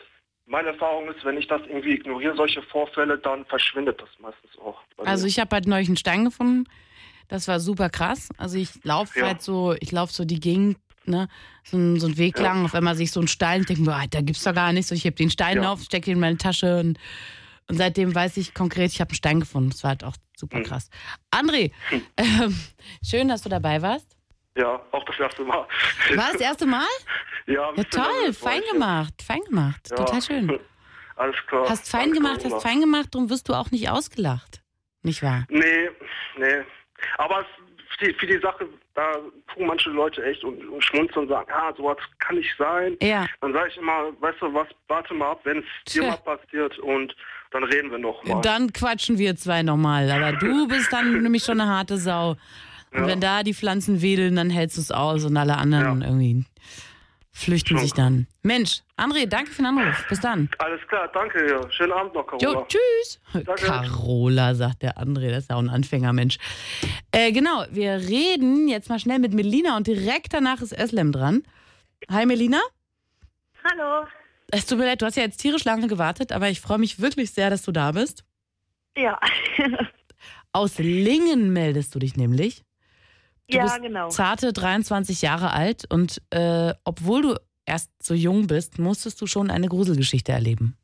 meine Erfahrung ist, wenn ich das irgendwie ignoriere, solche Vorfälle, dann verschwindet das meistens auch. Also ich habe halt neulich einen Stein gefunden. Das war super krass. Also ich laufe Ja. halt so, ich laufe so die Gegend, ne, so ein, so Weg Ja. lang, auf einmal sehe ich so einen Stein und denke mir, ah, da gibt's doch gar nichts. So, ich heb den Stein Ja. auf, stecke ihn in meine Tasche und, und seitdem weiß ich konkret, ich habe einen Stein gefunden. Das war halt auch super Hm. krass. André, ähm, schön, dass du dabei warst. Ja, auch das erste Mal. War das erste Mal? ja, Ja, toll, fein gemacht, fein gemacht. Ja. Total schön. Alles klar. Hast fein Danke, gemacht, hast fein gemacht, darum wirst du auch nicht ausgelacht. Nicht wahr? Nee, nee. Aber es- für die, Sache, da tun manche Leute echt und, und schmunzeln und sagen, ah, sowas kann nicht sein. Ja. Dann sage ich immer, weißt du was, warte mal ab, wenn es dir mal passiert und dann reden wir noch mal. Dann quatschen wir zwei nochmal. Aber du bist dann nämlich schon eine harte Sau. Und Ja. wenn da die Pflanzen wedeln, dann hältst du es aus und alle anderen Ja. irgendwie flüchten sich dann. Mensch, André, danke für den Anruf. Bis dann. Alles klar, danke. Ja. Schönen Abend noch, Carola. Jo, tschüss. Danke. Carola, sagt der André, das ist ja auch ein Anfängermensch. Äh, genau, wir reden jetzt mal schnell mit Melina und direkt danach ist Eslem dran. Hi Melina. Hallo. Es tut mir leid, du hast ja jetzt tierisch lange gewartet, aber ich freue mich wirklich sehr, dass du da bist. Ja. Aus Lingen meldest du dich nämlich. Du ja, bist genau. zarte 23 Jahre alt und äh, obwohl du erst so jung bist, musstest du schon eine Gruselgeschichte erleben.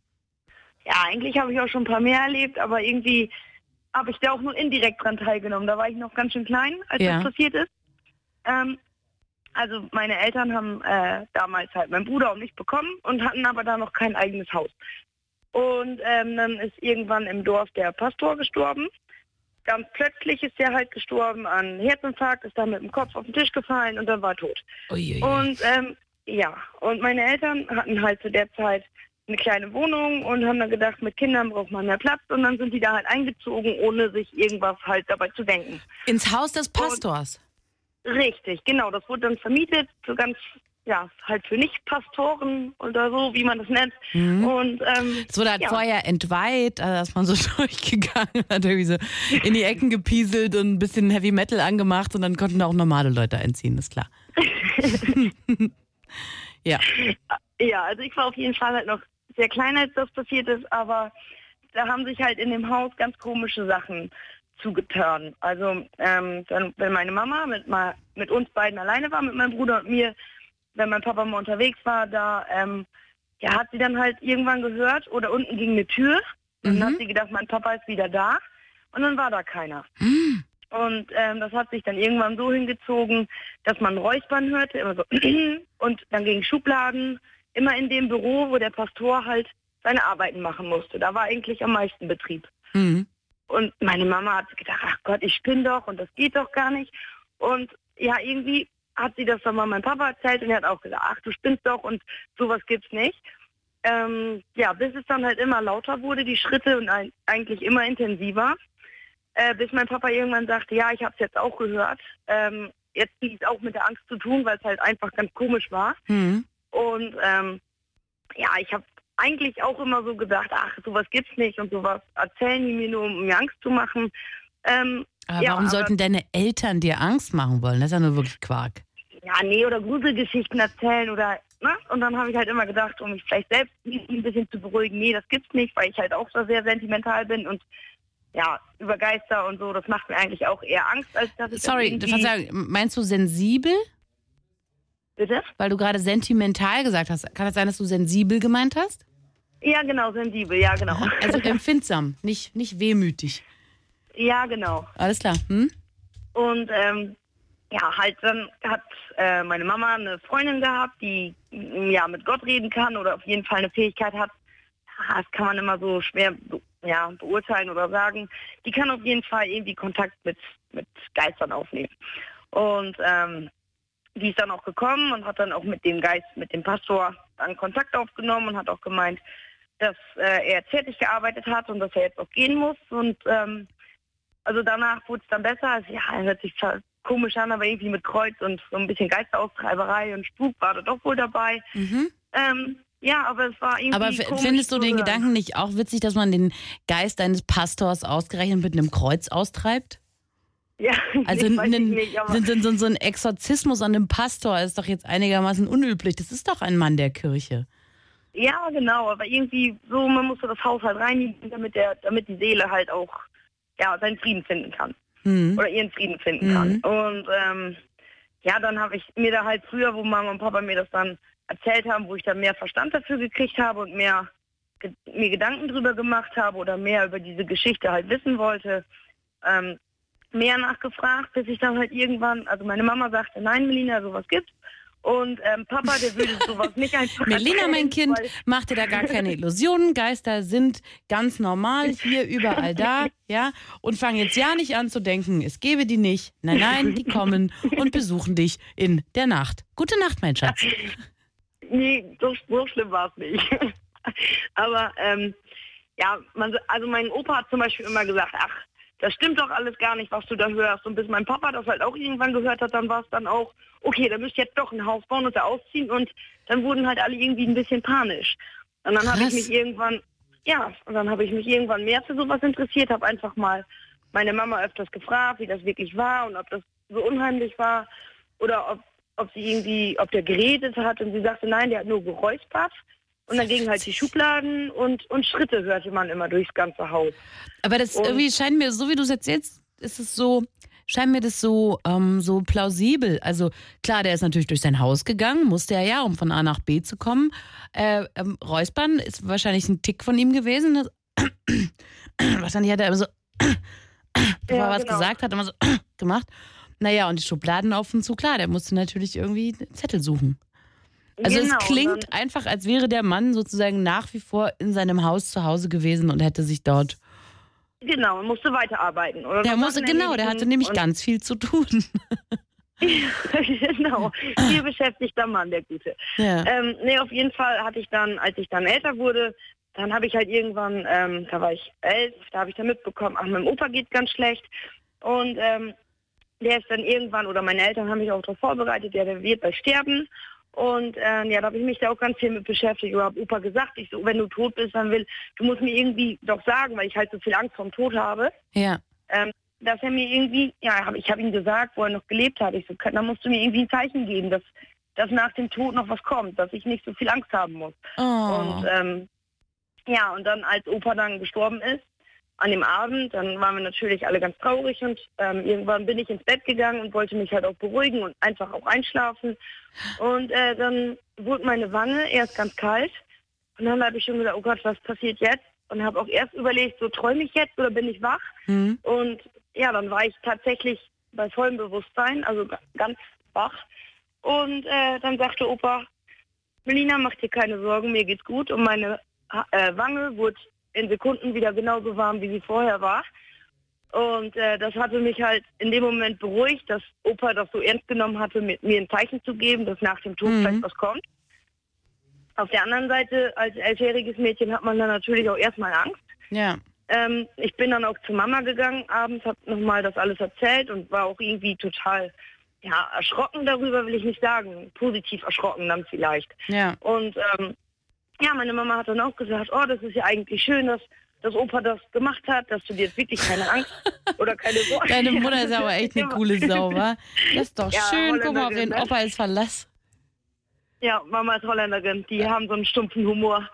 Ja, eigentlich habe ich auch schon ein paar mehr erlebt, aber irgendwie habe ich da auch nur indirekt dran teilgenommen. Da war ich noch ganz schön klein, als Ja. das passiert ist. Ähm, also meine Eltern haben äh, damals halt meinen Bruder und mich bekommen und hatten aber da noch kein eigenes Haus. Und ähm, dann ist irgendwann im Dorf der Pastor gestorben. Ganz plötzlich ist der halt gestorben an Herzinfarkt, ist dann mit dem Kopf auf den Tisch gefallen und dann war er tot. Uiuiui. Und ähm, ja, und meine Eltern hatten halt zu der Zeit eine kleine Wohnung und haben dann gedacht, mit Kindern braucht man mehr Platz und dann sind die da halt eingezogen, ohne sich irgendwas halt dabei zu denken. Ins Haus des Pastors. Richtig, genau, das wurde dann vermietet, so ganz, ja, halt für Nicht-Pastoren oder so, wie man das nennt. Mhm. Und ähm, Es wurde halt ja. vorher entweiht, also ist man so durchgegangen, hat irgendwie so in die Ecken gepieselt und ein bisschen Heavy Metal angemacht und dann konnten da auch normale Leute einziehen, ist klar. ja. Ja, also ich war auf jeden Fall halt noch sehr klein, als das passiert ist, aber da haben sich halt in dem Haus ganz komische Sachen zugetan. Also ähm, dann, wenn meine Mama mit, mal, mit uns beiden alleine war, mit meinem Bruder und mir, wenn mein Papa mal unterwegs war, da ähm, ja, hat sie dann halt irgendwann gehört oder unten ging eine Tür. Und dann hat sie gedacht, mein Papa ist wieder da. Und dann war da keiner. Und ähm, das hat sich dann irgendwann so hingezogen, dass man Räuspern hörte, immer so und dann gegen Schubladen, immer in dem Büro, wo der Pastor halt seine Arbeiten machen musste. Da war eigentlich am meisten Betrieb. Mhm. Und meine Mama hat gedacht, ach Gott, ich spinne doch und das geht doch gar nicht. Und ja, irgendwie hat sie das dann mal meinem Papa erzählt und er hat auch gesagt, ach du spinnst doch und sowas gibt's nicht. Ähm, ja, bis es dann halt immer lauter wurde, die Schritte und ein, eigentlich immer intensiver. Äh, bis mein Papa irgendwann sagte, ja, ich habe es jetzt auch gehört. Ähm, jetzt hat es auch mit der Angst zu tun, weil es halt einfach ganz komisch war. Mhm. Und ähm, ja, ich habe eigentlich auch immer so gedacht, ach, sowas gibt's nicht und sowas erzählen die mir nur, um mir Angst zu machen. Ähm, Aber ja, warum sollten deine Eltern dir Angst machen wollen? Das ist ja nur wirklich Quark. ja, nee, oder Gruselgeschichten erzählen oder, ne? Und dann habe ich halt immer gedacht, um mich vielleicht selbst ein bisschen zu beruhigen, nee, das gibt's nicht, weil ich halt auch so sehr sentimental bin und ja, über Geister und so, das macht mir eigentlich auch eher Angst, als dass ich das Sorry, Verzeihung, meinst du sensibel? Bitte? Weil du gerade sentimental gesagt hast. Kann es sein, dass du sensibel gemeint hast? Ja, genau, sensibel, ja, genau. Also empfindsam, nicht, nicht wehmütig. Ja, genau. Alles klar. Hm? Und ähm, ja, halt dann hat äh, meine Mama eine Freundin gehabt, die mm, ja mit Gott reden kann oder auf jeden Fall eine Fähigkeit hat. Das kann man immer so schwer be ja, beurteilen oder sagen. Die kann auf jeden Fall irgendwie Kontakt mit, mit Geistern aufnehmen. Und ähm, die ist dann auch gekommen und hat dann auch mit dem Geist, mit dem Pastor dann Kontakt aufgenommen und hat auch gemeint, dass äh, er fertig gearbeitet hat und dass er jetzt auch gehen muss. Und ähm, also danach wurde es dann besser. Also, ja, hört sich zwar komisch an, aber irgendwie mit Kreuz und so ein bisschen Geisteraustreiberei und Spuk war da doch wohl dabei. Ähm, ja, aber es war irgendwie Aber findest du den. Gedanken nicht auch witzig, dass man den Geist eines Pastors ausgerechnet mit einem Kreuz austreibt? Ja, Also nee, weiß ich ein, nicht, so, so, so ein Exorzismus an einem Pastor ist doch jetzt einigermaßen unüblich. Das ist doch ein Mann der Kirche. ja, genau, aber irgendwie so, man musste das Haus halt reinigen, damit der, damit die Seele halt auch ja, seinen Frieden finden kann. Hm. Oder ihren Frieden finden Mhm. kann. Und ähm, ja, dann habe ich mir da halt früher, wo Mama und Papa mir das dann erzählt haben, wo ich dann mehr Verstand dafür gekriegt habe und mehr mir Gedanken drüber gemacht habe oder mehr über diese Geschichte halt wissen wollte, ähm, mehr nachgefragt, bis ich dann halt irgendwann, also meine Mama sagte, nein, Melina, sowas gibt's. Und ähm, Papa, der würde sowas nicht einfach Melina, mein Kind, mach dir da gar keine Illusionen. Geister sind ganz normal hier überall da, ja. Und fang jetzt ja nicht an zu denken, es gebe die nicht. Nein, nein, die kommen und besuchen dich in der Nacht. Gute Nacht, mein Schatz. Nee, so, so schlimm war es nicht. Aber ähm, ja, man, also mein Opa hat zum Beispiel immer gesagt, ach, das stimmt doch alles gar nicht, was du da hörst. Und bis mein Papa das halt auch irgendwann gehört hat, dann war es dann auch, okay, da müsst ihr jetzt doch ein Haus bauen und da ausziehen. Und dann wurden halt alle irgendwie ein bisschen panisch. Und dann habe ich mich irgendwann, ja, und dann habe ich mich irgendwann mehr für sowas interessiert, habe einfach mal meine Mama öfters gefragt, wie das wirklich war und ob das so unheimlich war oder ob, ob sie irgendwie, ob der geredet hat und sie sagte, nein, der hat nur geräuspert. Und dann gingen halt die Schubladen und, und Schritte hörte man immer durchs ganze Haus. Aber das Und- irgendwie scheint mir, so wie du es erzählst, ist es so, scheint mir das so, ähm, so plausibel. Also klar, der ist natürlich durch sein Haus gegangen, musste er ja, um von A nach B zu kommen. Äh, ähm, Räuspern ist wahrscheinlich ein Tick von ihm gewesen. wahrscheinlich hat er immer so, bevor Ja, er was genau. gesagt hat, immer so gemacht. Naja, und die Schubladen auf und zu, klar, der musste natürlich irgendwie einen Zettel suchen. Also Genau, es klingt einfach, als wäre der Mann sozusagen nach wie vor in seinem Haus zu Hause gewesen und hätte sich dort Genau, musste weiterarbeiten. Oder der musste, genau, der hatte nämlich ganz viel zu tun. genau, viel beschäftigter Mann, der Gute. Ja. Ähm, nee, auf jeden Fall hatte ich dann, als ich dann älter wurde, dann habe ich halt irgendwann, ähm, da war ich elf, da habe ich dann mitbekommen, ach, meinem Opa geht ganz schlecht. Und ähm, der ist dann irgendwann, oder meine Eltern haben mich auch darauf vorbereitet, ja, der wird bald sterben. Und ähm, ja, da habe ich mich da auch ganz viel mit beschäftigt. Oder habe Opa gesagt, ich so, wenn du tot bist, dann will, du musst mir irgendwie doch sagen, weil ich halt so viel Angst vorm Tod habe Ja. ähm, dass er mir irgendwie, ja, hab, ich habe ihm gesagt, wo er noch gelebt hat, ich so, da musst du mir irgendwie ein Zeichen geben, dass, dass nach dem Tod noch was kommt, dass ich nicht so viel Angst haben muss. Oh. Und ähm, ja, und dann als Opa dann gestorben ist, an dem Abend, dann waren wir natürlich alle ganz traurig und ähm, irgendwann bin ich ins Bett gegangen und wollte mich halt auch beruhigen und einfach auch einschlafen. Und äh, dann wurde meine Wange erst ganz kalt und dann habe ich schon gedacht, oh Gott, was passiert jetzt? Und habe auch erst überlegt, so träume ich jetzt oder bin ich wach? Hm. Und ja, dann war ich tatsächlich bei vollem Bewusstsein, also ga- ganz wach. Und äh, dann sagte Opa, Melina, mach dir keine Sorgen, mir geht's gut. Und meine äh, Wange wurde in Sekunden wieder genauso warm, wie sie vorher war. Und äh, das hatte mich halt in dem Moment beruhigt, dass Opa das so ernst genommen hatte, mit mir ein Zeichen zu geben, dass nach dem Tod Mhm. vielleicht was kommt. Auf der anderen Seite, als elfjähriges Mädchen hat man dann natürlich auch erstmal Angst. Ja. Ähm, ich bin dann auch zu Mama gegangen abends, habe nochmal das alles erzählt und war auch irgendwie total ja, erschrocken darüber, will ich nicht sagen. Positiv erschrocken dann vielleicht. Ja. Und ähm, ja, meine Mama hat dann auch gesagt, oh, das ist ja eigentlich schön, dass, dass Opa das gemacht hat, dass du dir jetzt wirklich keine Angst oder keine Sorge Deine Mutter ist aber echt eine coole Sau, wa? Das ist doch Ja, schön. Guck mal, auf den ne? Opa ist Verlass. Ja, Mama ist Holländerin, die haben so einen stumpfen Humor.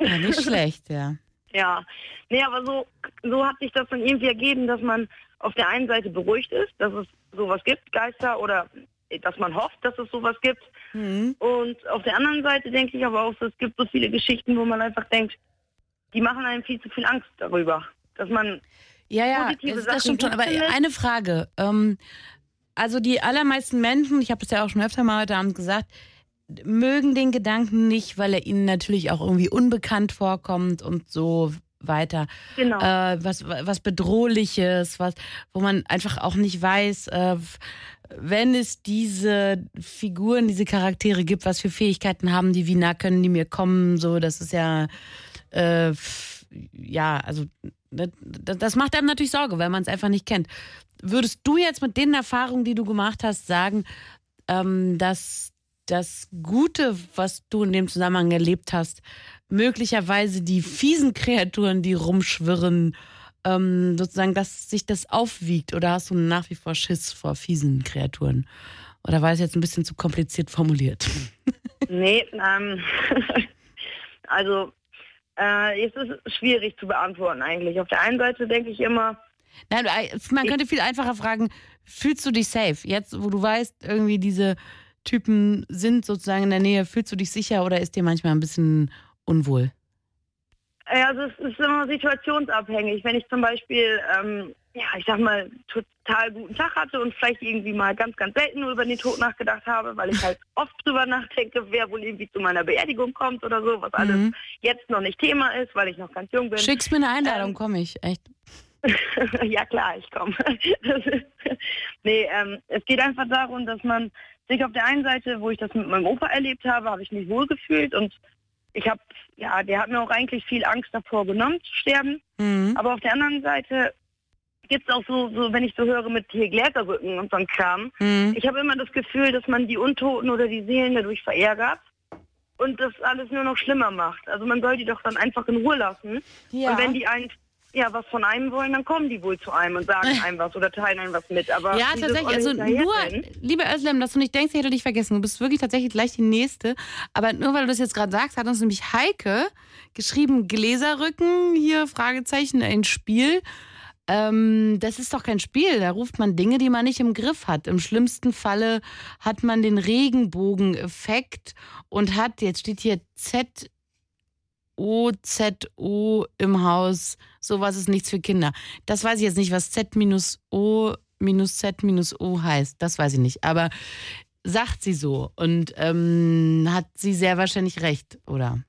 Ja, nicht schlecht, ja. Ja, nee, aber so, so hat sich das dann irgendwie ergeben, dass man auf der einen Seite beruhigt ist, dass es sowas gibt, Geister, oder dass man hofft, dass es sowas gibt. Mhm. Und auf der anderen Seite denke ich aber auch, es gibt so viele Geschichten, wo man einfach denkt, die machen einem viel zu viel Angst darüber, dass man Ja, ja, das, das stimmt schon. Aber eine Frage. Ähm, also die allermeisten Menschen, ich habe das ja auch schon öfter mal heute Abend gesagt, mögen den Gedanken nicht, weil er ihnen natürlich auch irgendwie unbekannt vorkommt und so weiter. Genau. Äh, was, was Bedrohliches, was, wo man einfach auch nicht weiß, äh, wenn es diese Figuren, diese Charaktere gibt, was für Fähigkeiten haben die, wie nah können die mir kommen, so, das ist ja, äh, ja, also das, das macht einem natürlich Sorge, weil man es einfach nicht kennt. Würdest du jetzt mit den Erfahrungen, die du gemacht hast, sagen, ähm, dass das Gute, was du in dem Zusammenhang erlebt hast, möglicherweise die fiesen Kreaturen, die rumschwirren, ähm, sozusagen, dass sich das aufwiegt? Oder hast du nach wie vor Schiss vor fiesen Kreaturen? Oder war es jetzt ein bisschen zu kompliziert formuliert? Nee, ähm, also äh, es ist schwierig zu beantworten eigentlich. Auf der einen Seite denke ich immer, Nein, man könnte viel einfacher fragen, fühlst du dich safe? Jetzt, wo du weißt, irgendwie diese Typen sind sozusagen in der Nähe, fühlst du dich sicher oder ist dir manchmal ein bisschen unwohl? Ja, also es ist immer situationsabhängig. Wenn ich zum Beispiel, ähm, ja, ich sag mal, total guten Tag hatte und vielleicht irgendwie mal ganz, ganz selten nur über den Tod nachgedacht habe, weil ich halt oft drüber nachdenke, wer wohl irgendwie zu meiner Beerdigung kommt oder so, was alles Mhm. jetzt noch nicht Thema ist, weil ich noch ganz jung bin. Schickst mir eine Einladung, Ähm, komme ich, echt. ja klar, ich komme. nee, ähm, es geht einfach darum, dass man sich auf der einen Seite, wo ich das mit meinem Opa erlebt habe, habe ich mich wohlgefühlt und ich habe, ja, der hat mir auch eigentlich viel Angst davor genommen zu sterben. Mhm. Aber auf der anderen Seite gibt es auch so, so, wenn ich so höre mit hier Gläserrücken und so ein Kram. Mhm. Ich habe immer das Gefühl, dass man die Untoten oder die Seelen dadurch verärgert und das alles nur noch schlimmer macht. Also man soll die doch dann einfach in Ruhe lassen. Ja. Und wenn die ein, ja, was von einem wollen, dann kommen die wohl zu einem und sagen einem was oder teilen einem was mit. Aber Ja, tatsächlich. Also nur, liebe Özlem, dass du nicht denkst, ich hätte dich vergessen. Du bist wirklich tatsächlich gleich die Nächste. Aber nur weil du das jetzt gerade sagst, hat uns nämlich Heike geschrieben, Gläserrücken, hier Fragezeichen, ein Spiel. Ähm, das ist doch kein Spiel. Da ruft man Dinge, die man nicht im Griff hat. Im schlimmsten Falle hat man den Regenbogeneffekt und hat, jetzt steht hier Z O Z O im Haus. Sowas ist nichts für Kinder. Das weiß ich jetzt nicht, was Z minus O minus Z minus O heißt. Das weiß ich nicht. Aber sagt sie so und ähm, hat sie sehr wahrscheinlich recht, oder?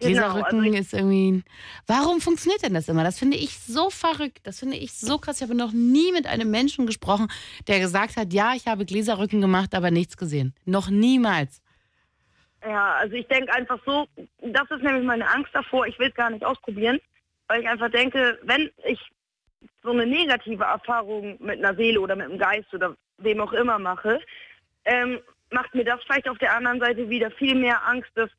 Genau, Gläserrücken also ist irgendwie. Warum funktioniert denn das immer? Das finde ich so verrückt. Das finde ich so krass. Ich habe noch nie mit einem Menschen gesprochen, der gesagt hat, ja, ich habe Gläserrücken gemacht, aber nichts gesehen. Noch niemals. Ja, also ich denke einfach so, das ist nämlich meine Angst davor, ich will es gar nicht ausprobieren, weil ich einfach denke, wenn ich so eine negative Erfahrung mit einer Seele oder mit einem Geist oder wem auch immer mache, ähm, macht mir das vielleicht auf der anderen Seite wieder viel mehr Angst, dass,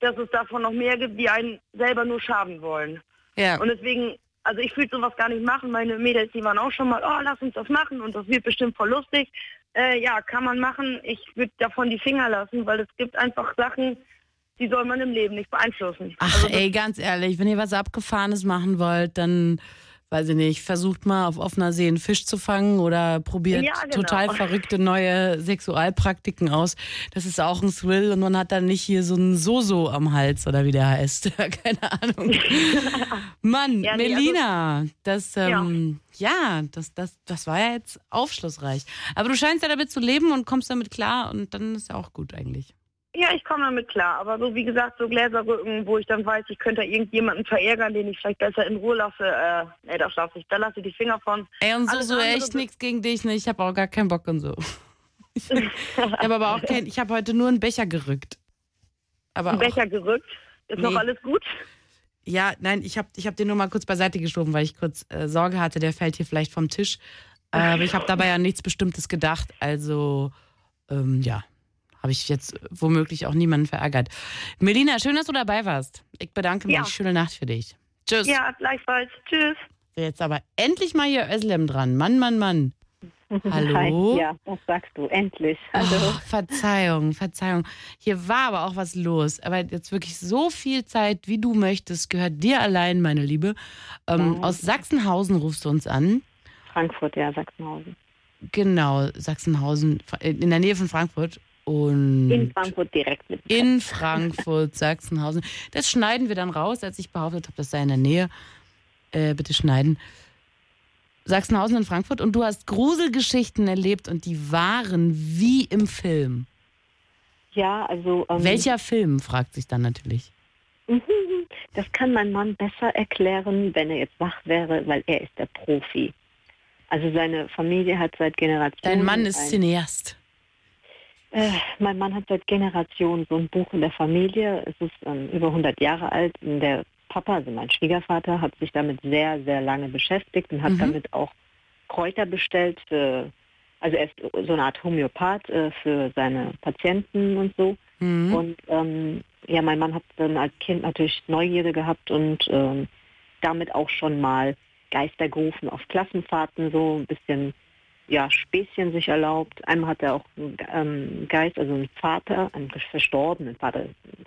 dass es davon noch mehr gibt, die einen selber nur schaden wollen. Ja. Und deswegen, also ich will sowas gar nicht machen. Meine Mädels, die waren auch schon mal, oh, lass uns das machen und das wird bestimmt voll lustig. Äh, ja, kann man machen. Ich würde davon die Finger lassen, weil es gibt einfach Sachen, die soll man im Leben nicht beeinflussen. Ach, Also ey, ganz ehrlich, wenn ihr was Abgefahrenes machen wollt, dann, weiß ich nicht, versucht mal auf offener See einen Fisch zu fangen oder probiert Ja, genau. total verrückte neue Sexualpraktiken aus. Das ist auch ein Thrill und man hat dann nicht hier so ein Soso am Hals oder wie der heißt. Keine Ahnung. Mann, Ja, also- Melina, das, ähm, ja, das, das, das war ja jetzt aufschlussreich. Aber du scheinst ja damit zu leben und kommst damit klar und dann ist ja auch gut eigentlich. Ja, ich komme damit klar. Aber so wie gesagt, so Gläserrücken, wo ich dann weiß, ich könnte irgendjemanden verärgern, den ich vielleicht besser in Ruhe lasse, äh, nee, das lasse ich, da lasse ich die Finger von. Ey, und so, Alles so echt nichts gegen dich, ne? Ich habe auch gar keinen Bock und so. Ich habe aber auch kein, ich habe heute nur einen Becher gerückt. Aber Ein auch, Becher gerückt. Ist noch Nee. alles gut? ja, nein, ich habe ich hab den nur mal kurz beiseite geschoben, weil ich kurz äh, Sorge hatte, der fällt hier vielleicht vom Tisch. Äh, aber ich habe dabei an nichts Bestimmtes gedacht. Also, ähm, ja, habe ich jetzt womöglich auch niemanden verärgert. Melina, schön, dass du dabei warst. Ich bedanke mich. Ja. Schöne Nacht für dich. Tschüss. Ja, gleichfalls. Tschüss. Jetzt aber endlich mal hier Özlem dran. Mann, Mann, Mann. Hallo? Hi, ja, was sagst du? Endlich. Hallo. Oh, Verzeihung, Verzeihung. Hier war aber auch was los. Aber jetzt wirklich so viel Zeit, wie du möchtest, gehört dir allein, meine Liebe. Ähm, Ja. Aus Sachsenhausen rufst du uns an. Frankfurt, ja, Sachsenhausen. Genau, Sachsenhausen, in der Nähe von Frankfurt. Und In Frankfurt direkt mit. in Frankfurt, Sachsenhausen. Das schneiden wir dann raus, als ich behauptet habe, das sei in der Nähe. Äh, bitte schneiden. Sachsenhausen in Frankfurt und du hast Gruselgeschichten erlebt und die waren wie im Film. Ja, also. Ähm, Welcher Film, fragt sich dann natürlich. Das kann mein Mann besser erklären, wenn er jetzt wach wäre, weil er ist der Profi. Also seine Familie hat seit Generationen. Dein Mann ist Cineast. Äh, mein Mann hat seit Generationen so ein Buch in der Familie. Es ist ähm, über 100 Jahre alt. Und der Papa, also mein Schwiegervater, hat sich damit sehr, sehr lange beschäftigt und hat Mhm. damit auch Kräuter bestellt. Für, also er ist so eine Art Homöopath äh, für seine Patienten und so. Mhm. Und ähm, ja, mein Mann hat dann als Kind natürlich Neugierde gehabt und ähm, damit auch schon mal Geister gerufen auf Klassenfahrten, so ein bisschen ja, Späßchen sich erlaubt. Einmal hat er auch einen ähm, Geist, also einen Vater, einen verstorbenen Vater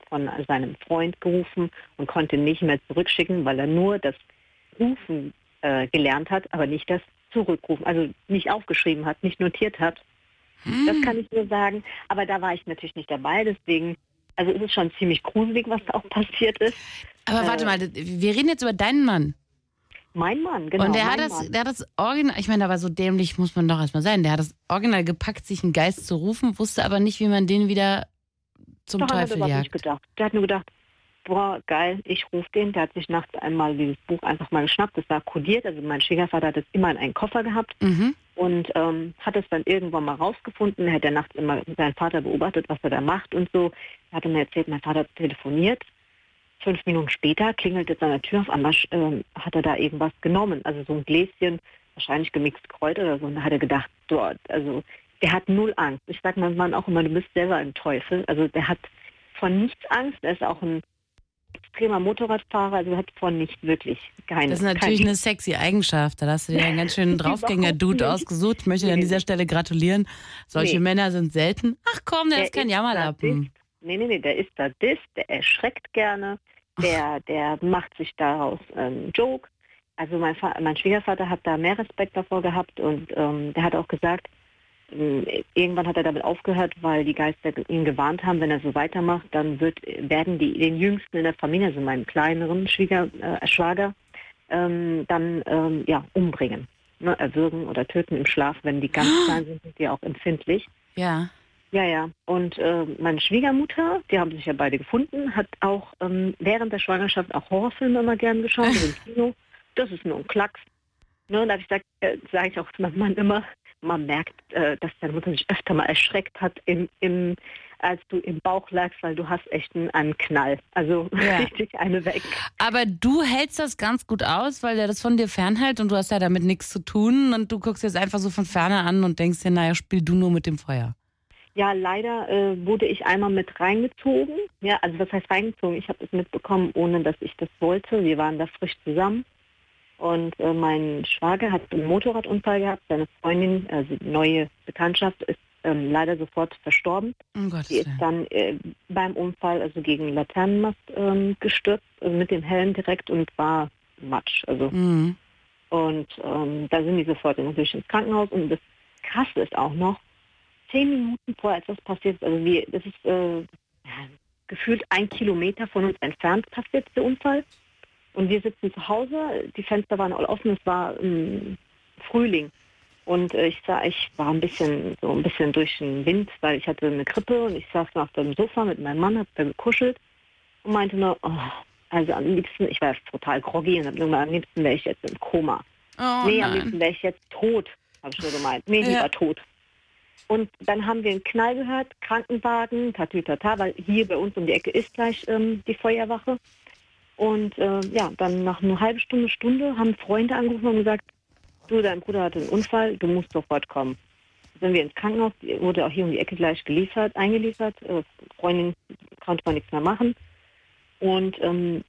von seinem Freund gerufen und konnte ihn nicht mehr zurückschicken, weil er nur das Rufen äh, gelernt hat, aber nicht das Zurückrufen, also nicht aufgeschrieben hat, nicht notiert hat. Das kann ich nur sagen. Aber da war ich natürlich nicht dabei, deswegen, also es ist schon ziemlich gruselig, was da auch passiert ist. Aber warte Äh, mal, wir reden jetzt über deinen Mann. Mein Mann, genau. und der hat das, Mann. der hat das Original, ich meine, aber so dämlich muss man doch erstmal sein. Der hat das Original gepackt, sich einen Geist zu rufen, wusste aber nicht, wie man den wieder zum Doch, hat er Teufel überhaupt nicht jagt. gedacht. Der hat nur gedacht, boah, geil, ich rufe den. Der hat sich nachts einmal dieses Buch einfach mal geschnappt. Das war kodiert. Also mein Schwiegervater hat es immer in einen Koffer gehabt Mhm. und ähm, hat es dann irgendwann mal rausgefunden. Er hat ja nachts immer seinen Vater beobachtet, was er da macht und so. Er hatte mir erzählt, mein Vater hat telefoniert fünf Minuten später klingelt es an der Tür. Auf einmal ähm, hat er da irgendwas genommen. Also so ein Gläschen, wahrscheinlich gemixt Kräuter oder so. Und da hat er gedacht, dort, also der hat null Angst. Ich sage meinem Mann auch immer, du bist selber ein Teufel. Also der hat von nichts Angst. Er ist auch ein extremer Motorradfahrer, also hat von nicht wirklich keine. Das ist natürlich keine, eine sexy Eigenschaft. Da hast du dir einen ganz schönen Draufgänger-Dude ausgesucht. Ich möchte dir an dieser Stelle gratulieren. Solche Nee. Männer sind selten. Ach komm, der, ist kein Jammerlappen. Nee, nee, nee, der ist Sadist, der erschreckt gerne, der, der macht sich daraus einen Joke. Also mein, mein Schwiegervater hat da mehr Respekt davor gehabt und ähm, der hat auch gesagt, ähm, irgendwann hat er damit aufgehört, weil die Geister ihn gewarnt haben, wenn er so weitermacht, dann wird, werden die den Jüngsten in der Familie, also meinen kleineren Schwieger, äh, Schwager, ähm, dann ähm, ja, umbringen. Ne, erwürgen oder töten im Schlaf, wenn die ganz klein sind, sind die auch empfindlich. Ja. Ja, ja. Und äh, meine Schwiegermutter, die haben sich ja beide gefunden, hat auch ähm, während der Schwangerschaft auch Horrorfilme immer gern geschaut also im Kino. Das ist nur ein Klacks. Ne, und da ich gesagt, äh, sage ich auch zu meinem Mann immer, man merkt, äh, dass deine Mutter sich öfter mal erschreckt hat, im, im, als du im Bauch lagst, weil du hast echt einen, einen Knall. Also Ja. richtig eine weg. Aber du hältst das ganz gut aus, weil der das von dir fernhält und du hast ja damit nichts zu tun und du guckst jetzt einfach so von ferne an und denkst dir, naja, spiel du nur mit dem Feuer. Ja, leider äh, wurde ich einmal mit reingezogen. Ja, also was heißt reingezogen? Ich habe es mitbekommen, ohne dass ich das wollte. Wir waren da frisch zusammen. Und äh, mein Schwager hat einen Motorradunfall gehabt. Seine Freundin, also die neue Bekanntschaft, ist ähm, leider sofort verstorben. Oh Gott. Die ist dann äh, beim Unfall also gegen Laternenmast ähm, gestürzt, also mit dem Helm direkt und war Matsch. Also Mhm. und ähm, da sind die sofort natürlich ins Krankenhaus. Und das Krasse ist auch noch, zehn Minuten vorher, als das passiert ist, also wir, das ist äh, gefühlt ein Kilometer von uns entfernt passiert der Unfall. Und wir sitzen zu Hause, die Fenster waren all offen, es war ähm, Frühling. Und äh, ich sah, ich war ein bisschen so ein bisschen durch den Wind, weil ich hatte eine Grippe und ich saß auf dem Sofa mit meinem Mann, hab da gekuschelt und meinte nur, oh, also am liebsten, ich war total groggy und hab nur am liebsten wäre ich jetzt im Koma. Oh, nee, am nein. liebsten wäre ich jetzt tot, habe ich nur gemeint. Nee, Ja. lieber tot. Und dann haben wir einen Knall gehört, Krankenwagen, tatütata, weil hier bei uns um die Ecke ist gleich ähm, die Feuerwache. Und äh, ja, dann nach einer halben Stunde, Stunde haben Freunde angerufen und gesagt, du, dein Bruder hatte einen Unfall, du musst sofort kommen. Sind wir ins Krankenhaus, wurde auch hier um die Ecke gleich geliefert, eingeliefert. Äh, Freundin konnte man nichts mehr machen. Und ähm,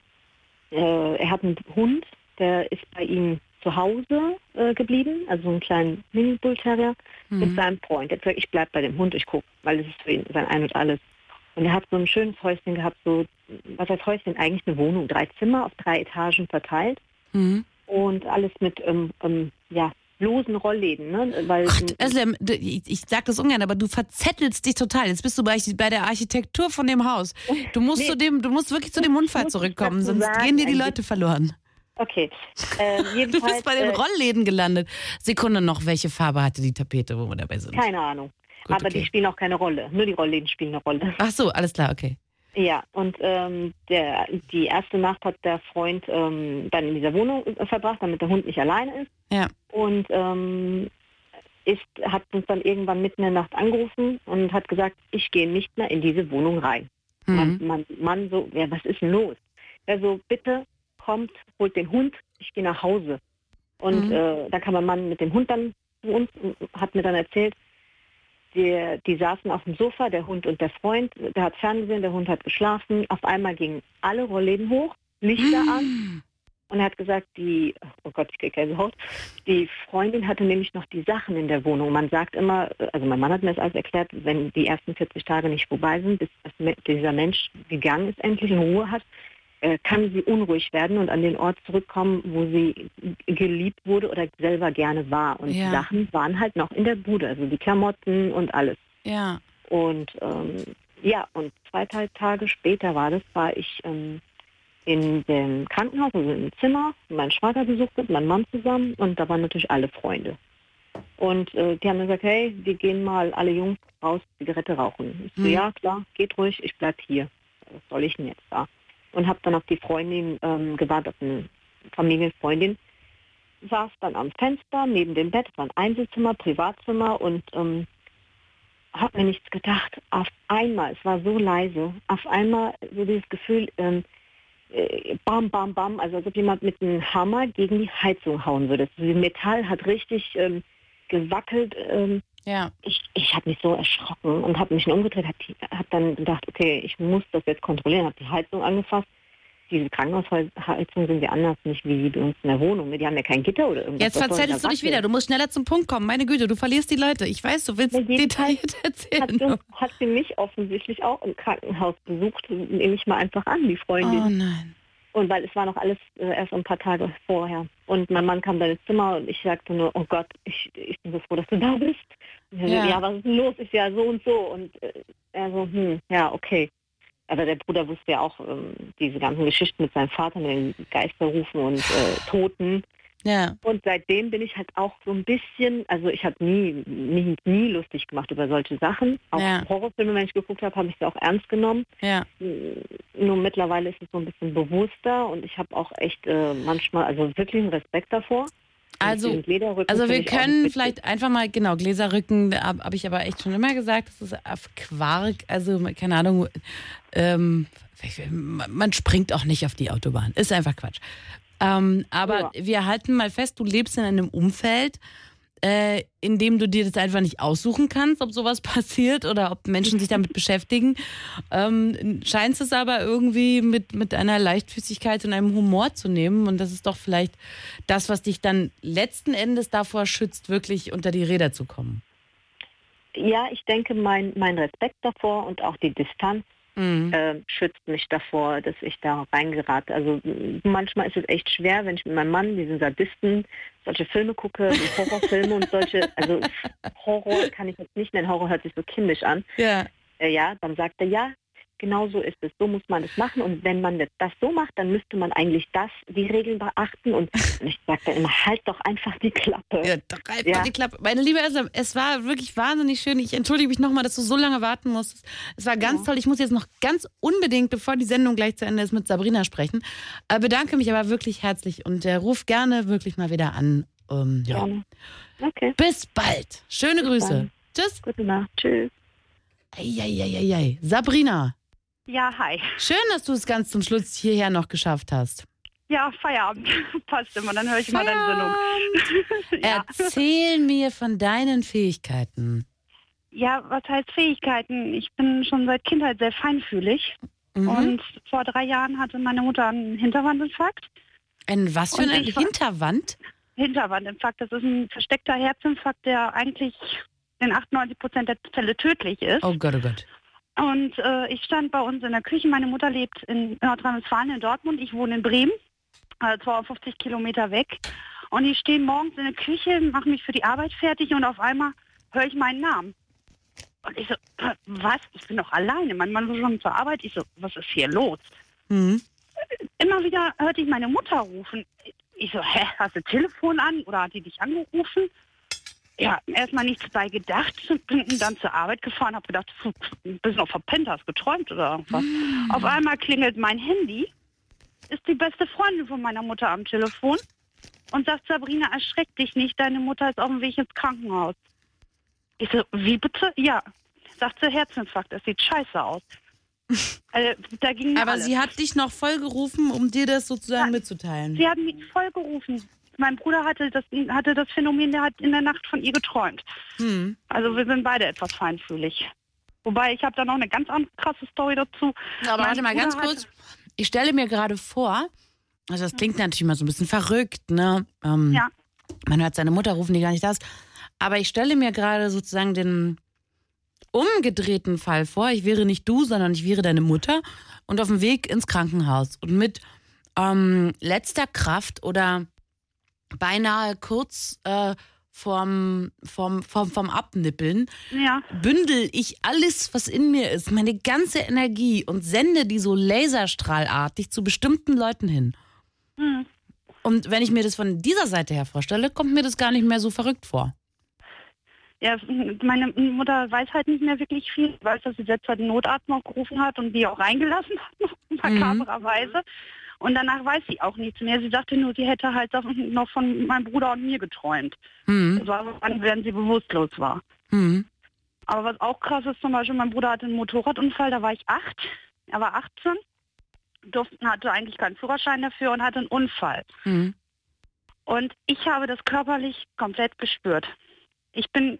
äh, er hat einen Hund, der ist bei ihm zu Hause äh, geblieben, also so einen kleinen Mini-Bull Terrier mit Mhm. seinem Freund. Er hat gesagt, ich bleib bei dem Hund, ich gucke, weil es ist für ihn sein Ein und Alles. Und er hat so ein schönes Häuschen gehabt, so, was heißt Häuschen? Eigentlich eine Wohnung, drei Zimmer auf drei Etagen verteilt Mhm. und alles mit, ähm, ähm, ja, losen Rollläden, ne? Weil, Özlem, du- ich, ich sag das ungern, aber du verzettelst dich total. Jetzt bist du bei, bei der Architektur von dem Haus. Du musst Nee. zu dem, du musst wirklich zu dem Unfall zurückkommen, sonst sagen, gehen dir die Leute verloren. Okay, äh, Du bist bei den äh, Rollläden gelandet. Sekunde noch, welche Farbe hatte die Tapete, wo wir dabei sind? keine Ahnung. Gut, Aber okay. die spielen auch keine Rolle. Nur die Rollläden spielen eine Rolle. Ach so, alles klar, okay. Ja, und ähm, der, die erste Nacht hat der Freund ähm, dann in dieser Wohnung äh, verbracht, damit der Hund nicht alleine ist. Ja. Und ähm, ist, hat uns dann irgendwann mitten in der Nacht angerufen und hat gesagt, ich gehe nicht mehr in diese Wohnung rein. Mhm. Mein Mann so, ja, was ist denn los? Er so, bitte kommt, holt den Hund, ich gehe nach Hause. Und Mhm. äh, dann kam mein Mann mit dem Hund dann zu uns und hat mir dann erzählt, die, die saßen auf dem Sofa, der Hund und der Freund, der hat ferngesehen, der Hund hat geschlafen. Auf einmal gingen alle Rollläden hoch, Lichter an. Und er hat gesagt, die, oh Gott, ich kriege keine Haut, die Freundin hatte nämlich noch die Sachen in der Wohnung. Man sagt immer, also mein Mann hat mir das alles erklärt, wenn die ersten 40 Tage nicht vorbei sind, bis dieser Mensch gegangen ist, endlich in Ruhe hat, kann sie unruhig werden und an den Ort zurückkommen, wo sie geliebt wurde oder selber gerne war. Und Ja. die Sachen waren halt noch in der Bude, also die Klamotten und alles. Ja. Und ähm, ja, und zwei drei Tage später war das, war ich ähm, in dem Krankenhaus, also im Zimmer, mein Schwager besucht mit meinem Mann zusammen und da waren natürlich alle Freunde. Und äh, die haben gesagt, hey, wir gehen mal alle Jungs raus Zigarette rauchen. Ich so, Hm. ja klar, geht ruhig, ich bleib hier. Was soll ich denn jetzt da? Und habe dann auf die Freundin ähm, gewartet, eine Familienfreundin. Saß dann am Fenster neben dem Bett, war ein Einzelzimmer, Privatzimmer und ähm, habe mir nichts gedacht. Auf einmal, es war so leise, auf einmal so dieses Gefühl, ähm, äh, bam, bam, bam, also als ob jemand mit einem Hammer gegen die Heizung hauen würde. Das Metall hat richtig ähm, gewackelt. Ähm, ja. Ich, ich habe mich so erschrocken und habe mich umgedreht, habe hab dann gedacht, okay, ich muss das jetzt kontrollieren, habe die Heizung angefasst. Diese Krankenhausheizungen sind ja anders, nicht wie bei uns in der Wohnung. Die haben ja kein Gitter oder irgendwas. Jetzt verzettelst du dich wieder. Du musst schneller zum Punkt kommen. Meine Güte, du verlierst die Leute. Ich weiß, du willst detailliert erzählen. Hat, du, hat sie mich offensichtlich auch im Krankenhaus besucht, nehme ich mal einfach an, die Freundin. Oh nein. Und weil es war noch alles äh, erst ein paar Tage vorher. Und mein Mann kam dann ins Zimmer und ich sagte nur, oh Gott, ich, ich bin so froh, dass du da bist. Ja. ja, was ist denn los? Ich ja so und so. Und äh, er so, hm, ja, okay. Aber der Bruder wusste ja auch ähm, diese ganzen Geschichten mit seinem Vater, mit den Geisterrufen und äh, Toten. Ja. Und seitdem bin ich halt auch so ein bisschen, also ich habe nie, nie, nie lustig gemacht über solche Sachen. Auch Ja. Horrorfilme, wenn ich geguckt habe, habe ich sie auch ernst genommen. Ja. Nur mittlerweile ist es so ein bisschen bewusster und ich habe auch echt äh, manchmal, also wirklich einen Respekt davor. Also, Lederrücken also wir können vielleicht einfach mal, genau, Gläserrücken, habe hab ich aber echt schon immer gesagt, das ist auf Quark, also keine Ahnung, ähm, man springt auch nicht auf die Autobahn, ist einfach Quatsch. Ähm, aber wir halten mal fest, du lebst in einem Umfeld, äh, in dem du dir das einfach nicht aussuchen kannst, ob sowas passiert oder ob Menschen sich damit beschäftigen. Ähm, scheinst es aber irgendwie mit, mit einer Leichtfüßigkeit und einem Humor zu nehmen. Und das ist doch vielleicht das, was dich dann letzten Endes davor schützt, wirklich unter die Räder zu kommen. Ja, ich denke, mein, mein Respekt davor und auch die Distanz Mhm. äh, schützt mich davor, dass ich da reingerate. Also manchmal ist es echt schwer, wenn ich mit meinem Mann, diesen Sadisten, solche Filme gucke, so Horrorfilme und solche, also Horror kann ich jetzt nicht nennen, Horror hört sich so kindisch an. Ja. Äh, ja, dann sagt er, ja, genau so ist es, so muss man es machen und wenn man das so macht, dann müsste man eigentlich das, die Regeln beachten und, ich sage dann immer, halt doch einfach die Klappe. Ja, doch einfach die Klappe. Meine liebe Elsa, es war wirklich wahnsinnig schön. Ich entschuldige mich nochmal, dass du so lange warten musstest. Es war ganz toll. Ich muss jetzt noch ganz unbedingt, bevor die Sendung gleich zu Ende ist, mit Sabrina sprechen. Äh, bedanke mich aber wirklich herzlich und äh, ruf gerne wirklich mal wieder an. Ähm, ja. Okay. Bis bald. Schöne Grüße. dann. Tschüss. Gute Nacht. Tschüss. Eieieiei. Sabrina, Ja, hi. schön, dass du es ganz zum Schluss hierher noch geschafft hast. Ja, Feierabend. Passt immer, dann höre ich mal deine Sendung. ja. Erzähl mir von deinen Fähigkeiten. ja, was heißt Fähigkeiten? Ich bin schon seit Kindheit sehr feinfühlig. Mhm. Und vor drei Jahren hatte meine Mutter einen Hinterwandinfarkt. Ein was für war- Hinterwand? Hinterwandinfarkt, das ist ein versteckter Herzinfarkt, der eigentlich in 98 Prozent der Fälle tödlich ist. Oh Gott, oh Gott. Und äh, ich stand bei uns in der Küche. Meine Mutter lebt in Nordrhein-Westfalen in Dortmund. Ich wohne in Bremen, äh, 250 Kilometer weg. Und ich stehe morgens in der Küche, mache mich für die Arbeit fertig und auf einmal höre ich meinen Namen. Und ich so, äh, was? Ich bin doch alleine. Mein Mann war schon zur Arbeit. Ich so, was ist hier los? Mhm. Immer wieder hörte ich meine Mutter rufen. Ich so, hä, hast du Telefon an oder hat die dich angerufen? Ja, erstmal nichts bei gedacht, bin dann zur Arbeit gefahren, habe gedacht, pf, ein bisschen noch verpennt, hast geträumt oder irgendwas. Auf einmal klingelt mein Handy, ist die beste Freundin von meiner Mutter am Telefon und sagt, Sabrina, erschreck dich nicht, deine Mutter ist auf dem Weg ins Krankenhaus. Ich so, wie bitte? Ja. Sagt sie, Herzinfarkt, das sieht scheiße aus. Also, da ging Aber alles. sie hat dich noch voll gerufen, um dir das sozusagen mitzuteilen. Sie haben mich voll gerufen. Mein Bruder hatte das, hatte das Phänomen, der hat in der Nacht von ihr geträumt. Hm. Also wir sind beide etwas feinfühlig. Wobei, ich habe da noch eine ganz andere krasse Story dazu. Aber Mein warte mal ganz Bruder kurz. Ich stelle mir gerade vor, also das klingt natürlich mal so ein bisschen verrückt, ne? Ähm, Ja. Man hört seine Mutter rufen, die gar nicht da ist. Aber ich stelle mir gerade sozusagen den umgedrehten Fall vor. Ich wäre nicht du, sondern ich wäre deine Mutter und auf dem Weg ins Krankenhaus und mit ähm, letzter Kraft oder beinahe kurz äh, vorm, vorm, vorm, vorm Abnippeln Ja. bündel ich alles, was in mir ist, meine ganze Energie und sende die so laserstrahlartig zu bestimmten Leuten hin. Hm. Und wenn ich mir das von dieser Seite her vorstelle, kommt mir das gar nicht mehr so verrückt vor. Ja, meine Mutter weiß halt nicht mehr wirklich viel. Ich weiß, dass sie selbst halt den Notarzt noch gerufen hat und die auch reingelassen hat, makabererweise. Und danach weiß sie auch nichts mehr. Sie sagte nur, sie hätte halt noch von meinem Bruder und mir geträumt. Hm. Das war, wann während sie bewusstlos war. Hm. Aber was auch krass ist, zum Beispiel, mein Bruder hatte einen Motorradunfall, da war ich acht. Er war 18. durfte, hatte eigentlich keinen Führerschein dafür und hatte einen Unfall. Mhm. Und ich habe das körperlich komplett gespürt. Ich bin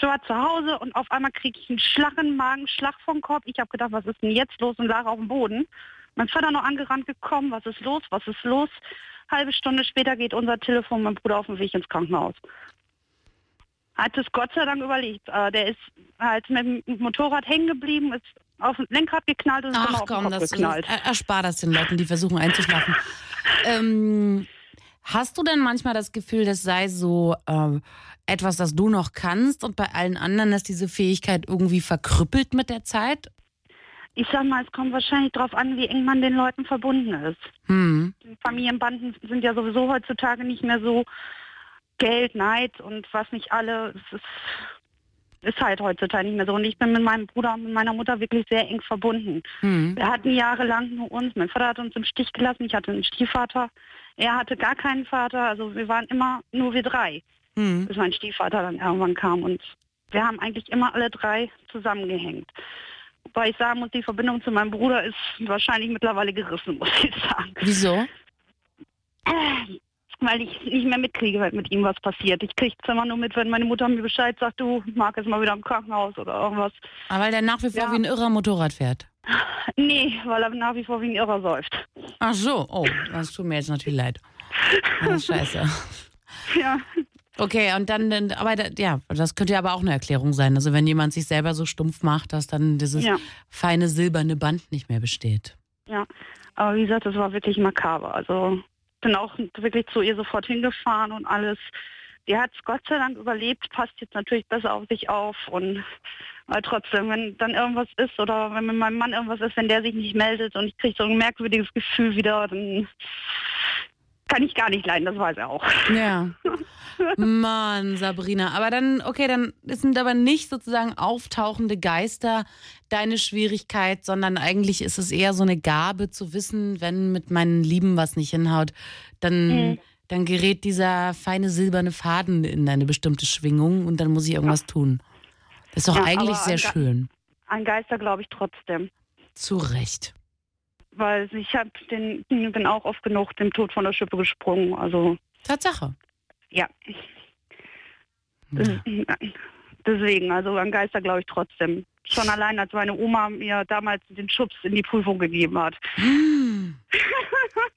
war zu Hause und auf einmal kriege ich einen Schlag im Magen, Schlag vom Kopf. Ich habe gedacht, was ist denn jetzt los und lag auf dem Boden. Mein Vater noch angerannt gekommen, was ist los, was ist los? Halbe Stunde später geht unser Telefon, mein Bruder auf dem Weg ins Krankenhaus. Hat es Gott sei Dank überlegt. Äh, der ist halt mit dem Motorrad hängen geblieben, ist auf dem Lenkrad geknallt und ist Ach auf den komm, Kopf das ist, geknallt. er- erspar das den Leuten, die versuchen einzuschlafen. ähm, hast du denn manchmal das Gefühl, das sei so ähm, etwas, das du noch kannst und bei allen anderen ist diese Fähigkeit irgendwie verkrüppelt mit der Zeit? Ich sag mal, es kommt wahrscheinlich darauf an, wie eng man den Leuten verbunden ist. Hm. Familienbanden sind ja sowieso heutzutage nicht mehr so Geld, Neid und was nicht alle. Es ist, ist halt heutzutage nicht mehr so. Und ich bin mit meinem Bruder und mit meiner Mutter wirklich sehr eng verbunden. Hm. Wir hatten jahrelang nur uns. Mein Vater hat uns im Stich gelassen. Ich hatte einen Stiefvater. Er hatte gar keinen Vater. Also wir waren immer nur wir drei, Hm. bis mein Stiefvater dann irgendwann kam. Und wir haben eigentlich immer alle drei zusammengehängt. Wobei ich sagen muss, die Verbindung zu meinem Bruder ist wahrscheinlich mittlerweile gerissen, muss ich sagen. Wieso? Weil ich nicht mehr mitkriege, wenn mit ihm was passiert. Ich kriege es immer nur mit, wenn meine Mutter mir Bescheid sagt, du, Marc ist mal wieder im Krankenhaus oder irgendwas. Aber weil der nach wie vor wie ein irrer Motorrad fährt. Nee, weil er nach wie vor wie ein Irrer säuft. Ach so, oh, das tut mir jetzt natürlich leid. Das ist scheiße. Ja. Okay, und dann, aber ja, das könnte ja aber auch eine Erklärung sein. Also wenn jemand sich selber so stumpf macht, dass dann dieses Ja. feine silberne Band nicht mehr besteht. Ja, aber wie gesagt, das war wirklich makaber. Also bin auch wirklich zu ihr sofort hingefahren und alles. Die hat es Gott sei Dank überlebt, passt jetzt natürlich besser auf sich auf und aber trotzdem, wenn dann irgendwas ist oder wenn mit meinem Mann irgendwas ist, wenn der sich nicht meldet und ich kriege so ein merkwürdiges Gefühl wieder, dann kann ich gar nicht leiden, das weiß er auch. Ja. Mann, Sabrina. Aber dann, okay, dann sind aber nicht sozusagen auftauchende Geister deine Schwierigkeit, sondern eigentlich ist es eher so eine Gabe zu wissen, wenn mit meinen Lieben was nicht hinhaut, dann, Mhm. dann gerät dieser feine silberne Faden in eine bestimmte Schwingung und dann muss ich irgendwas tun. Das ist doch Ja, eigentlich sehr an schön. Ein Geister glaube ich trotzdem. Zu Recht. Weil ich hab den, bin auch oft genug dem Tod von der Schippe gesprungen. Also Tatsache. ja. Das- Deswegen, also an Geister glaube ich trotzdem. Schon allein, als meine Oma mir damals den Schubs in die Prüfung gegeben hat.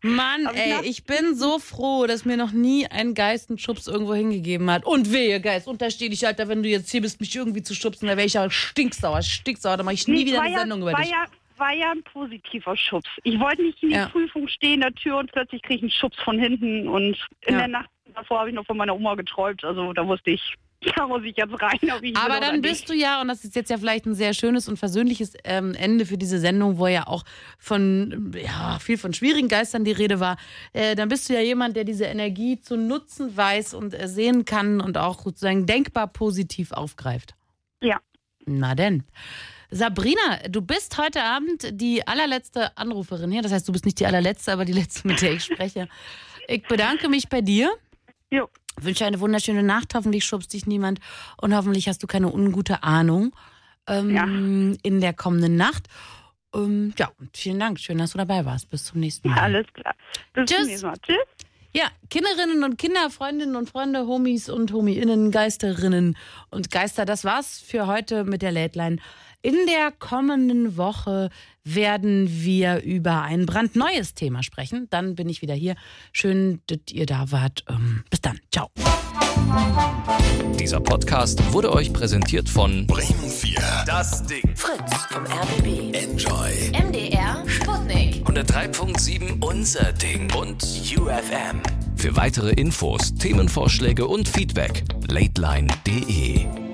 Mann, Aber ich ey, ich bin so froh, dass mir noch nie ein Geist einen Schubs irgendwo hingegeben hat. Und wehe, Geist, untersteh dich, Alter, wenn du jetzt hier bist, mich irgendwie zu schubsen, da wäre ich ja stinksauer, stinksauer, da mache ich nie Nee, wieder eine ja, Sendung über dich. Ja, war ja ein positiver Schubs. Ich wollte nicht in die Ja. Prüfung stehen, der Tür und plötzlich kriege ich einen Schubs von hinten. Und in Ja. der Nacht davor habe ich noch von meiner Oma geträumt. Also da wusste ich, da muss ich jetzt rein. Ich Aber dann bist du ja, und das ist jetzt ja vielleicht ein sehr schönes und versöhnliches ähm, Ende für diese Sendung, wo ja auch von ja, viel von schwierigen Geistern die Rede war, äh, dann bist du ja jemand, der diese Energie zu nutzen weiß und äh, sehen kann und auch sozusagen denkbar positiv aufgreift. Ja. Na denn. Sabrina, du bist heute Abend die allerletzte Anruferin hier. Das heißt, du bist nicht die allerletzte, aber die letzte, mit der ich spreche. Ich bedanke mich bei dir. Jo. Wünsche eine wunderschöne Nacht. Hoffentlich schubst dich niemand und hoffentlich hast du keine ungute Ahnung ähm, in der kommenden Nacht. Ähm, ja, und vielen Dank. Schön, dass du dabei warst. Bis zum nächsten Mal. Alles klar. Bis Tschüss. zum nächsten Mal. Tschüss. Ja, Kinderinnen und Kinder, Freundinnen und Freunde, Homies und Homiinnen, Geisterinnen und Geister, das war's für heute mit der Late Line. In der kommenden Woche werden wir über ein brandneues Thema sprechen. Dann bin ich wieder hier. Schön, dass ihr da wart. Ähm, bis dann. Ciao. Dieser Podcast wurde euch präsentiert von Bremen 4. Das Ding. Fritz vom RBB. Enjoy. MDR Sputnik. 103.7 Unser Ding und UFM. für weitere Infos, Themenvorschläge und Feedback lateline.de.